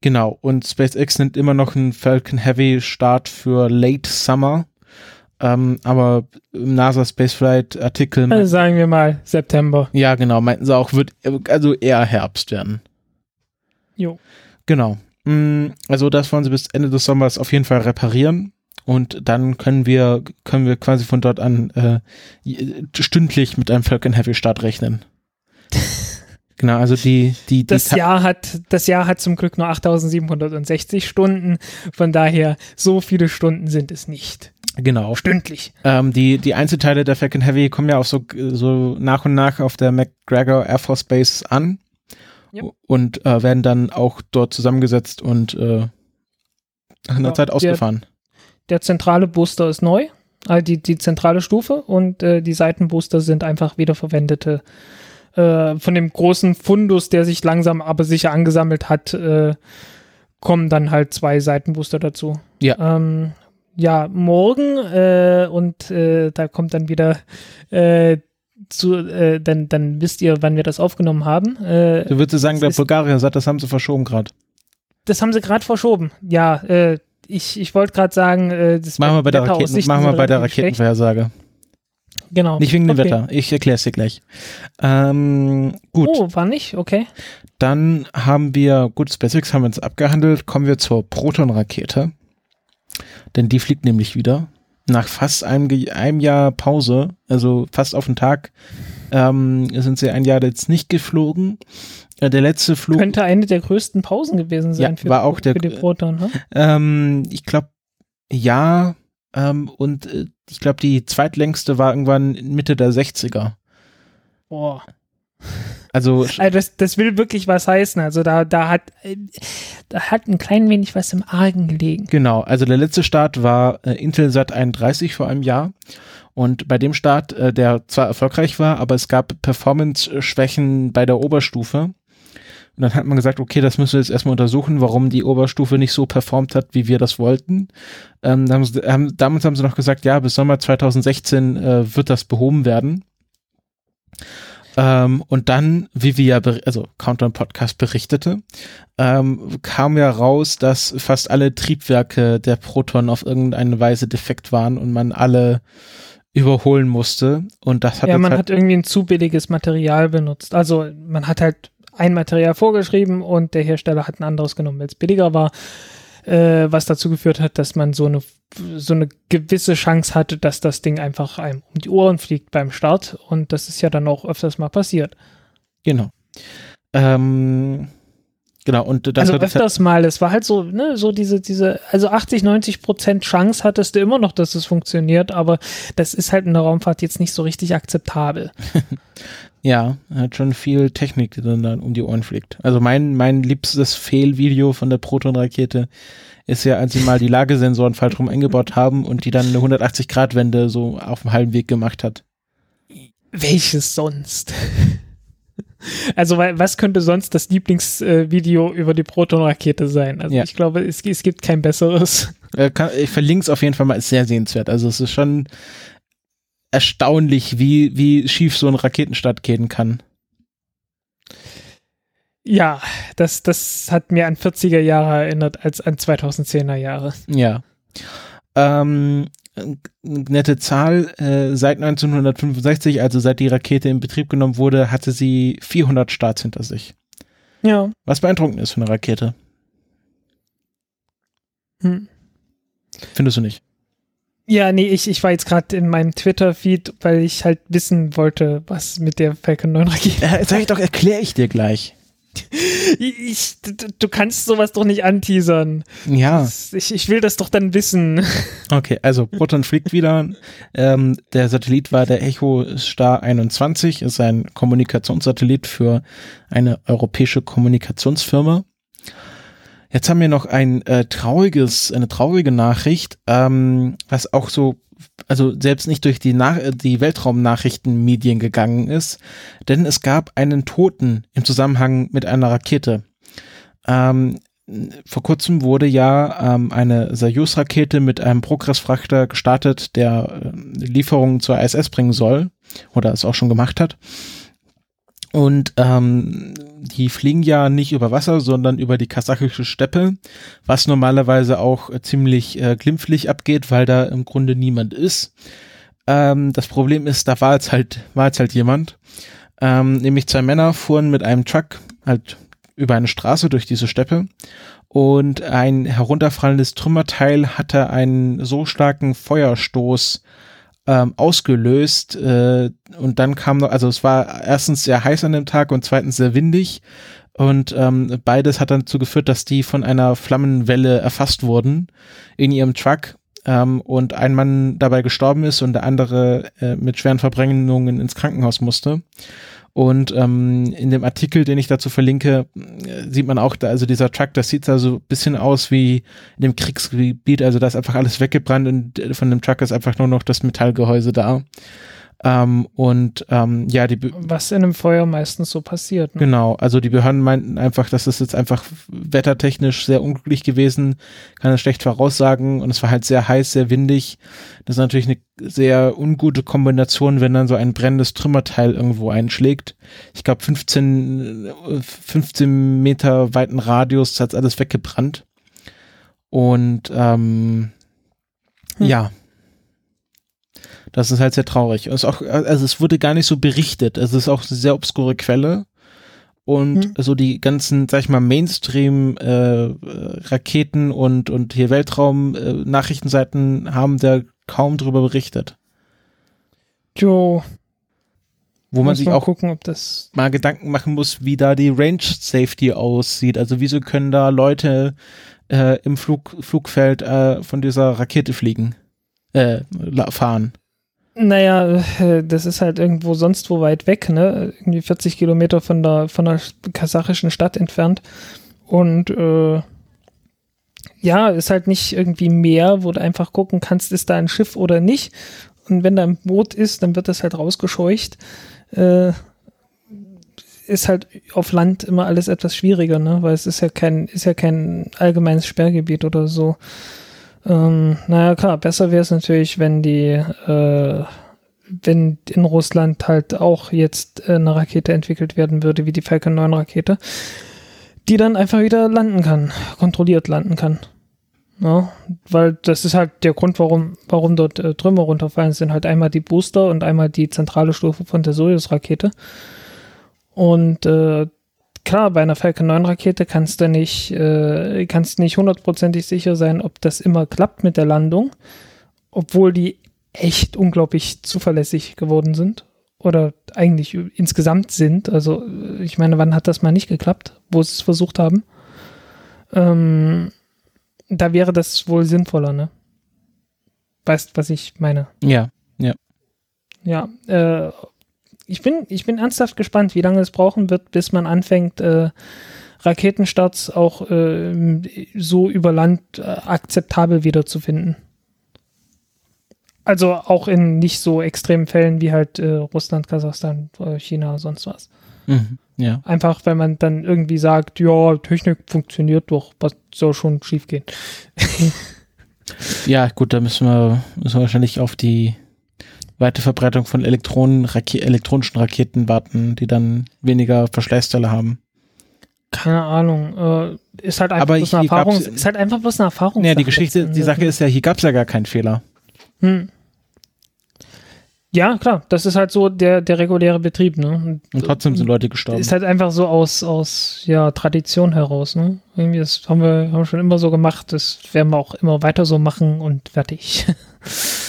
genau, und SpaceX nimmt immer noch einen Falcon Heavy Start für Late Summer. Ähm, aber im NASA Spaceflight Artikel. Also sagen wir mal September. Ja, genau, meinten sie auch, wird also eher Herbst werden. Jo. Genau. Mm, also das wollen sie bis Ende des Sommers auf jeden Fall reparieren. Und dann können wir, können wir quasi von dort an äh, stündlich mit einem Falcon Heavy Start rechnen. (laughs) Genau, also die, die, die das Jahr hat, das Jahr hat zum Glück nur 8760 Stunden. Von daher, so viele Stunden sind es nicht. Genau. Stündlich. Ähm, die, die Einzelteile der Falcon Heavy kommen ja auch so, so nach und nach auf der McGregor Air Force Base an yep. und äh, werden dann auch dort zusammengesetzt und äh, nach einer ja, Zeit ausgefahren. Der, der, zentrale Booster ist neu, also die, die zentrale Stufe und äh, die Seitenbooster sind einfach wiederverwendete äh, von dem großen Fundus, der sich langsam aber sicher angesammelt hat, äh, kommen dann halt zwei Seitenbooster dazu. Ja. Ähm, ja, morgen äh, und äh, da kommt dann wieder äh, zu, äh, dann, dann wisst ihr, wann wir das aufgenommen haben. Äh, du würdest sagen, der Bulgarier sagt, das haben sie verschoben gerade. Das haben sie gerade verschoben. Ja, äh, ich, ich wollte gerade sagen, äh, das machen wir bei der, Raketen, machen wir bei der Raketenvorhersage. Genau. Nicht wegen dem okay. Wetter. Ich erkläre es dir gleich. Ähm, gut. Oh, war nicht? Okay. Dann haben wir, gut, SpaceX haben wir uns abgehandelt. Kommen wir zur Proton-Rakete. Denn die fliegt nämlich wieder. Nach fast einem, einem Jahr Pause, also fast auf den Tag, ähm, sind sie ein Jahr jetzt nicht geflogen. Äh, der letzte Flug. Könnte eine der größten Pausen gewesen sein ja, für, war auch der, für die Proton, ne? Ähm, ich glaube, ja. Ähm, und äh, ich glaube, die zweitlängste war irgendwann Mitte der 60er. Boah. Also, also das, das will wirklich was heißen. Also da, da hat, da hat ein klein wenig was im Argen gelegen. Genau. Also der letzte Start war äh, Intelsat 31 vor einem Jahr. Und bei dem Start, äh, der zwar erfolgreich war, aber es gab Performance-Schwächen bei der Oberstufe. Und dann hat man gesagt, okay, das müssen wir jetzt erstmal untersuchen, warum die Oberstufe nicht so performt hat, wie wir das wollten. Ähm, haben sie, haben, damals haben sie noch gesagt, ja, bis Sommer 2016 äh, wird das behoben werden. Ähm, und dann, wie wir ja, also Countdown Podcast berichtete, ähm, kam ja raus, dass fast alle Triebwerke der Proton auf irgendeine Weise defekt waren und man alle überholen musste. Und das hat ja, man halt hat irgendwie ein zu billiges Material benutzt. Also man hat halt ein Material vorgeschrieben und der Hersteller hat ein anderes genommen, weil es billiger war äh, was dazu geführt hat, dass man so eine, so eine gewisse Chance hatte, dass das Ding einfach einem um die Ohren fliegt beim Start. Und das ist ja dann auch öfters mal passiert. Genau. Ähm, genau, und das Also öfters mal, es war halt so, ne, so diese, diese, also 80, 90 Prozent Chance hattest du immer noch, dass es funktioniert, aber das ist halt in der Raumfahrt jetzt nicht so richtig akzeptabel. (laughs) Ja, hat schon viel Technik, die dann, dann um die Ohren fliegt. Also mein, mein liebstes Fail-Video von der Proton-Rakete ist ja, als sie mal die Lagesensoren falsch rum eingebaut haben und die dann eine 180-Grad-Wende so auf dem halben Weg gemacht hat. welches sonst? Also, was könnte sonst das Lieblingsvideo über die Proton-Rakete sein? Also, Ja. ich glaube, es, es gibt kein besseres. Äh, ich verlinke es auf jeden Fall mal, ist sehr sehenswert. Also es ist schon erstaunlich, wie, wie schief so ein Raketenstart gehen kann. Ja, das, das hat mir an 40er Jahre erinnert als an 2010er Jahre. Ja. Ähm, äh, nette Zahl, äh, seit 1965, also seit die Rakete in Betrieb genommen wurde, hatte sie 400 Starts hinter sich. Ja. Was beeindruckend ist für eine Rakete. Hm. Findest du nicht? Ja, nee, ich, ich war jetzt gerade in meinem Twitter-Feed, weil ich halt wissen wollte, was mit der Falcon 9 Rakete. Äh, sag ich doch, erkläre ich dir gleich. Ich, du, kannst sowas doch nicht anteasern. Ja. Ich, ich will das doch dann wissen. Okay, also Proton fliegt wieder. Ähm, der Satellit war der Echo Star 21, ist ein Kommunikationssatellit für eine europäische Kommunikationsfirma. Jetzt haben wir noch ein äh, trauriges, eine traurige Nachricht, ähm, was auch so, also selbst nicht durch die, Nach die Weltraumnachrichtenmedien gegangen ist, denn es gab einen Toten im Zusammenhang mit einer Rakete. Ähm, vor kurzem wurde ja ähm, eine Soyuz-Rakete mit einem Progress-Frachter gestartet, der äh, Lieferungen zur ISS bringen soll oder es auch schon gemacht hat. Und ähm, die fliegen ja nicht über Wasser, sondern über die kasachische Steppe, was normalerweise auch äh, ziemlich äh, glimpflich abgeht, weil da im Grunde niemand ist. Ähm, das Problem ist, da war jetzt halt, war jetzt halt jemand. Ähm, nämlich zwei Männer fuhren mit einem Truck halt über eine Straße durch diese Steppe und ein herunterfallendes Trümmerteil hatte einen so starken Feuerstoß ähm, ausgelöst äh, und dann kam noch, also es war erstens sehr heiß an dem Tag und zweitens sehr windig und ähm, beides hat dann dazu geführt, dass die von einer Flammenwelle erfasst wurden in ihrem Truck ähm, und ein Mann dabei gestorben ist und der andere äh, mit schweren Verbrennungen ins Krankenhaus musste. Und ähm, in dem Artikel, den ich dazu verlinke, äh, sieht man auch, da, also dieser Truck, das sieht da so ein bisschen aus wie in dem Kriegsgebiet, also da ist einfach alles weggebrannt und äh, von dem Truck ist einfach nur noch das Metallgehäuse da. Ähm, und ähm, ja, die Be Was in einem Feuer meistens so passiert. Ne? Genau, also die Behörden meinten einfach, dass es jetzt einfach wettertechnisch sehr unglücklich gewesen, kann es schlecht voraussagen und es war halt sehr heiß, sehr windig. Das ist natürlich eine sehr ungute Kombination, wenn dann so ein brennendes Trümmerteil irgendwo einschlägt. Ich glaube 15, äh, 15 Meter weiten Radius hat alles weggebrannt. Und ähm, Hm. ja, das ist halt sehr traurig. Es auch, also es wurde gar nicht so berichtet. Es ist auch eine sehr obskure Quelle. Und Hm. so die ganzen, sag ich mal, Mainstream-Raketen und, und hier Weltraum-Nachrichtenseiten haben da kaum drüber berichtet. Jo, Wo man sich auch gucken, ob das. mal Gedanken machen muss, wie da die Range Safety aussieht. Also wieso können da Leute äh, im Flug, Flugfeld äh, von dieser Rakete fliegen, äh, fahren? Naja, äh, das ist halt irgendwo sonst wo weit weg, ne? Irgendwie 40 Kilometer von der, von der kasachischen Stadt entfernt. Und äh, ja, ist halt nicht irgendwie Meer, wo du einfach gucken kannst, ist da ein Schiff oder nicht. Und wenn da ein Boot ist, dann wird das halt rausgescheucht. Äh, ist halt auf Land immer alles etwas schwieriger, ne? Weil es ist ja kein, ist ja kein allgemeines Sperrgebiet oder so. Ähm, naja, klar, besser wäre es natürlich, wenn die, äh, wenn in Russland halt auch jetzt äh, eine Rakete entwickelt werden würde, wie die Falcon 9 Rakete, die dann einfach wieder landen kann, kontrolliert landen kann. Ja, weil das ist halt der Grund, warum, warum dort äh, Trümmer runterfallen, sind halt einmal die Booster und einmal die zentrale Stufe von der Soyuz-Rakete. Und äh, klar, bei einer Falcon 9 Rakete kannst du nicht, äh, kannst nicht hundertprozentig sicher sein, ob das immer klappt mit der Landung, obwohl die echt unglaublich zuverlässig geworden sind oder eigentlich insgesamt sind. Also äh, ich meine, wann hat das mal nicht geklappt, wo sie es versucht haben? Ähm, da wäre das wohl sinnvoller, ne? Weißt, was ich meine? Ja, Ja, äh, ich bin, ich bin ernsthaft gespannt, wie lange es brauchen wird, bis man anfängt, äh, Raketenstarts auch äh, so über Land äh, akzeptabel wiederzufinden. Also auch in nicht so extremen Fällen wie halt äh, Russland, Kasachstan, äh, China, sonst was. Mhm. Ja. Einfach, wenn man dann irgendwie sagt, ja, Technik funktioniert doch, was soll schon schiefgehen? (laughs) Ja, gut, da müssen wir, müssen wir wahrscheinlich auf die weite Verbreitung von Elektronen, Rake elektronischen Raketen warten, die dann weniger Verschleißteile haben. Keine Ahnung. Äh, ist halt einfach Aber bloß eine Erfahrung. Ist halt einfach bloß eine Erfahrung. Ja, die Geschichte, die Sache ist ja, hier gab es ja gar keinen Fehler. Hm. Ja, klar, das ist halt so der, der reguläre Betrieb, ne? Und trotzdem sind Leute gestorben. Ist halt einfach so aus, aus ja, Tradition heraus, ne? Irgendwie, das haben wir, haben wir schon immer so gemacht, das werden wir auch immer weiter so machen und fertig. (laughs)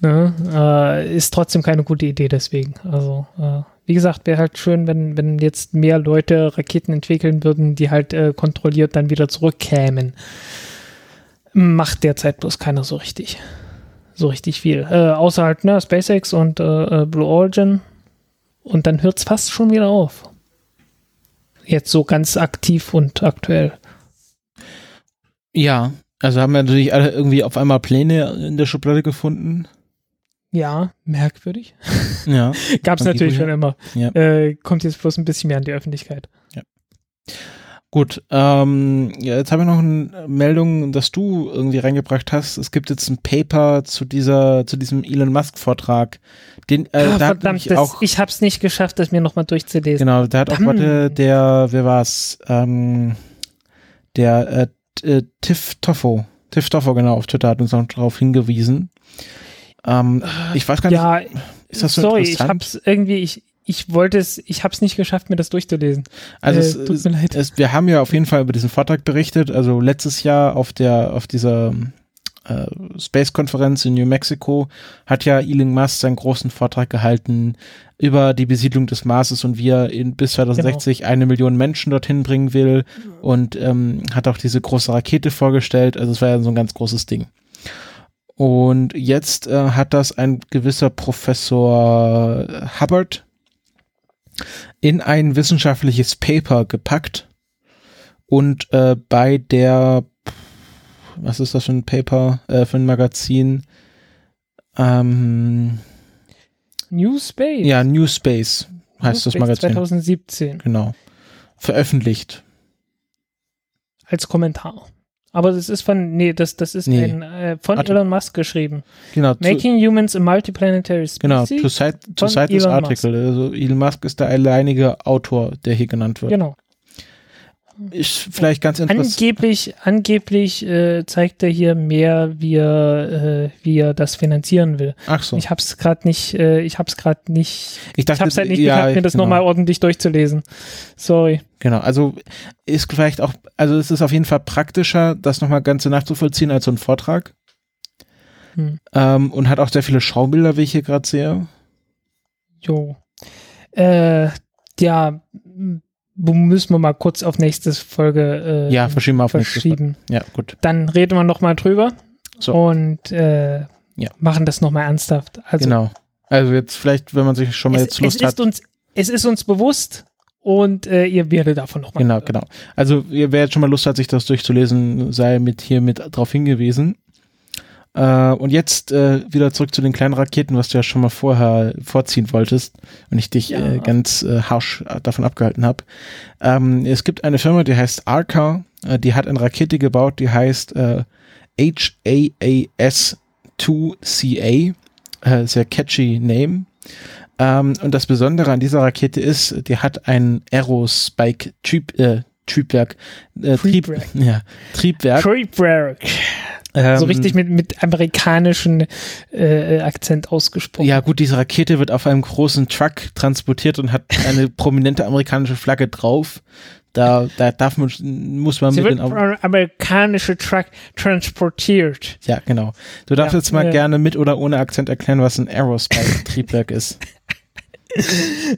ne? äh, ist trotzdem keine gute Idee deswegen. Also, äh, wie gesagt, wäre halt schön, wenn, wenn jetzt mehr Leute Raketen entwickeln würden, die halt äh, kontrolliert dann wieder zurückkämen. Macht derzeit bloß keiner so richtig. So richtig viel. Äh, außer halt, ne, SpaceX und äh, äh, Blue Origin. Und dann hört es fast schon wieder auf. Jetzt so ganz aktiv und aktuell. ja, also haben wir natürlich alle irgendwie auf einmal Pläne in der Schublade gefunden. Ja, merkwürdig. Ja. (laughs) Gab es natürlich schon immer. Ja. Äh, kommt jetzt bloß ein bisschen mehr an die Öffentlichkeit. Gut, ähm, ja, jetzt habe ich noch eine Meldung, dass du irgendwie reingebracht hast. Es gibt jetzt ein Paper zu dieser, zu diesem Elon Musk Vortrag. Den, äh, ah, da verdammt, das, auch, ich habe es nicht geschafft, das mir nochmal durchzulesen. genau, da hat auch heute der, wer war's, ähm, der äh, äh, Tiff Toffo, Tiff Toffo, genau, auf Twitter hat uns noch darauf hingewiesen. Ähm, ich weiß gar nicht, ja, ist das so sorry, ich hab's irgendwie, ich, ich wollte es, ich hab's nicht geschafft, mir das durchzulesen. Also Äh, es, tut mir leid. Es, wir haben ja auf jeden Fall über diesen Vortrag berichtet. Also letztes Jahr auf der auf dieser äh, Space-Konferenz in New Mexico hat ja Elon Musk seinen großen Vortrag gehalten über die Besiedlung des Marses und wie er in, bis 2060 eine Million Menschen dorthin bringen will und ähm, hat auch diese große Rakete vorgestellt. Also es war ja so ein ganz großes Ding. Und jetzt äh, hat das ein gewisser Professor Hubbard in ein wissenschaftliches Paper gepackt und äh, bei der, was ist das für ein Paper, äh, für ein Magazin? Ähm, New Space. ja, New Space heißt das New Space Magazin. 2017 Genau. Veröffentlicht. als Kommentar. Aber das ist von, nee, das, das ist Nee. ein, äh, von Warte. Elon Musk geschrieben. Genau. Making Humans a Multiplanetary genau, Species. to cite, to cite this article. Also Elon Musk ist der alleinige Autor, der hier genannt wird. Genau. Ist vielleicht ganz interessant. Angeblich, angeblich äh, zeigt er hier mehr, wie er, äh, wie er das finanzieren will. Ach so. Ich hab's gerade nicht, äh, ich hab's gerade nicht, Ich ich hab's halt nicht geschafft, mir das genau. nochmal ordentlich durchzulesen. Sorry. Genau, also ist vielleicht auch, also es ist auf jeden Fall praktischer, das nochmal ganz so nachzuvollziehen als so ein Vortrag. Hm. Ähm, und hat auch sehr viele Schaubilder, wie ich hier gerade sehe. Jo. Äh, ja, müssen wir mal kurz auf nächste Folge äh, Ja, verschieben wir auf verschieben. Ja, gut. Dann reden wir nochmal drüber So. und äh, Ja. machen das nochmal ernsthaft. Also genau. Also jetzt vielleicht, wenn man sich schon mal es, jetzt es, Lust ist hat. uns, es ist uns bewusst und äh, ihr werdet davon nochmal. Genau, genau. Also wer jetzt schon mal Lust hat, sich das durchzulesen, sei mit hier mit drauf hingewiesen. Äh, und jetzt äh, wieder zurück zu den kleinen Raketen, was du ja schon mal vorher vorziehen wolltest und ich dich Ja. äh, ganz äh, harsch äh, davon abgehalten habe. Ähm, es gibt eine Firma, die heißt Arca, äh, die hat eine Rakete gebaut, die heißt äh, HAAS-2CA, äh, sehr catchy Name. Ähm, und das Besondere an dieser Rakete ist, die hat ein Aerospike Trieb, äh, Triebwerk, äh, Trieb, Triebwerk. (laughs) ja, Triebwerk. Triebwerk. Ähm, so richtig mit, mit amerikanischen äh, Akzent ausgesprochen. Ja, gut, diese Rakete wird auf einem großen Truck transportiert und hat eine (laughs) prominente amerikanische Flagge drauf. Da, da darf man, muss man Sie mit wird den amerikanische Truck transportiert. Ja, genau. Du darfst Ja, jetzt mal äh. gerne mit oder ohne Akzent erklären, was ein Aerospike-Triebwerk (laughs) ist.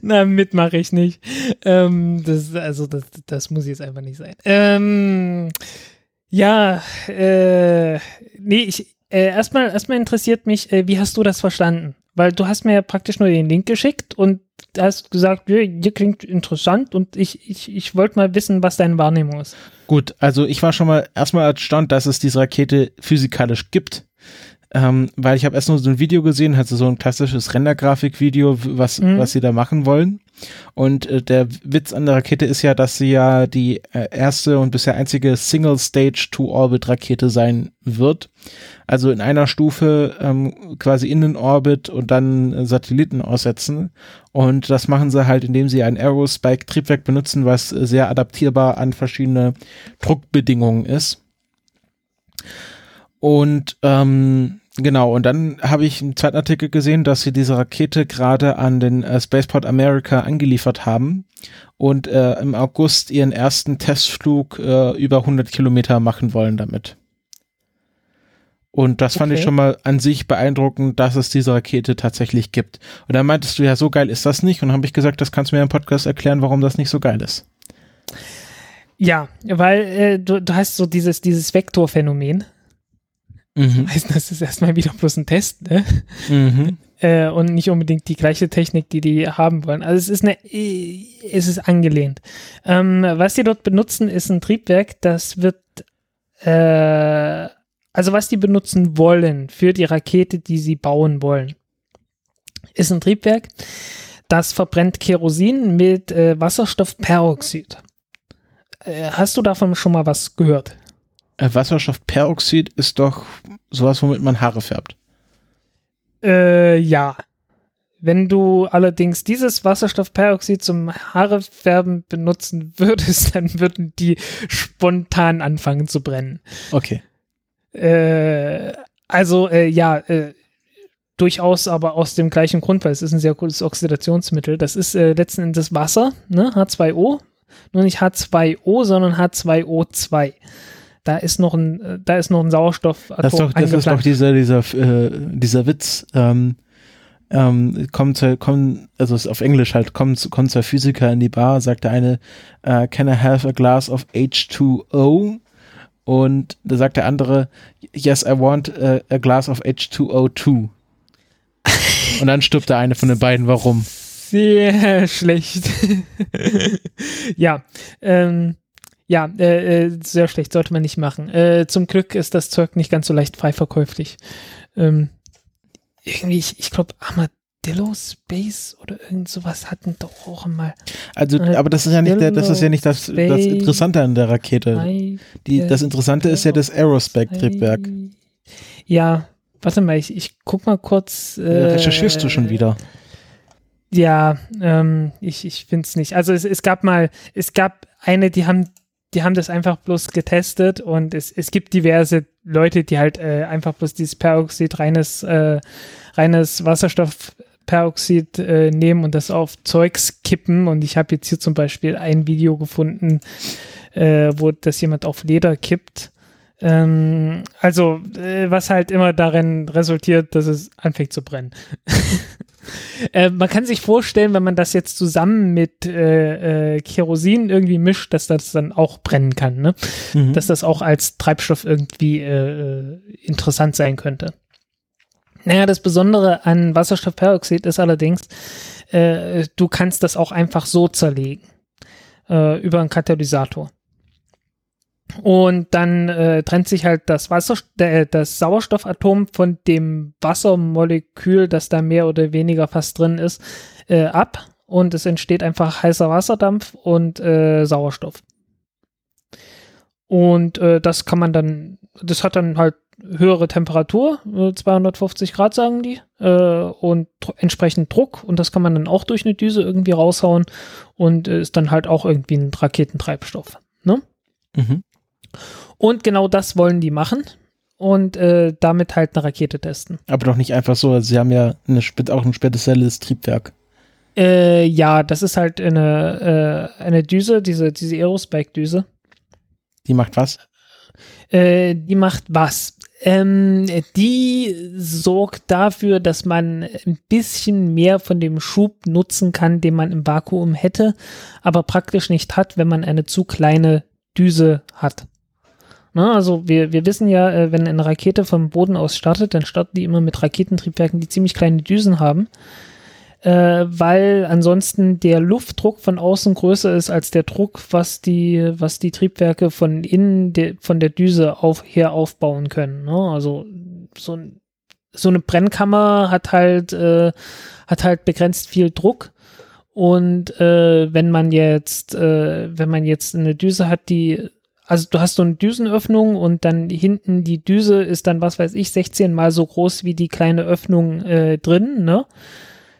Na, mit mache ich nicht. Ähm, das, also, das, das muss jetzt einfach nicht sein. Ähm, ja, äh, nee, ich, äh, erstmal, erstmal interessiert mich, äh, wie hast du das verstanden? Weil du hast mir ja praktisch nur den Link geschickt und hast gesagt, ja, hier klingt interessant und ich, ich, ich wollte mal wissen, was deine Wahrnehmung ist. Gut, also ich war schon mal erstmal erstaunt, dass es diese Rakete physikalisch gibt. ähm, weil ich habe erst nur so ein Video gesehen, hatte so ein klassisches Rendergrafikvideo, was, Mhm. was sie da machen wollen. Und äh, der Witz an der Rakete ist ja, dass sie ja die äh, erste und bisher einzige Single-Stage-to-Orbit-Rakete sein wird. Also in einer Stufe ähm, quasi in den Orbit und dann äh, Satelliten aussetzen. Und das machen sie halt, indem sie ein Aerospike-Triebwerk benutzen, was äh, sehr adaptierbar an verschiedene Druckbedingungen ist. Und ähm, genau, und dann habe ich einen zweiten Artikel gesehen, dass sie diese Rakete gerade an den äh, Spaceport America angeliefert haben und äh, im August ihren ersten Testflug äh, über 100 Kilometer machen wollen damit. Und das fand ich Okay. schon mal an sich beeindruckend, dass es diese Rakete tatsächlich gibt. Und da meintest du ja, so geil ist das nicht. Und dann habe ich gesagt, das kannst du mir im Podcast erklären, warum das nicht so geil ist. Ja, weil äh, du, du hast so dieses, dieses Vektorphänomen. Mhm. Heißt, das ist erstmal wieder bloß ein Test, ne? Mhm. (laughs) Äh, und nicht unbedingt die gleiche Technik, die die haben wollen. Also es ist eine, äh, es ist angelehnt. Ähm, was die dort benutzen, ist ein Triebwerk, das wird, äh, also was die benutzen wollen für die Rakete, die sie bauen wollen, ist ein Triebwerk, das verbrennt Kerosin mit äh, Wasserstoffperoxid. Äh, hast du davon schon mal was gehört? Äh, Wasserstoffperoxid ist doch sowas, womit man Haare färbt. Äh, ja. Wenn du allerdings dieses Wasserstoffperoxid zum Haarefärben benutzen würdest, (laughs) dann würden die spontan anfangen zu brennen. Okay. Äh, also, äh, ja, äh, durchaus aber aus dem gleichen Grund, weil es ist ein sehr gutes Oxidationsmittel. Das ist äh, letzten Endes Wasser, ne? H2O. Nur nicht H2O, sondern H2O2. Da ist noch ein, äh, da ist noch ein Sauerstoffatom Das ist doch, das ist doch dieser, dieser, äh, dieser Witz. Ähm, ähm, kommt, kommt, also ist auf Englisch halt, kommt, kommt zwei Physiker in die Bar, sagt der eine, äh, can I have a glass of H2O? Und da sagt der andere, yes, I want a, a glass of H2O2. Und dann stirbt der eine von den beiden, warum? Sehr schlecht. (laughs) ja, ähm, ja, äh, äh, sehr schlecht, sollte man nicht machen. Äh, zum Glück ist das Zeug nicht ganz so leicht frei verkäuflich. Ähm, irgendwie, ich, ich glaube, Armadillo Space oder irgend sowas hatten doch auch mal. Also, Äh, aber das ist ja nicht, der, das ist ja nicht das, das Interessante an der Rakete. Die, das Interessante ist ja das Aerospec-Triebwerk. Ja, warte mal, ich, ich guck mal kurz. Äh, Recherchierst du schon wieder? Ja, ähm, ich, ich finde es nicht. Also es, es gab mal, es gab eine, die haben, die haben das einfach bloß getestet und es, es gibt diverse Leute, die halt äh, einfach bloß dieses Peroxid, reines, äh, reines Wasserstoffperoxid äh, nehmen und das auf Zeugs kippen. Und ich habe jetzt hier zum Beispiel ein Video gefunden, äh, wo das jemand auf Leder kippt. Ähm, also, äh, was halt immer darin resultiert, dass es anfängt zu brennen. (laughs) Äh, man kann sich vorstellen, wenn man das jetzt zusammen mit äh, äh, Kerosin irgendwie mischt, dass das dann auch brennen kann, ne? Mhm. Dass das auch als Treibstoff irgendwie äh, äh, interessant sein könnte. Naja, das Besondere an Wasserstoffperoxid ist allerdings, äh, du kannst das auch einfach so zerlegen äh, über einen Katalysator. Und dann äh, trennt sich halt das, Wasser, äh, das Sauerstoffatom von dem Wassermolekül, das da mehr oder weniger fast drin ist, äh, ab. Und es entsteht einfach heißer Wasserdampf und äh, Sauerstoff. Und äh, das kann man dann, das hat dann halt höhere Temperatur, äh, 250 Grad sagen die, äh, und entsprechend Druck. Und das kann man dann auch durch eine Düse irgendwie raushauen und äh, ist dann halt auch irgendwie ein Raketentreibstoff. Ne? Mhm. Und genau das wollen die machen und äh, damit halt eine Rakete testen. Aber doch nicht einfach so. Also sie haben ja eine, auch ein spezielles Triebwerk. Äh, ja, das ist halt eine, äh, eine Düse, diese, diese Aerospike-Düse. Die macht was? Äh, die macht was? Ähm, die sorgt dafür, dass man ein bisschen mehr von dem Schub nutzen kann, den man im Vakuum hätte, aber praktisch nicht hat, wenn man eine zu kleine Düse hat. Na, also wir, wir wissen ja, äh, wenn eine Rakete vom Boden aus startet, dann starten die immer mit Raketentriebwerken, die ziemlich kleine Düsen haben, äh, weil ansonsten der Luftdruck von außen größer ist als der Druck, was die, was die Triebwerke von innen de, von der Düse auf, her aufbauen können. Ne? Also so so eine Brennkammer hat halt, äh, hat halt begrenzt viel Druck. Und äh, wenn man jetzt, äh, wenn man jetzt eine Düse hat, die, also du hast so eine Düsenöffnung und dann hinten die Düse ist dann, was weiß ich, 16 mal so groß wie die kleine Öffnung äh, drin, ne?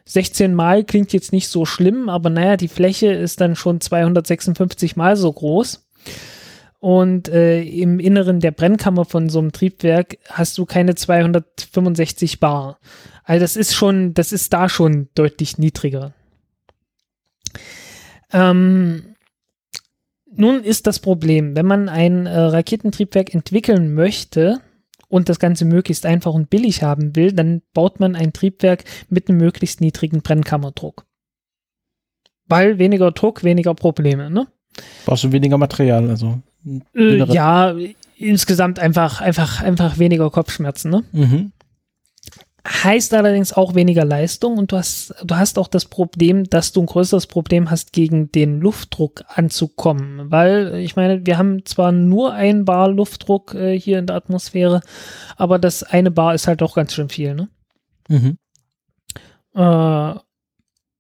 16 mal klingt jetzt nicht so schlimm, aber naja, die Fläche ist dann schon 256 mal so groß. Und äh, im Inneren der Brennkammer von so einem Triebwerk hast du keine 265 Bar. Also das ist schon, das ist da schon deutlich niedriger. Ähm, nun ist das Problem, wenn man ein äh, Raketentriebwerk entwickeln möchte und das Ganze möglichst einfach und billig haben will, dann baut man ein Triebwerk mit einem möglichst niedrigen Brennkammerdruck. Weil weniger Druck, weniger Probleme, ne? Brauchst du weniger Material, also. Äh, ja, insgesamt einfach, einfach, einfach weniger Kopfschmerzen, ne? Mhm. Heißt allerdings auch weniger Leistung und du hast, du hast auch das Problem, dass du ein größeres Problem hast, gegen den Luftdruck anzukommen. Weil, ich meine, wir haben zwar nur ein Bar Luftdruck äh, hier in der Atmosphäre, aber das eine Bar ist halt auch ganz schön viel, ne? Mhm. Äh,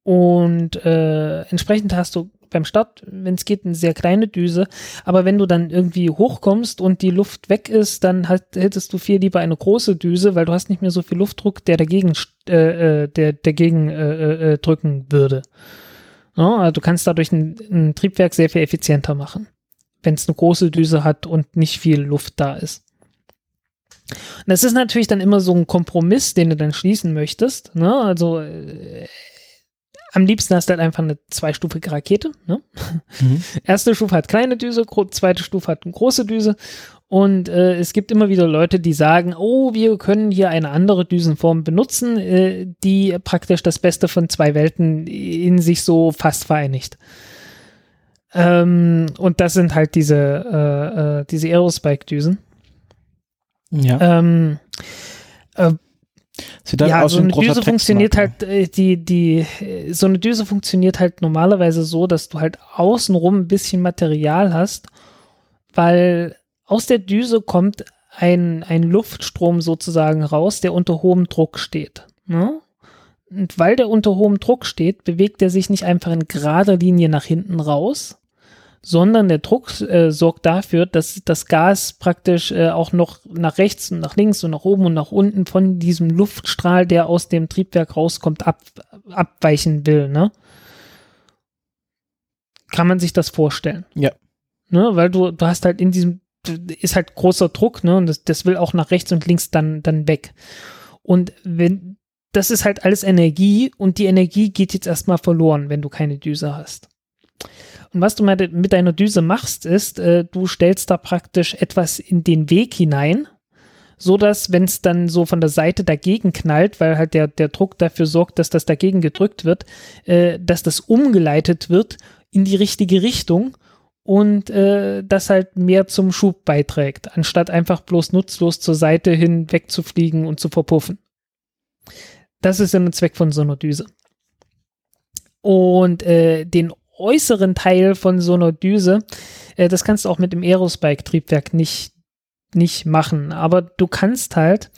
und äh, entsprechend hast du beim Start, wenn es geht, eine sehr kleine Düse. Aber wenn du dann irgendwie hochkommst und die Luft weg ist, dann halt, hättest du viel lieber eine große Düse, weil du hast nicht mehr so viel Luftdruck, der dagegen, äh, äh, der dagegen äh, äh, drücken würde. Ja, also du kannst dadurch ein, ein Triebwerk sehr viel effizienter machen, wenn es eine große Düse hat und nicht viel Luft da ist. Und das ist natürlich dann immer so ein Kompromiss, den du dann schließen möchtest. Ne? Also äh, am liebsten hast du halt einfach eine zweistufige Rakete. Ne? Mhm. (laughs) Erste Stufe hat kleine Düse, zweite Stufe hat eine große Düse. Und äh, es gibt immer wieder Leute, die sagen, oh, wir können hier eine andere Düsenform benutzen, äh, die praktisch das Beste von zwei Welten in sich so fast vereinigt. Ähm, und das sind halt diese, äh, äh, diese Aerospike-Düsen. Ja. Ähm, äh, ja, aus so eine Düse funktioniert halt, äh, die, die, äh, so eine Düse funktioniert halt normalerweise so, dass du halt außenrum ein bisschen Material hast, weil aus der Düse kommt ein, ein Luftstrom sozusagen raus, der unter hohem Druck steht. Ne? Und weil der unter hohem Druck steht, bewegt er sich nicht einfach in gerader Linie nach hinten raus, sondern der Druck äh, sorgt dafür, dass das Gas praktisch äh, auch noch nach rechts und nach links und nach oben und nach unten von diesem Luftstrahl, der aus dem Triebwerk rauskommt, ab, abweichen will. Ne? Kann man sich das vorstellen? Ja. Ne? Weil du, du hast halt in diesem, ist halt großer Druck, ne? Und das, das will auch nach rechts und links dann, dann weg. Und wenn, das ist halt alles Energie und die Energie geht jetzt erstmal verloren, wenn du keine Düse hast. Und was du mit deiner Düse machst, ist, äh, du stellst da praktisch etwas in den Weg hinein, so dass, wenn es dann so von der Seite dagegen knallt, weil halt der, der Druck dafür sorgt, dass das dagegen gedrückt wird, äh, dass das umgeleitet wird in die richtige Richtung und äh, das halt mehr zum Schub beiträgt, anstatt einfach bloß nutzlos zur Seite hin wegzufliegen und zu verpuffen. Das ist dann der Zweck von so einer Düse. Und äh, den äußeren Teil von so einer Düse, äh, das kannst du auch mit dem Aerospike-Triebwerk nicht, nicht machen. Aber du kannst halt,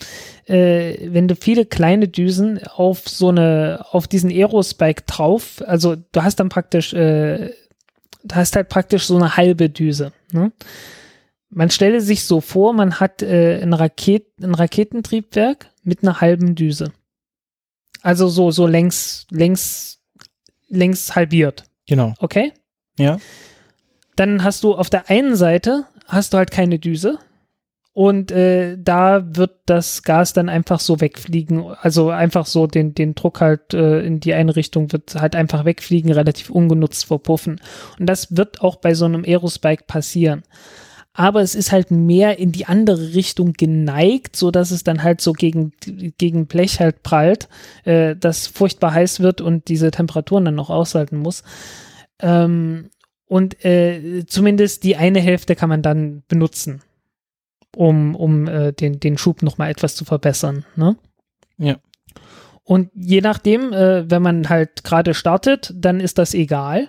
äh, wenn du viele kleine Düsen auf so eine, auf diesen Aerospike drauf, also du hast dann praktisch, äh, du hast halt praktisch so eine halbe Düse. Ne? Man stelle sich so vor, man hat äh, ein, Raket, ein Raketentriebwerk mit einer halben Düse. Also so, so längs, längs, längs halbiert. Genau. Okay? Ja. Dann hast du auf der einen Seite hast du halt keine Düse und äh, da wird das Gas dann einfach so wegfliegen, also einfach so den, den Druck halt äh, in die eine Richtung wird halt einfach wegfliegen, relativ ungenutzt verpuffen. Und das wird auch bei so einem Aerospike passieren. Aber es ist halt mehr in die andere Richtung geneigt, so dass es dann halt so gegen, gegen Blech halt prallt, äh, das furchtbar heiß wird und diese Temperaturen dann noch aushalten muss. Ähm, und äh, zumindest die eine Hälfte kann man dann benutzen, um, um äh, den, den Schub nochmal etwas zu verbessern. Ne? Ja. Und je nachdem, äh, wenn man halt gerade startet, dann ist das egal,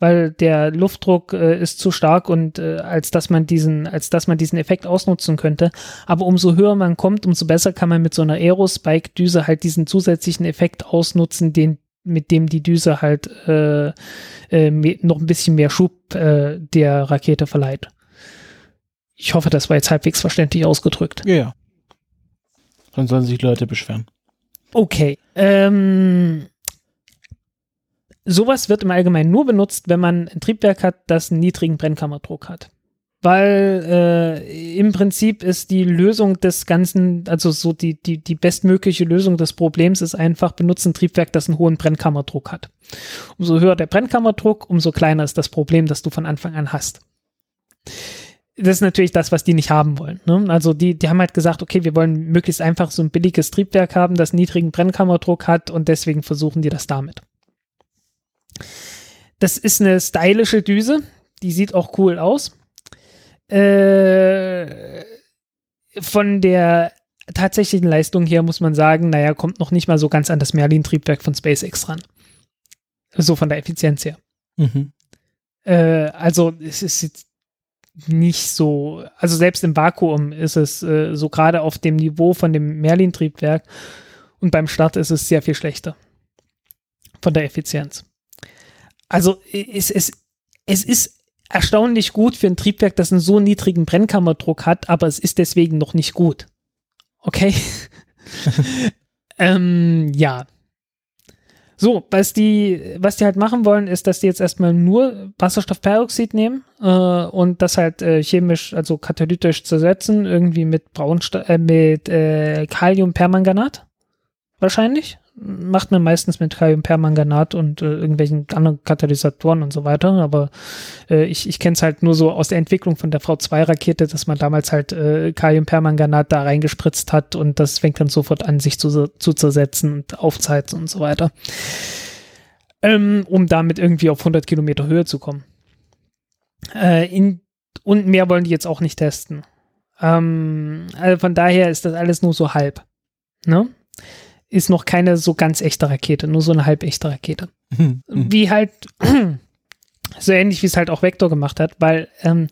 weil der Luftdruck äh, ist zu stark und äh, als dass man diesen, als dass man diesen Effekt ausnutzen könnte. Aber umso höher man kommt, umso besser kann man mit so einer Aerospike-Düse halt diesen zusätzlichen Effekt ausnutzen, den mit dem die Düse halt äh, äh, noch ein bisschen mehr Schub äh, der Rakete verleiht. Ich hoffe, das war jetzt halbwegs verständlich ausgedrückt. Ja, ja. Dann sollen sich Leute beschweren. Okay. Ähm, sowas wird im Allgemeinen nur benutzt, wenn man ein Triebwerk hat, das einen niedrigen Brennkammerdruck hat. Weil äh, im Prinzip ist die Lösung des Ganzen, also so die, die, die bestmögliche Lösung des Problems ist einfach, benutzen ein Triebwerk, das einen hohen Brennkammerdruck hat. Umso höher der Brennkammerdruck, umso kleiner ist das Problem, das du von Anfang an hast. Das ist natürlich das, was die nicht haben wollen. Ne? Also die, die haben halt gesagt, okay, wir wollen möglichst einfach so ein billiges Triebwerk haben, das niedrigen Brennkammerdruck hat und deswegen versuchen die das damit. Das ist eine stylische Düse, die sieht auch cool aus. Äh, von der tatsächlichen Leistung her muss man sagen, naja, kommt noch nicht mal so ganz an das Merlin-Triebwerk von SpaceX ran. So von der Effizienz her. Mhm. Äh, also es ist jetzt nicht so, also selbst im Vakuum ist es äh, so gerade auf dem Niveau von dem Merlin-Triebwerk und beim Start ist es sehr viel schlechter von der Effizienz. Also es, es, es ist erstaunlich gut für ein Triebwerk, das einen so niedrigen Brennkammerdruck hat, aber es ist deswegen noch nicht gut. Okay? (laughs) ähm, ja. So, was die, was die halt machen wollen, ist, dass die jetzt erstmal nur Wasserstoffperoxid nehmen äh, und das halt äh, chemisch, also katalytisch zersetzen, irgendwie mit Braunste äh, mit äh, Kaliumpermanganat. Wahrscheinlich macht man meistens mit Kaliumpermanganat und äh, irgendwelchen anderen Katalysatoren und so weiter. Aber äh, ich, ich kenne es halt nur so aus der Entwicklung von der V2-Rakete, dass man damals halt äh, Kaliumpermanganat da reingespritzt hat und das fängt dann sofort an, sich zu, zu zersetzen und aufzuheizen und so weiter. Ähm, um damit irgendwie auf 100 Kilometer Höhe zu kommen. Äh, in, und mehr wollen die jetzt auch nicht testen. Ähm, also von daher ist das alles nur so halb. Ne? Ist noch keine so ganz echte Rakete, nur so eine halbechte Rakete. Mhm. Wie halt, (clears throat) so ähnlich wie es halt auch Vector gemacht hat, weil ähm,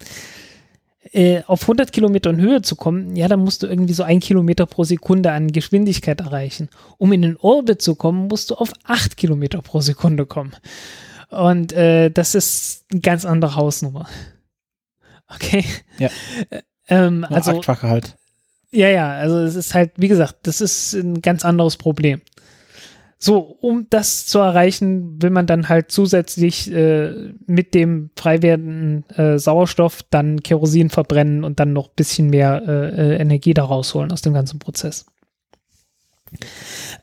äh, auf 100 Kilometern Höhe zu kommen, ja, da musst du irgendwie so ein Kilometer pro Sekunde an Geschwindigkeit erreichen. Um in den Orbit zu kommen, musst du auf 8 Kilometer pro Sekunde kommen. Und äh, das ist eine ganz andere Hausnummer. (laughs) Okay. Ja. Ähm, also, Achtfache halt. Ja, ja, also es ist halt, wie gesagt, das ist ein ganz anderes Problem. So, um das zu erreichen, will man dann halt zusätzlich äh, mit dem frei werdenden äh, Sauerstoff dann Kerosin verbrennen und dann noch ein bisschen mehr äh, äh, Energie da rausholen aus dem ganzen Prozess.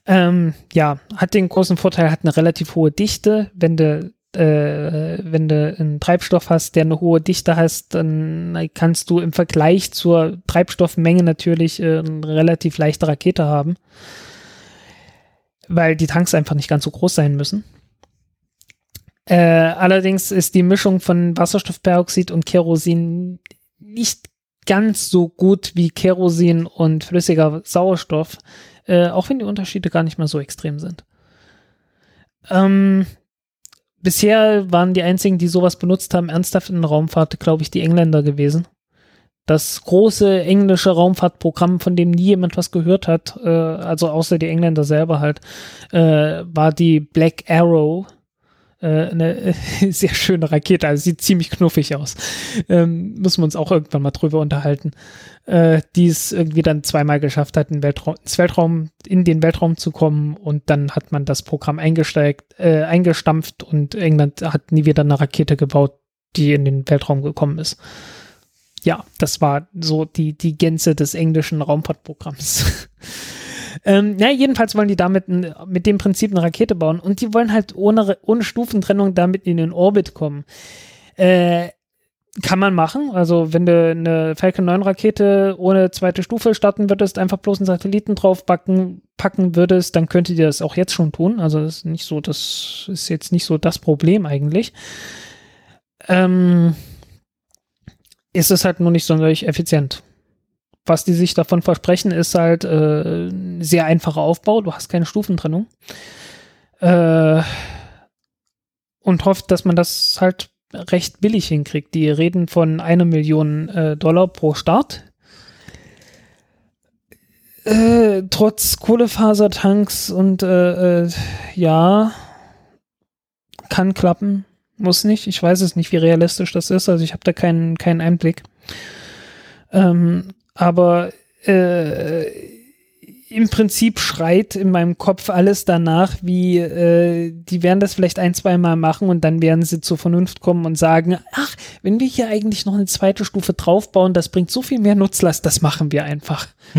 Ähm, ja, hat den großen Vorteil, hat eine relativ hohe Dichte. Wenn du, äh, wenn du einen Treibstoff hast, der eine hohe Dichte hast, dann kannst du im Vergleich zur Treibstoffmenge natürlich äh, eine relativ leichte Rakete haben weil die Tanks einfach nicht ganz so groß sein müssen. Äh, allerdings ist die Mischung von Wasserstoffperoxid und Kerosin nicht ganz so gut wie Kerosin und flüssiger Sauerstoff, äh, auch wenn die Unterschiede gar nicht mal so extrem sind. Ähm, bisher waren die einzigen, die sowas benutzt haben, ernsthaft in der Raumfahrt, glaube ich, die Engländer gewesen das große englische Raumfahrtprogramm, von dem nie jemand was gehört hat, äh, also außer die Engländer selber halt, äh, war die Black Arrow. Äh, eine (laughs) sehr schöne Rakete, also sieht ziemlich knuffig aus. Ähm, müssen wir uns auch irgendwann mal drüber unterhalten. Äh, die es irgendwie dann zweimal geschafft hat, in Weltraum, ins Weltraum, in den Weltraum zu kommen und dann hat man das Programm eingesteigt, äh, eingestampft und England hat nie wieder eine Rakete gebaut, die in den Weltraum gekommen ist ja, das war so die, die Gänze des englischen Raumfahrtprogramms. (laughs) ähm, ja, jedenfalls wollen die damit mit dem Prinzip eine Rakete bauen und die wollen halt ohne, ohne Stufentrennung damit in den Orbit kommen. Äh, kann man machen. Also, wenn du eine Falcon 9 Rakete ohne zweite Stufe starten würdest, einfach bloß einen Satelliten draufpacken packen würdest, dann könntet ihr das auch jetzt schon tun. Also, das ist nicht so, das ist jetzt nicht so das Problem eigentlich. Ähm, ist es halt nur nicht sonderlich effizient. Was die sich davon versprechen, ist halt äh, sehr einfacher Aufbau. Du hast keine Stufentrennung. Äh, und hofft, dass man das halt recht billig hinkriegt. Die reden von einer Million äh, Dollar pro Start. Äh, trotz Kohlefasertanks und äh, äh, ja, kann klappen, muss nicht. Ich weiß es nicht, wie realistisch das ist. Also ich habe da keinen keinen Einblick. Ähm, aber äh, im Prinzip schreit in meinem Kopf alles danach, wie äh, die werden das vielleicht ein, zwei Mal machen und dann werden sie zur Vernunft kommen und sagen, ach, wenn wir hier eigentlich noch eine zweite Stufe draufbauen, das bringt so viel mehr Nutzlast, das machen wir einfach. (laughs)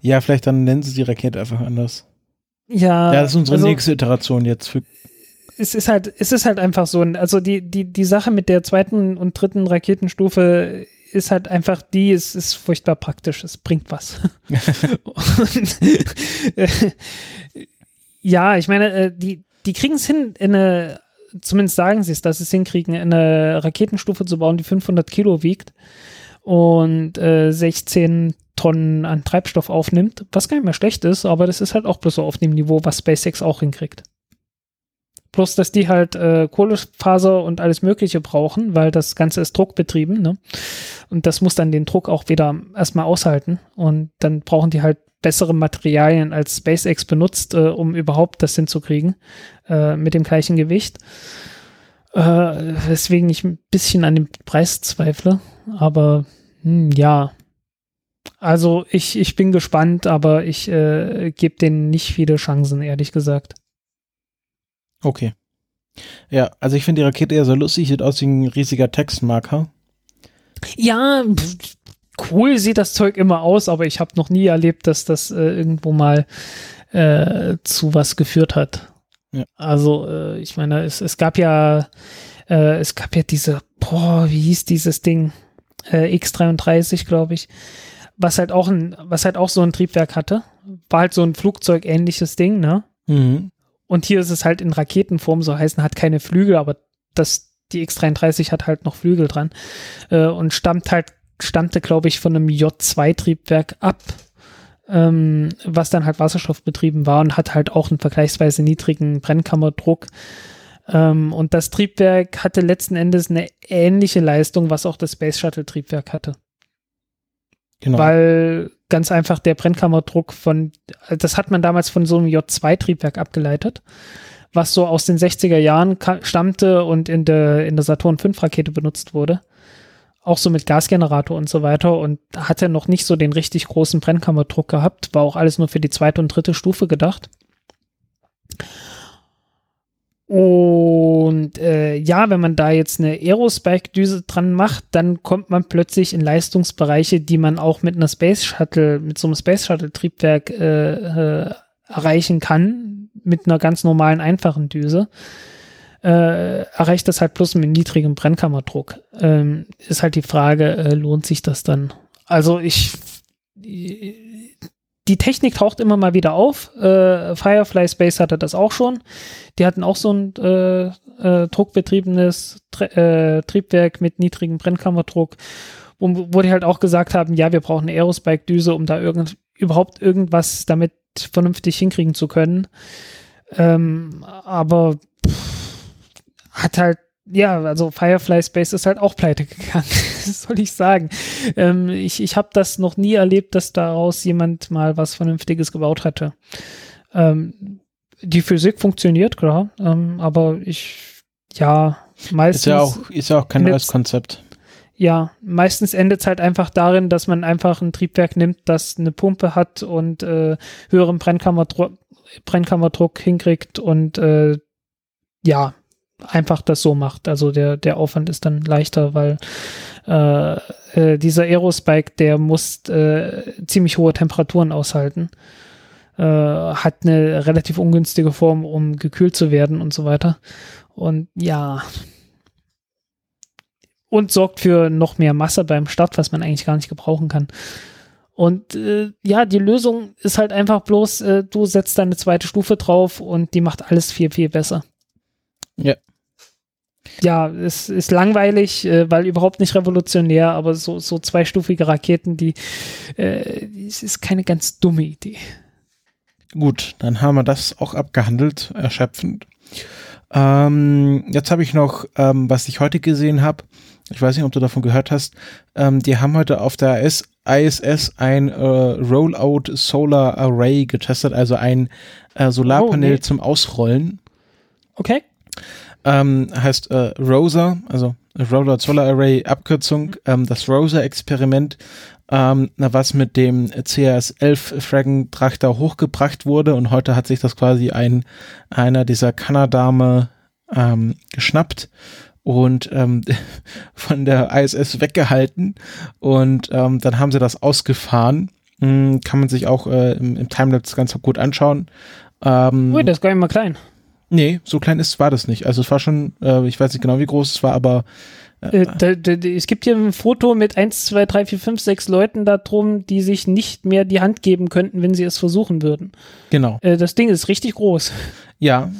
ja, vielleicht dann nennen sie die Rakete einfach anders. Ja, Ja, das ist unsere also, nächste Iteration jetzt für es ist halt, es ist halt einfach so, also die, die, die Sache mit der zweiten und dritten Raketenstufe ist halt einfach die, es ist furchtbar praktisch, es bringt was. (laughs) und, äh, ja, ich meine, äh, die, die kriegen es hin, in eine, zumindest sagen sie es, dass sie es hinkriegen, eine Raketenstufe zu bauen, die 500 Kilo wiegt und äh, 16 Tonnen an Treibstoff aufnimmt, was gar nicht mehr schlecht ist, aber das ist halt auch bloß so auf dem Niveau, was SpaceX auch hinkriegt. Plus, dass die halt äh, Kohlefaser und alles Mögliche brauchen, weil das Ganze ist druckbetrieben, ne? Und das muss dann den Druck auch wieder erstmal aushalten. Und dann brauchen die halt bessere Materialien als SpaceX benutzt, äh, um überhaupt das hinzukriegen, äh, mit dem gleichen Gewicht. Äh, weswegen ich ein bisschen an dem Preis zweifle. Aber hm, ja. Also ich, ich bin gespannt, aber ich äh, gebe denen nicht viele Chancen, ehrlich gesagt. Okay. Ja, also ich finde die Rakete eher so lustig, sieht aus wie ein riesiger Textmarker. Ja, cool sieht das Zeug immer aus, aber ich habe noch nie erlebt, dass das äh, irgendwo mal äh, zu was geführt hat. Ja. Also, äh, ich meine, es, es gab ja, äh, es gab ja diese, boah, wie hieß dieses Ding? Äh, X33, glaube ich, was halt auch ein, was halt auch so ein Triebwerk hatte. War halt so ein Flugzeugähnliches Ding, ne? Mhm. Und hier ist es halt in Raketenform, so heißen, hat keine Flügel, aber das, die X33 hat halt noch Flügel dran äh, und stammt halt, stammte, glaube ich, von einem J2-Triebwerk ab, ähm, was dann halt wasserstoffbetrieben war und hat halt auch einen vergleichsweise niedrigen Brennkammerdruck. Ähm, und das Triebwerk hatte letzten Endes eine ähnliche Leistung, was auch das Space Shuttle-Triebwerk hatte. Genau. Weil ganz einfach der Brennkammerdruck von, das hat man damals von so einem J2-Triebwerk abgeleitet, was so aus den 60er Jahren stammte und in der, in der Saturn V-Rakete benutzt wurde. Auch so mit Gasgenerator und so weiter und hatte noch nicht so den richtig großen Brennkammerdruck gehabt, war auch alles nur für die zweite und dritte Stufe gedacht. Und äh, ja, wenn man da jetzt eine Aerospike-Düse dran macht, dann kommt man plötzlich in Leistungsbereiche, die man auch mit einer Space Shuttle, mit so einem Space Shuttle-Triebwerk äh, äh, erreichen kann, mit einer ganz normalen, einfachen Düse. Äh, erreicht das halt bloß mit niedrigem Brennkammerdruck. Ähm, ist halt die Frage, äh, lohnt sich das dann? Also ich die Technik taucht immer mal wieder auf. Äh, Firefly Space hatte das auch schon. Die hatten auch so ein äh, äh, druckbetriebenes Tri äh, Triebwerk mit niedrigem Brennkammerdruck, wo, wo die halt auch gesagt haben, ja, wir brauchen eine Aerospike-Düse, um da irgend, überhaupt irgendwas damit vernünftig hinkriegen zu können. Ähm, aber pff, hat halt ja, also Firefly Space ist halt auch pleite gegangen. (laughs) Was soll ich sagen? Ähm, ich ich habe das noch nie erlebt, dass daraus jemand mal was Vernünftiges gebaut hatte. Ähm, die Physik funktioniert, klar, ähm, aber ich, ja, meistens. Ist ja auch, ist ja auch kein neues Konzept. Ja, meistens endet es halt einfach darin, dass man einfach ein Triebwerk nimmt, das eine Pumpe hat und äh, höheren Brennkammerdruck, Brennkammerdruck hinkriegt und äh, ja, einfach das so macht. Also der, der Aufwand ist dann leichter, weil äh, äh, dieser Aerospike, der muss äh, ziemlich hohe Temperaturen aushalten, äh, hat eine relativ ungünstige Form, um gekühlt zu werden und so weiter. Und ja. Und sorgt für noch mehr Masse beim Start, was man eigentlich gar nicht gebrauchen kann. Und äh, ja, die Lösung ist halt einfach bloß, äh, du setzt deine zweite Stufe drauf und die macht alles viel, viel besser. Ja. Ja, es ist langweilig, äh, weil überhaupt nicht revolutionär, aber so, so zweistufige Raketen, die, äh, es ist keine ganz dumme Idee. Gut, dann haben wir das auch abgehandelt, erschöpfend. Ähm, jetzt habe ich noch, ähm, was ich heute gesehen habe. Ich weiß nicht, ob du davon gehört hast. Ähm, die haben heute auf der IS ISS ein äh, Rollout Solar Array getestet, also ein äh, Solarpanel Oh, nee. zum Ausrollen. Okay. Ähm, heißt äh, ROSA, also Rollout Solar Array Abkürzung. Ähm, das ROSA-Experiment, ähm, was mit dem CRS-11 Fragentrachter hochgebracht wurde und heute hat sich das quasi ein einer dieser Kanadame ähm, geschnappt und ähm, (laughs) von der ISS weggehalten und ähm, dann haben sie das ausgefahren. Hm, kann man sich auch äh, im, im Timelapse ganz gut anschauen. Ähm, Ui, das ist gar nicht mal klein. Nee, so klein ist war das nicht. Also es war schon, äh, ich weiß nicht genau, wie groß es war, aber Äh, da, da, da, es gibt hier ein Foto mit 1, 2, 3, 4, 5, 6 Leuten da drum, die sich nicht mehr die Hand geben könnten, wenn sie es versuchen würden. genau. Äh, das Ding ist richtig groß. Ja.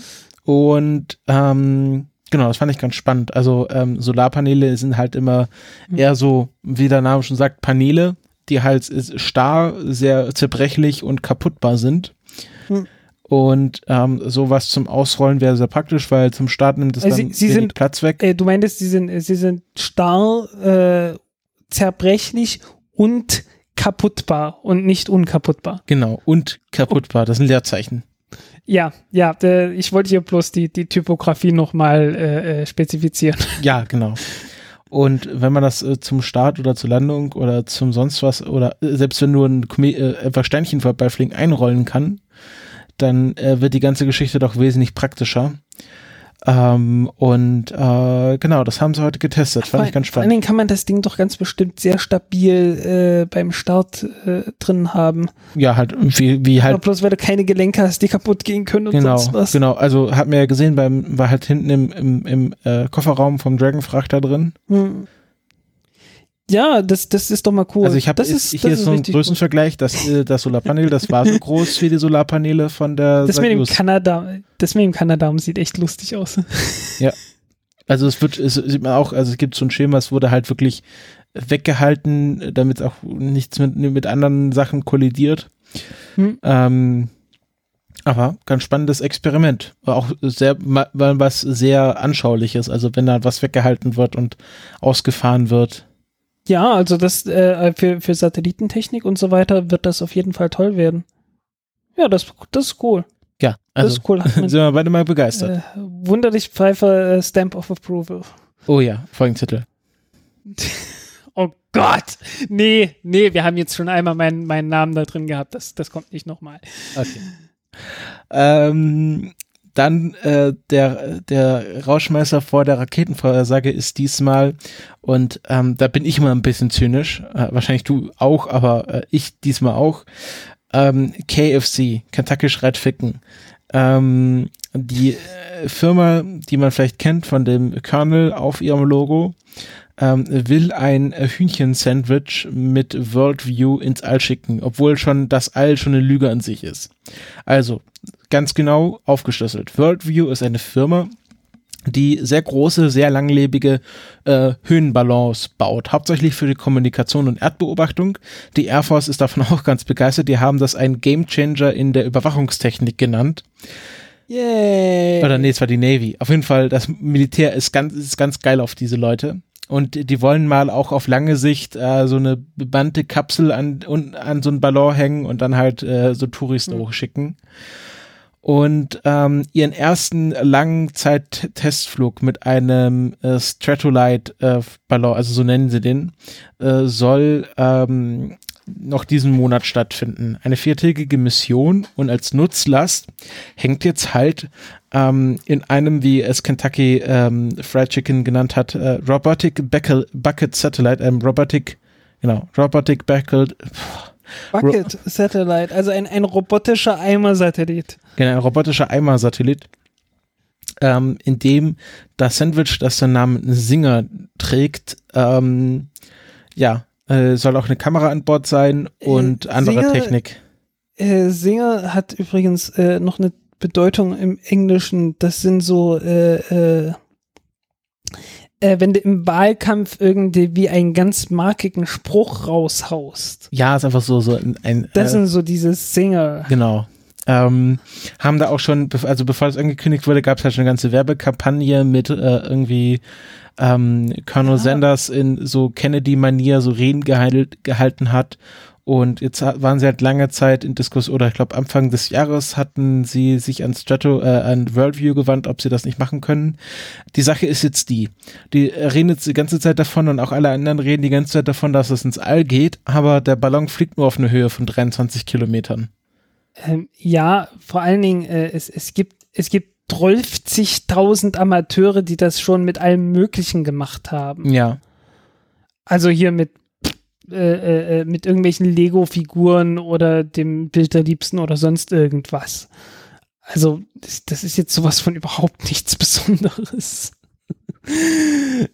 Und ähm, genau, das fand ich ganz spannend. Also ähm, Solarpaneele sind halt immer eher so, wie der Name schon sagt, Paneele, die halt starr, sehr zerbrechlich und kaputtbar sind. Hm. Und ähm, sowas zum Ausrollen wäre sehr praktisch, weil zum Start nimmt es Also dann sie- sie sind- Platz weg. Äh, du meintest, sie sind, sie sind starr, äh, zerbrechlich und kaputtbar und nicht unkaputtbar. Genau. Und kaputtbar, das sind Leerzeichen. Ja, ja, ich wollte hier bloß die, die Typografie nochmal äh, äh, spezifizieren. (laughs) Ja, genau. Und wenn man das äh, zum Start oder zur Landung oder zum sonst was oder äh, selbst wenn nur ein Kome äh, einfach Sternchen vorbeifliegen einrollen kann, dann äh, wird die ganze Geschichte doch wesentlich praktischer. Ähm, und äh, genau, das haben sie heute getestet. Fand ich ganz Vor allen spannend. Dingen kann man das Ding doch ganz bestimmt sehr stabil äh, beim Start äh, drin haben. Ja, halt wie, wie Aber halt bloß weil du keine Gelenke hast, die kaputt gehen können und genau, sonst was. genau. Also hat mir ja gesehen, beim war halt hinten im, im, im äh, Kofferraum vom Dragonfrachter drin. Hm. Ja, das, das ist doch mal cool. Also ich habe hier so ein richtig cool. Größenvergleich, das, äh, das Solarpanel, das war so groß wie die Solarpaneele von der Das mit dem. Kanada, das mit dem Kanada sieht echt lustig aus. Also es wird, es sieht man auch, also es gibt so ein Schema, es wurde halt wirklich weggehalten, damit auch nichts mit, mit anderen Sachen kollidiert. Hm. Ähm, aber ganz spannendes Experiment. War Auch sehr, ma- war was sehr anschauliches. Also wenn da was weggehalten wird und ausgefahren wird. Ja, also das äh, für, für Satellitentechnik und so weiter wird das auf jeden Fall toll werden. Ja, das, das ist cool. Ja, Das also ist cool. Hat (laughs) man, sind wir beide mal begeistert. äh, wunderlich Pfeifer äh, Stamp of Approval. Oh ja, Folgentitel. (laughs) Oh Gott. Nee, nee, wir haben jetzt schon einmal meinen, meinen Namen da drin gehabt. Das, das kommt nicht nochmal. Okay. Ähm, dann äh, der, der Rauschmeißer vor der Raketenvorhersage ist diesmal, und ähm, da bin ich immer ein bisschen zynisch, äh, wahrscheinlich du auch, aber äh, ich diesmal auch, ähm, KFC, Kentucky Schreit Ficken. Ähm, die äh, Firma, die man vielleicht kennt von dem Colonel auf ihrem Logo, ähm, will ein äh, Hühnchen-Sandwich mit Worldview ins All schicken, obwohl schon das All schon eine Lüge an sich ist. Also, ganz genau aufgeschlüsselt. Worldview ist eine Firma, die sehr große, sehr langlebige äh, Höhenballons baut, hauptsächlich für die Kommunikation und Erdbeobachtung. Die Air Force ist davon (laughs) auch ganz begeistert. Die haben das ein Gamechanger in der Überwachungstechnik genannt. Yay. Oder nee, es war die Navy. Auf jeden Fall, das Militär ist ganz, ist ganz geil auf diese Leute. Und die wollen mal auch auf lange Sicht äh, so eine bebannte Kapsel an, un, an so einen Ballon hängen und dann halt äh, so Touristen Mhm. hochschicken. Und ähm, ihren ersten Langzeit-Testflug mit einem äh, Stratolite-Ballon, also so nennen sie den, äh, soll ähm, noch diesen Monat stattfinden. Eine viertägige Mission und als Nutzlast hängt jetzt halt ähm, in einem, wie es Kentucky ähm, Fried Chicken genannt hat, äh, Robotic Bucket, Bucket Satellite, ähm, Robotic, genau, Robotic Bucket, Bucket Satellite, also ein, ein robotischer Eimer-Satellit. genau, ein robotischer Eimer-Satellit, ähm, in dem das Sandwich, das den Namen Singer trägt, ähm, ja, äh, soll auch eine Kamera an Bord sein und Äh, andere Singer- Technik. Äh, Singer hat übrigens äh, noch eine Bedeutung im Englischen. Das sind so, äh, wenn du im Wahlkampf irgendwie wie einen ganz markigen Spruch raushaust. Ja, ist einfach so, so ein, ein Das sind so diese Singer. genau. ähm, haben da auch schon, also bevor das angekündigt wurde, gab es halt schon eine ganze Werbekampagne mit äh, irgendwie ähm, Colonel Sanders in so Kennedy-Manier so Reden gehalt, gehalten hat. Und jetzt waren sie halt lange Zeit in Diskussion, oder ich glaube Anfang des Jahres hatten sie sich an Strato, äh, an Worldview gewandt, ob sie das nicht machen können. Die Sache ist jetzt die, die reden jetzt die ganze Zeit davon und auch alle anderen reden die ganze Zeit davon, dass es ins All geht, aber der Ballon fliegt nur auf eine Höhe von 23 Kilometern. Ähm, ja, vor allen Dingen, äh, es, es gibt, es gibt 30.000 Amateure, die das schon mit allem Möglichen gemacht haben. Ja. Also hier mit, äh, äh, äh, mit irgendwelchen Lego-Figuren oder dem Bild der Liebsten oder sonst irgendwas. Also, das, das ist jetzt sowas von überhaupt (laughs) nichts Besonderes.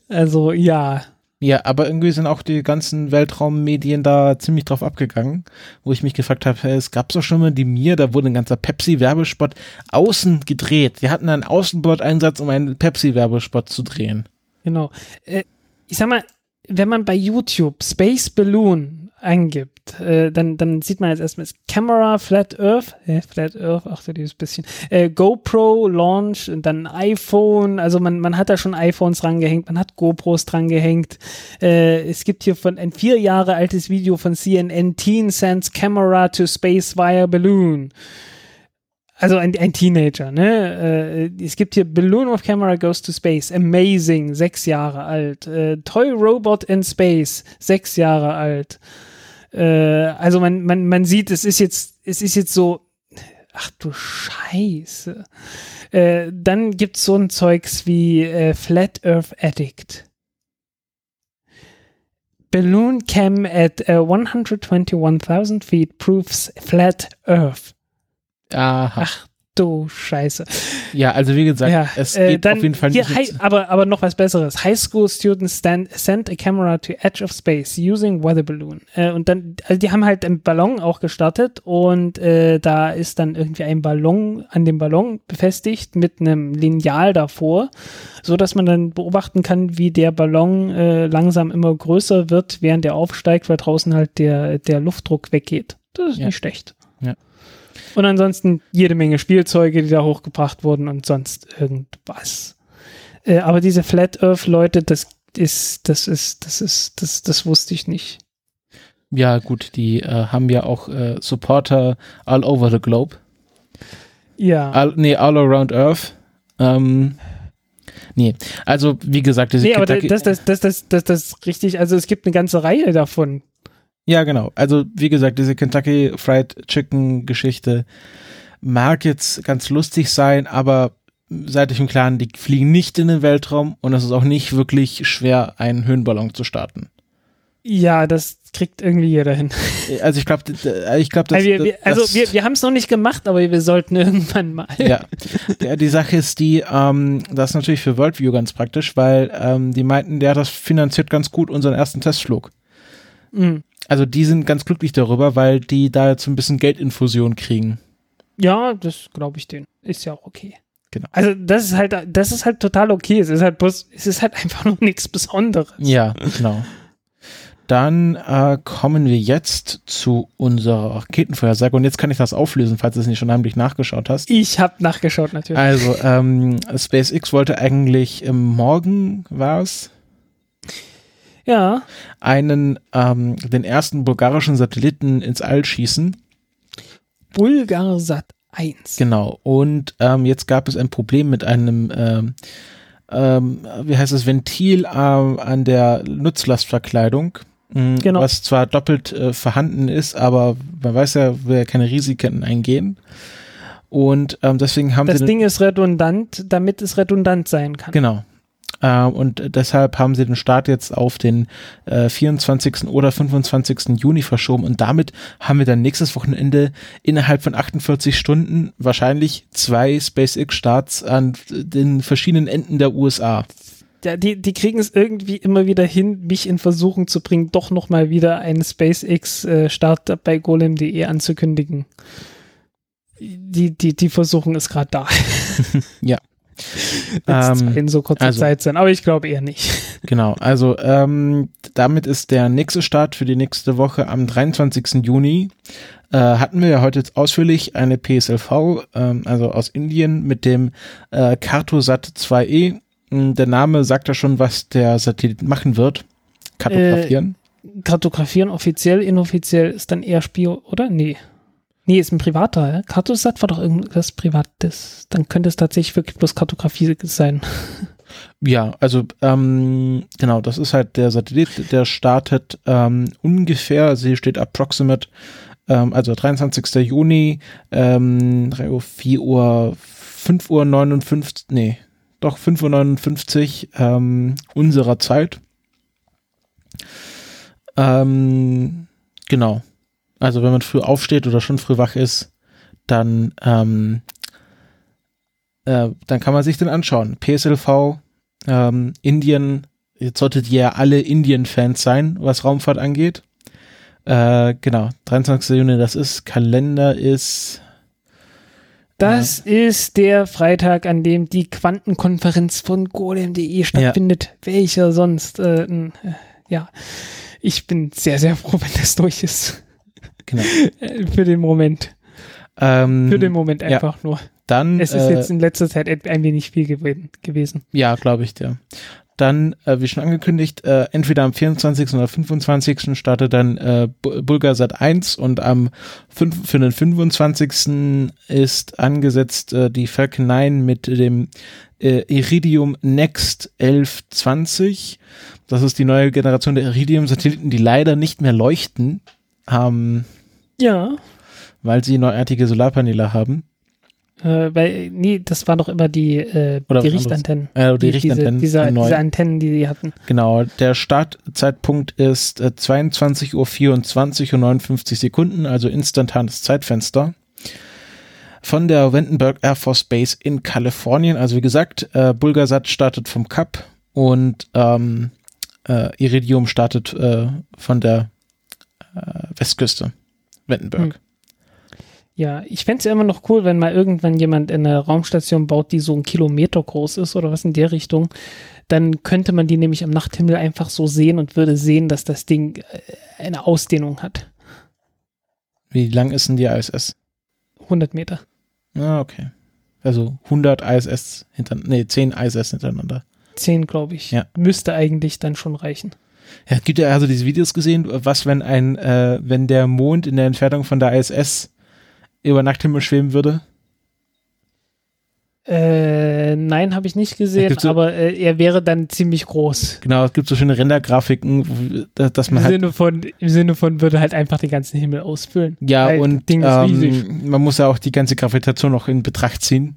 also, ja. Ja, aber irgendwie sind auch die ganzen Weltraummedien da ziemlich drauf abgegangen, wo ich mich gefragt habe, es gab doch schon mal die Mir, da wurde ein ganzer Pepsi-Werbespot außen gedreht. Wir hatten einen Außenbordeinsatz, um einen Pepsi-Werbespot zu drehen. Genau. Äh, ich sag mal, wenn man bei YouTube Space Balloon eingibt, äh, dann, dann sieht man jetzt erstmal Camera, Flat Earth, äh, Flat Earth, ach so dieses bisschen, äh, GoPro, Launch und dann iPhone, also man, man hat da schon iPhones drangehängt, man hat GoPros drangehängt. Äh, es gibt hier von ein vier Jahre altes Video von CNN, Teen sends Camera to Space via Balloon. Also ein, ein Teenager, ne? Äh, es gibt hier Balloon of Camera Goes to Space, Amazing, sechs Jahre alt. Äh, Toy Robot in Space, sechs Jahre alt. Äh, also man, man, man sieht, es ist jetzt, es ist jetzt so, ach du Scheiße. Äh, dann gibt's so ein Zeugs wie äh, Flat Earth Addict. Balloon cam at uh, 121,000 feet proves flat Earth. Aha. Ach du Scheiße. Ja, also wie gesagt, Ja, es äh, geht dann auf jeden Fall hier, nicht. hi, aber, aber noch was Besseres. High School Students stand, sent a camera to edge of space using weather balloon. Äh, und dann, also die haben halt einen Ballon auch gestartet und äh, da ist dann irgendwie ein Ballon an dem Ballon befestigt mit einem Lineal davor, so dass man dann beobachten kann, wie der Ballon äh, langsam immer größer wird, während er aufsteigt, weil draußen halt der, der Luftdruck weggeht. Das ist Ja. nicht schlecht. Und ansonsten jede Menge Spielzeuge, die da hochgebracht wurden und sonst irgendwas. Äh, aber diese Flat Earth Leute, das ist, das ist, das ist, das, das wusste ich nicht. ja, gut, die äh, haben ja auch äh, Supporter all over the globe. Ja. All, nee, all around Earth. Ähm, nee, also wie gesagt, diese nee, aber Kentucky- das, das, das, das, das, das ist richtig, also es gibt eine ganze Reihe davon. Ja, genau. Also, wie gesagt, diese Kentucky Fried Chicken Geschichte mag jetzt ganz lustig sein, aber seid euch im Klaren, die fliegen nicht in den Weltraum und es ist auch nicht wirklich schwer, einen Höhenballon zu starten. Ja, das kriegt irgendwie jeder hin. Also, ich glaube, ich glaube, das, also wir, wir, also wir, wir haben es noch nicht gemacht, aber wir sollten (laughs) irgendwann mal. ja, die Sache ist die, ähm, das ist natürlich für Worldview ganz praktisch, weil ähm, die meinten, der das finanziert ganz gut unseren ersten Testflug. Mhm. Also die sind ganz glücklich darüber, weil die da jetzt so ein bisschen Geldinfusion kriegen. Ja, das glaube ich denen. Ist ja auch okay. Genau. Also das ist halt, das ist halt total okay. Es ist halt bloß, es ist halt (laughs) einfach nur nichts Besonderes. Ja, genau. Dann äh, kommen wir jetzt zu unserer Raketenvorhersage und jetzt kann ich das auflösen, falls du es nicht schon heimlich nachgeschaut hast. Ich habe nachgeschaut natürlich. Also, ähm, SpaceX wollte eigentlich ähm, morgen, war es, ja, einen, ähm, den ersten bulgarischen Satelliten ins All schießen. Bulgarsat 1. Genau. Und ähm, jetzt gab es ein Problem mit einem, ähm, ähm, wie heißt es, Ventil äh, an der Nutzlastverkleidung. mh, Genau. Was zwar doppelt äh, vorhanden ist, aber man weiß ja, will ja keine Risiken eingehen. Und ähm, deswegen haben Das sie den, Ding ist redundant, damit es redundant sein kann. genau. Ähm, und deshalb haben sie den Start jetzt auf den äh, 24. oder 25. Juni verschoben und damit haben wir dann nächstes Wochenende innerhalb von 48 Stunden wahrscheinlich zwei SpaceX-Starts an den verschiedenen Enden der USA. Ja, die, die kriegen es irgendwie immer wieder hin, mich in Versuchung zu bringen, doch nochmal wieder einen SpaceX-Start bei golem.de anzukündigen. Die, die, die Versuchung ist gerade da. (laughs) Ja. Ähm, in so kurzer also- Zeit sein, aber ich glaube eher nicht. (laughs) Genau, also ähm, damit ist der nächste Start für die nächste Woche am 23. Juni. Äh, hatten wir ja heute jetzt ausführlich eine PSLV, ähm, also aus Indien, mit dem äh, Cartosat 2E. Hm, Der Name sagt ja schon, was der Satellit machen wird. Kartografieren. Kartografieren offiziell, inoffiziell ist dann eher Spio, oder? Nee. Nee, ist ein privater. Ja? Cartosat war doch irgendwas Privates. Dann könnte es tatsächlich wirklich bloß Kartografie sein. (laughs) Ja, also ähm, genau, das ist halt der Satellit, der startet ähm, ungefähr, also hier steht approximate, ähm, also 23. Juni, ähm, 3 Uhr, 4 Uhr, 5 Uhr 59, nee, doch 5 Uhr 59 ähm, unserer Zeit. Ähm, genau. Also wenn man früh aufsteht oder schon früh wach ist, dann, ähm, äh, dann kann man sich den anschauen. PSLV, ähm, Indien, jetzt solltet ihr ja alle Indien-Fans sein, was Raumfahrt angeht. Äh, genau, 23. Juni, das ist, Kalender ist, Das ist der Freitag, an dem die Quantenkonferenz von golem.de stattfindet. Welcher sonst? Äh, äh, ja, ich bin sehr, sehr froh, wenn das durch ist. Genau. (laughs) Für den Moment. Ähm, Für den Moment ja. einfach nur. dann, Es ist äh, jetzt in letzter Zeit ein wenig viel gew gewesen. Ja, glaube ich dir. Dann, äh, wie schon angekündigt, äh, entweder am 24. oder 25. startet dann äh, Bu- Bulgarsat 1 und am 5, für den 25. ist angesetzt äh, die Falcon 9 mit dem äh, Iridium Next 1120. Das ist die neue Generation der Iridium-Satelliten, die leider nicht mehr leuchten, ähm, Ja. weil sie neuartige Solarpaneele haben. Äh, weil, nee, das war doch immer die, äh, Oder die. Richtantennen. Äh, die diese, Richtantennen diese, neu. diese Antennen, die die hatten. Genau, der Startzeitpunkt ist äh, 22 Uhr 24 und 59 Sekunden, also instantanes Zeitfenster. Von der Vandenberg Air Force Base in Kalifornien. Also wie gesagt, äh, Bulgarsat startet vom Kap und ähm, äh, Iridium startet äh, von der äh, Westküste. Vandenberg. Hm. Ja, ich fände es ja immer noch cool, wenn mal irgendwann jemand eine Raumstation baut, die so einen Kilometer groß ist oder was in der Richtung. Dann könnte man die nämlich am Nachthimmel einfach so sehen und würde sehen, dass das Ding äh, eine Ausdehnung hat. Wie lang ist denn die ISS? 100 Meter. Ah, okay. Also 100 ISS hintereinander, nee, 10 ISS hintereinander. 10, glaube ich. Ja. Müsste eigentlich dann schon reichen. Ja, gibt ja also diese Videos gesehen, was, wenn ein, äh, wenn der Mond in der Entfernung von der ISS über Nachthimmel schweben würde? Äh, nein, habe ich nicht gesehen, so- aber äh, er wäre dann ziemlich groß. Genau, es gibt so schöne Rendergrafiken, dass, dass Im man halt, Sinne, von, Im Sinne von würde halt einfach den ganzen Himmel ausfüllen. ja, und ähm, man muss ja auch die ganze Gravitation noch in Betracht ziehen.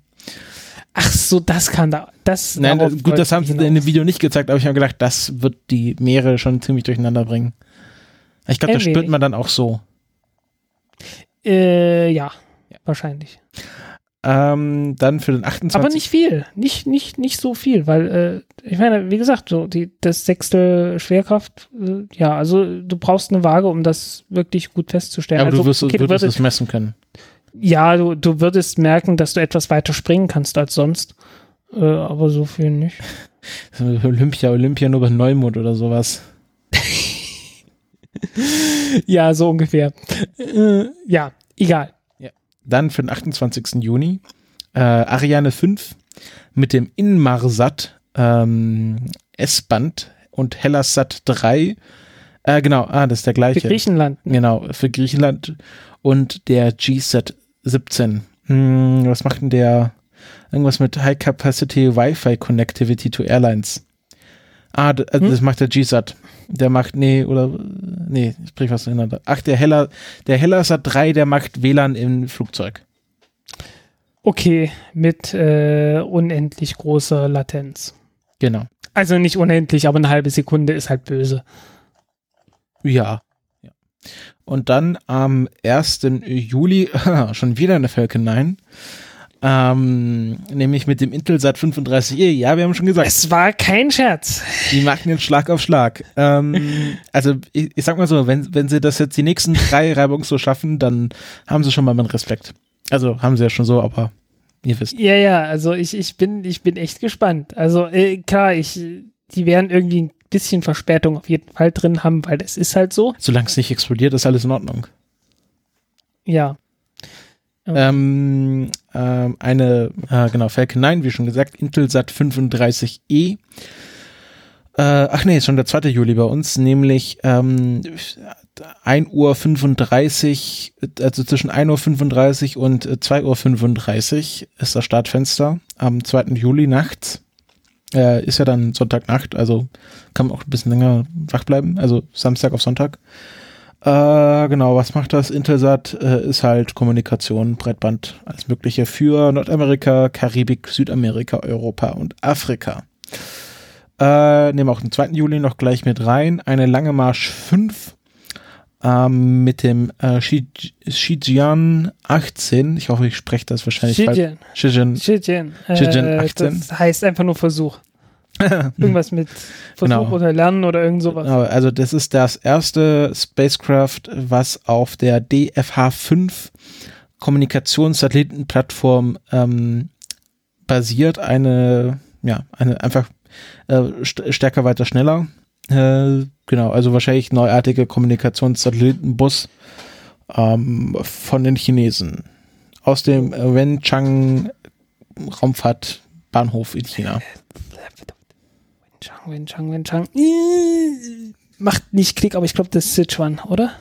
Ach so, das kann da. Das, Nein, äh, gut, das haben sie in dem. Video nicht gezeigt, aber ich habe gedacht, das wird die Meere schon ziemlich durcheinander bringen. Ich glaube, das Ein spürt man dann auch so. Äh, ja, wahrscheinlich. Ähm, dann für den 28. Aber nicht viel. Nicht, nicht, nicht so viel, weil, äh, ich meine, wie gesagt, so die, das sechste Schwerkraft, äh, ja, also du brauchst eine Waage, um das wirklich gut festzustellen. aber also, du wirst, okay, würdest würdest, es messen können. Ja, du, du würdest merken, dass du etwas weiter springen kannst als sonst. Äh, aber so viel nicht. (laughs) Olympia, Olympia nur bei Neumond oder sowas. (laughs) Ja, so ungefähr. Äh, ja, egal. Dann für den 28. Juni äh, Ariane 5 mit dem Inmarsat ähm, S-Band und Hellasat 3. Äh, genau, ah, das ist der Für gleiche. Griechenland. Genau, für Griechenland und der GSAT 17. Hm, was macht denn der? Irgendwas mit High Capacity Wi-Fi Connectivity to Airlines. Ah, d- also Hm? das macht der GSAT. Der macht, nee, oder, nee, ich bringe was durcheinander. Ach, der Heller, der Hellasat 3, der macht WLAN im Flugzeug. Okay, mit äh, unendlich großer Latenz. Genau. Also nicht unendlich, aber eine halbe Sekunde ist halt böse. Ja. ja. Und dann am 1. Juli, (laughs) schon wieder eine Falcon 9, ähm, nämlich mit dem Intelsat 35E. Ja, wir haben schon gesagt, Es war kein Scherz. die machen den Schlag auf Schlag. Ähm, (laughs) also ich, ich sag mal so, wenn, wenn sie das jetzt die nächsten drei reibungslos schaffen, dann haben sie schon mal meinen Respekt. Also haben sie ja schon so, aber ihr wisst. Ja, ja, also ich, ich bin, ich bin echt gespannt. Also äh, klar, ich, die werden irgendwie bisschen Verspätung auf jeden Fall drin haben, weil das ist halt so. Solange es nicht explodiert, ist alles in Ordnung. Ja. Ähm, ähm, eine, äh, genau, Falcon 9, wie schon gesagt, Intelsat 35E. Äh, ach nee, ist schon der 2. Juli bei uns, nämlich ähm, 1 Uhr 35, also zwischen 1 Uhr und 2 Uhr 35 ist das Startfenster am 2. Juli nachts. Äh, ist ja dann Sonntagnacht, also kann man auch ein bisschen länger wach bleiben, also Samstag auf Sonntag. Äh, genau, was macht das? Intelsat äh, ist halt Kommunikation, Breitband, alles Mögliche für Nordamerika, Karibik, Südamerika, Europa und Afrika. Äh, nehmen auch den 2. Juli noch gleich mit rein. Eine lange Marsch 5 ähm, mit dem äh, Shijian 18. Ich hoffe, ich spreche das wahrscheinlich Shijian. Shijian. Shijian. Shijian Äh, 18. das heißt einfach nur Versuch. (laughs) Irgendwas mit Versuch Genau. oder Lernen oder irgend sowas. Genau, also das ist das erste Spacecraft, was auf der DFH-5 Kommunikationssatellitenplattform ähm, basiert. Eine, ja, eine einfach äh, st stärker, weiter, schneller. Äh, genau, also wahrscheinlich neuartige Kommunikationssatellitenbus ähm, von den Chinesen. Aus dem Wenchang Raumfahrtbahnhof in China. Wenchang, Wenchang, Wenchang. Äh, Macht nicht Klick, aber ich glaube, das ist Sichuan, oder?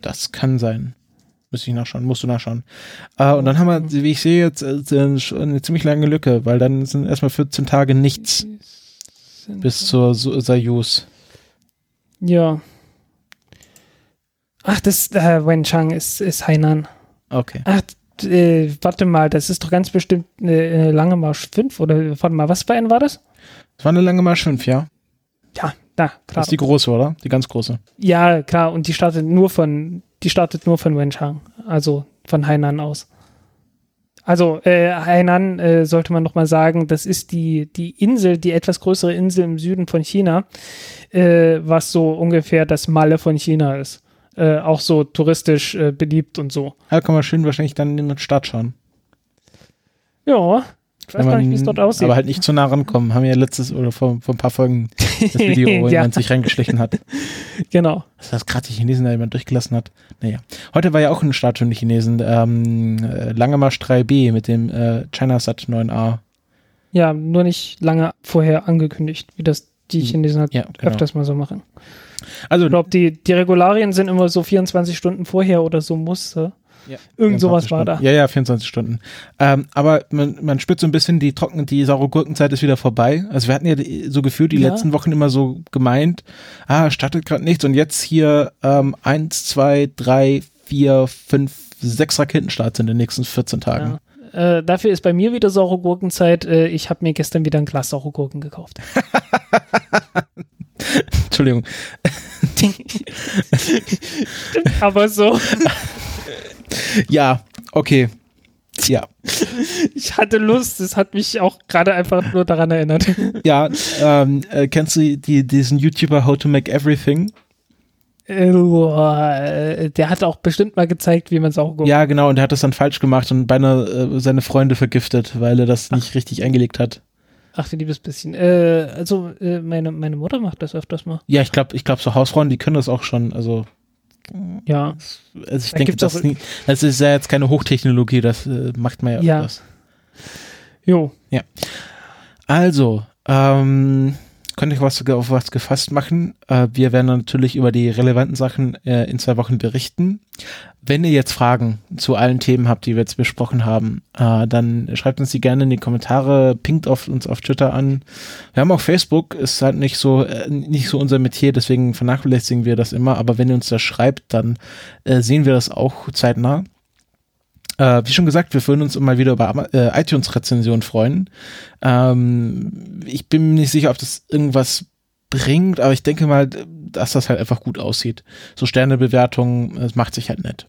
Das kann sein. Müsste ich nachschauen, musst du nachschauen. Äh, und dann haben wir, wie ich sehe, jetzt äh, eine ziemlich lange Lücke, weil dann sind erstmal 14 Tage nichts bis zur Soyuz. Ja. Ach, das äh, Wenchang ist, ist Hainan. Okay. Ach, äh, warte mal, das ist doch ganz bestimmt eine, lange Marsch 5 oder warte mal, was für ein war das? Das war eine lange Marsch 5, ja? Ja, na, Das klar. ist die große, oder? Die ganz große. ja, klar, und die startet nur von, die startet nur von Wenchang, also von Hainan aus. Also äh, Hainan äh, sollte man noch mal sagen, das ist die, die Insel, die etwas größere Insel im Süden von China, äh, was so ungefähr das Malle von China ist. Äh, auch so touristisch äh, beliebt und so. Da kann man schön wahrscheinlich dann in den Start schauen. Ja, ich weiß Wenn gar man- nicht, wie es dort aussieht. Aber halt nicht zu nah rankommen. Haben wir ja letztes oder vor, vor ein paar Folgen das (laughs) Video, wo Ja. jemand sich reingeschlichen hat. (laughs) genau. Das heißt, gerade die Chinesen da jemand durchgelassen hat. Naja. Heute war ja auch ein Start für die Chinesen. Ähm, äh, Lange Marsch 3B mit dem äh, ChinaSat 9A. Ja, nur nicht lange vorher angekündigt, wie das die Chinesen halt Ja, genau. öfters mal so machen. Also Ich glaube, die, die Regularien sind immer so 24 Stunden vorher oder so musste. Ja, Irgend 24 sowas war da. Ja, ja, 24 Stunden. Ähm, aber man, man spürt so ein bisschen, die trocken, die saure Gurkenzeit ist wieder vorbei. Also wir hatten ja die, so gefühlt die Ja. letzten Wochen immer so gemeint, ah, startet gerade nichts und jetzt hier ähm, eins, zwei, drei, vier, fünf, sechs Raketenstarts in den nächsten 14 Tagen. Ja. Äh, dafür ist bei mir wieder saure Gurkenzeit. Äh, ich habe mir gestern wieder ein Glas saure Gurken gekauft. (laughs) Entschuldigung. (laughs) Aber so, Ja, okay. Ja, ich hatte Lust. Es hat mich auch gerade einfach nur daran erinnert. ja. Ähm, äh, kennst du die, diesen YouTuber How to Make Everything? Äh, der hat auch bestimmt mal gezeigt, wie man saure Gurken. Ja, genau. Und der hat das dann falsch gemacht und beinahe äh, seine Freunde vergiftet, weil er das nicht richtig eingelegt hat. Ach, du liebes bisschen. Äh, also, äh, meine, meine Mutter macht das öfters mal. Ja, ich glaube, ich glaube, so Hausfrauen, die können das auch schon. Also, Ja. also ich Da denke, das, auch- ist nie, das ist ja jetzt keine Hochtechnologie, das äh, macht man ja, Ja. öfters. Jo. Also, ähm, könnte ich was auf was gefasst machen. Äh, wir werden natürlich über die relevanten Sachen äh, in zwei Wochen berichten. Wenn ihr jetzt Fragen zu allen Themen habt, die wir jetzt besprochen haben, äh, dann schreibt uns die gerne in die Kommentare, pinkt auf uns auf Twitter an. Wir haben auch Facebook, ist halt nicht so äh, nicht so unser Metier, deswegen vernachlässigen wir das immer. Aber wenn ihr uns das schreibt, dann äh, sehen wir das auch zeitnah. Äh, wie schon gesagt, wir würden uns mal wieder über äh, iTunes-Rezensionen freuen. Ähm, ich bin mir nicht sicher, ob das irgendwas bringt, aber ich denke mal, dass das halt einfach gut aussieht. So Sternebewertungen, das macht sich halt nett.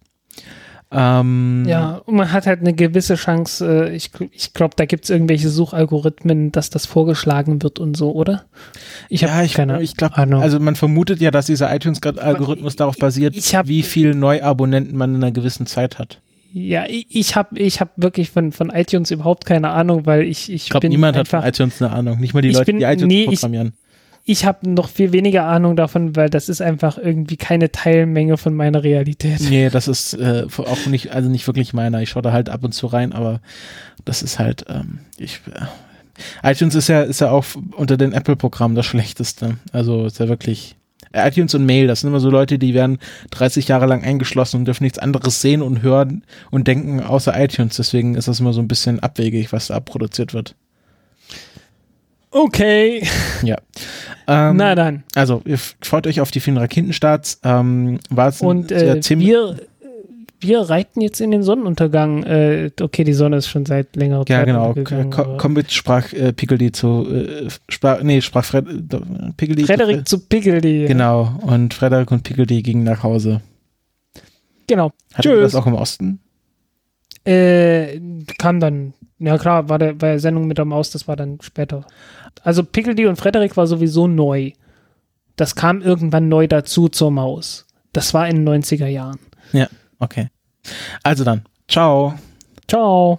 Ähm, Ja, und man hat halt eine gewisse Chance, äh, ich, ich glaube, da gibt es irgendwelche Suchalgorithmen, dass das vorgeschlagen wird und so, oder? Ich ja, ich, keine ich glaube, Ahnung. also man vermutet ja, dass dieser iTunes-Algorithmus darauf basiert, ich hab- wie viel Neuabonnenten man in einer gewissen Zeit hat. Ja, ich, ich habe ich hab wirklich von, von iTunes überhaupt keine Ahnung, weil ich, ich Ich glaube, niemand hat einfach, von iTunes eine Ahnung. Nicht mal die Ich Leute, bin- die iTunes nee, ich- programmieren. ich habe noch viel weniger Ahnung davon, weil das ist einfach irgendwie keine Teilmenge von meiner Realität. Nee, das ist äh, auch nicht, also nicht wirklich meiner. Ich schaue da halt ab und zu rein, aber das ist halt, ähm, ich, äh, iTunes ist ja, ist ja auch unter den Apple-Programmen das schlechteste. Also ist ja wirklich, iTunes und Mail, das sind immer so Leute, die werden 30 Jahre lang eingeschlossen und dürfen nichts anderes sehen und hören und denken außer iTunes. Deswegen ist das immer so ein bisschen abwegig, was da produziert wird. Okay. (laughs) Ja. Ähm, Na dann. Also, ihr freut euch auf die vielen Raketenstarts. Ähm, war es Und äh, wir, wir reiten jetzt in den Sonnenuntergang. Äh, okay, die Sonne ist schon seit längerer Ja, Zeit genau. Ko- aber- Komm mit, sprach äh, Pickledy zu, äh, sprach, nee, sprach Fred, Pickledy zu Frederik Fred- zu Pickledy. Genau. Und Frederik und Pickledy gingen nach Hause. Genau. Hattet ihr Tschüss. das auch im Osten? Äh, kam dann, ja klar, war der, war der Sendung mit der Maus, das war dann später. Also Pickledy und Frederik war sowieso neu. Das kam irgendwann neu dazu zur Maus. Das war in den 90er Jahren. Ja, okay. Also dann. Ciao. Ciao.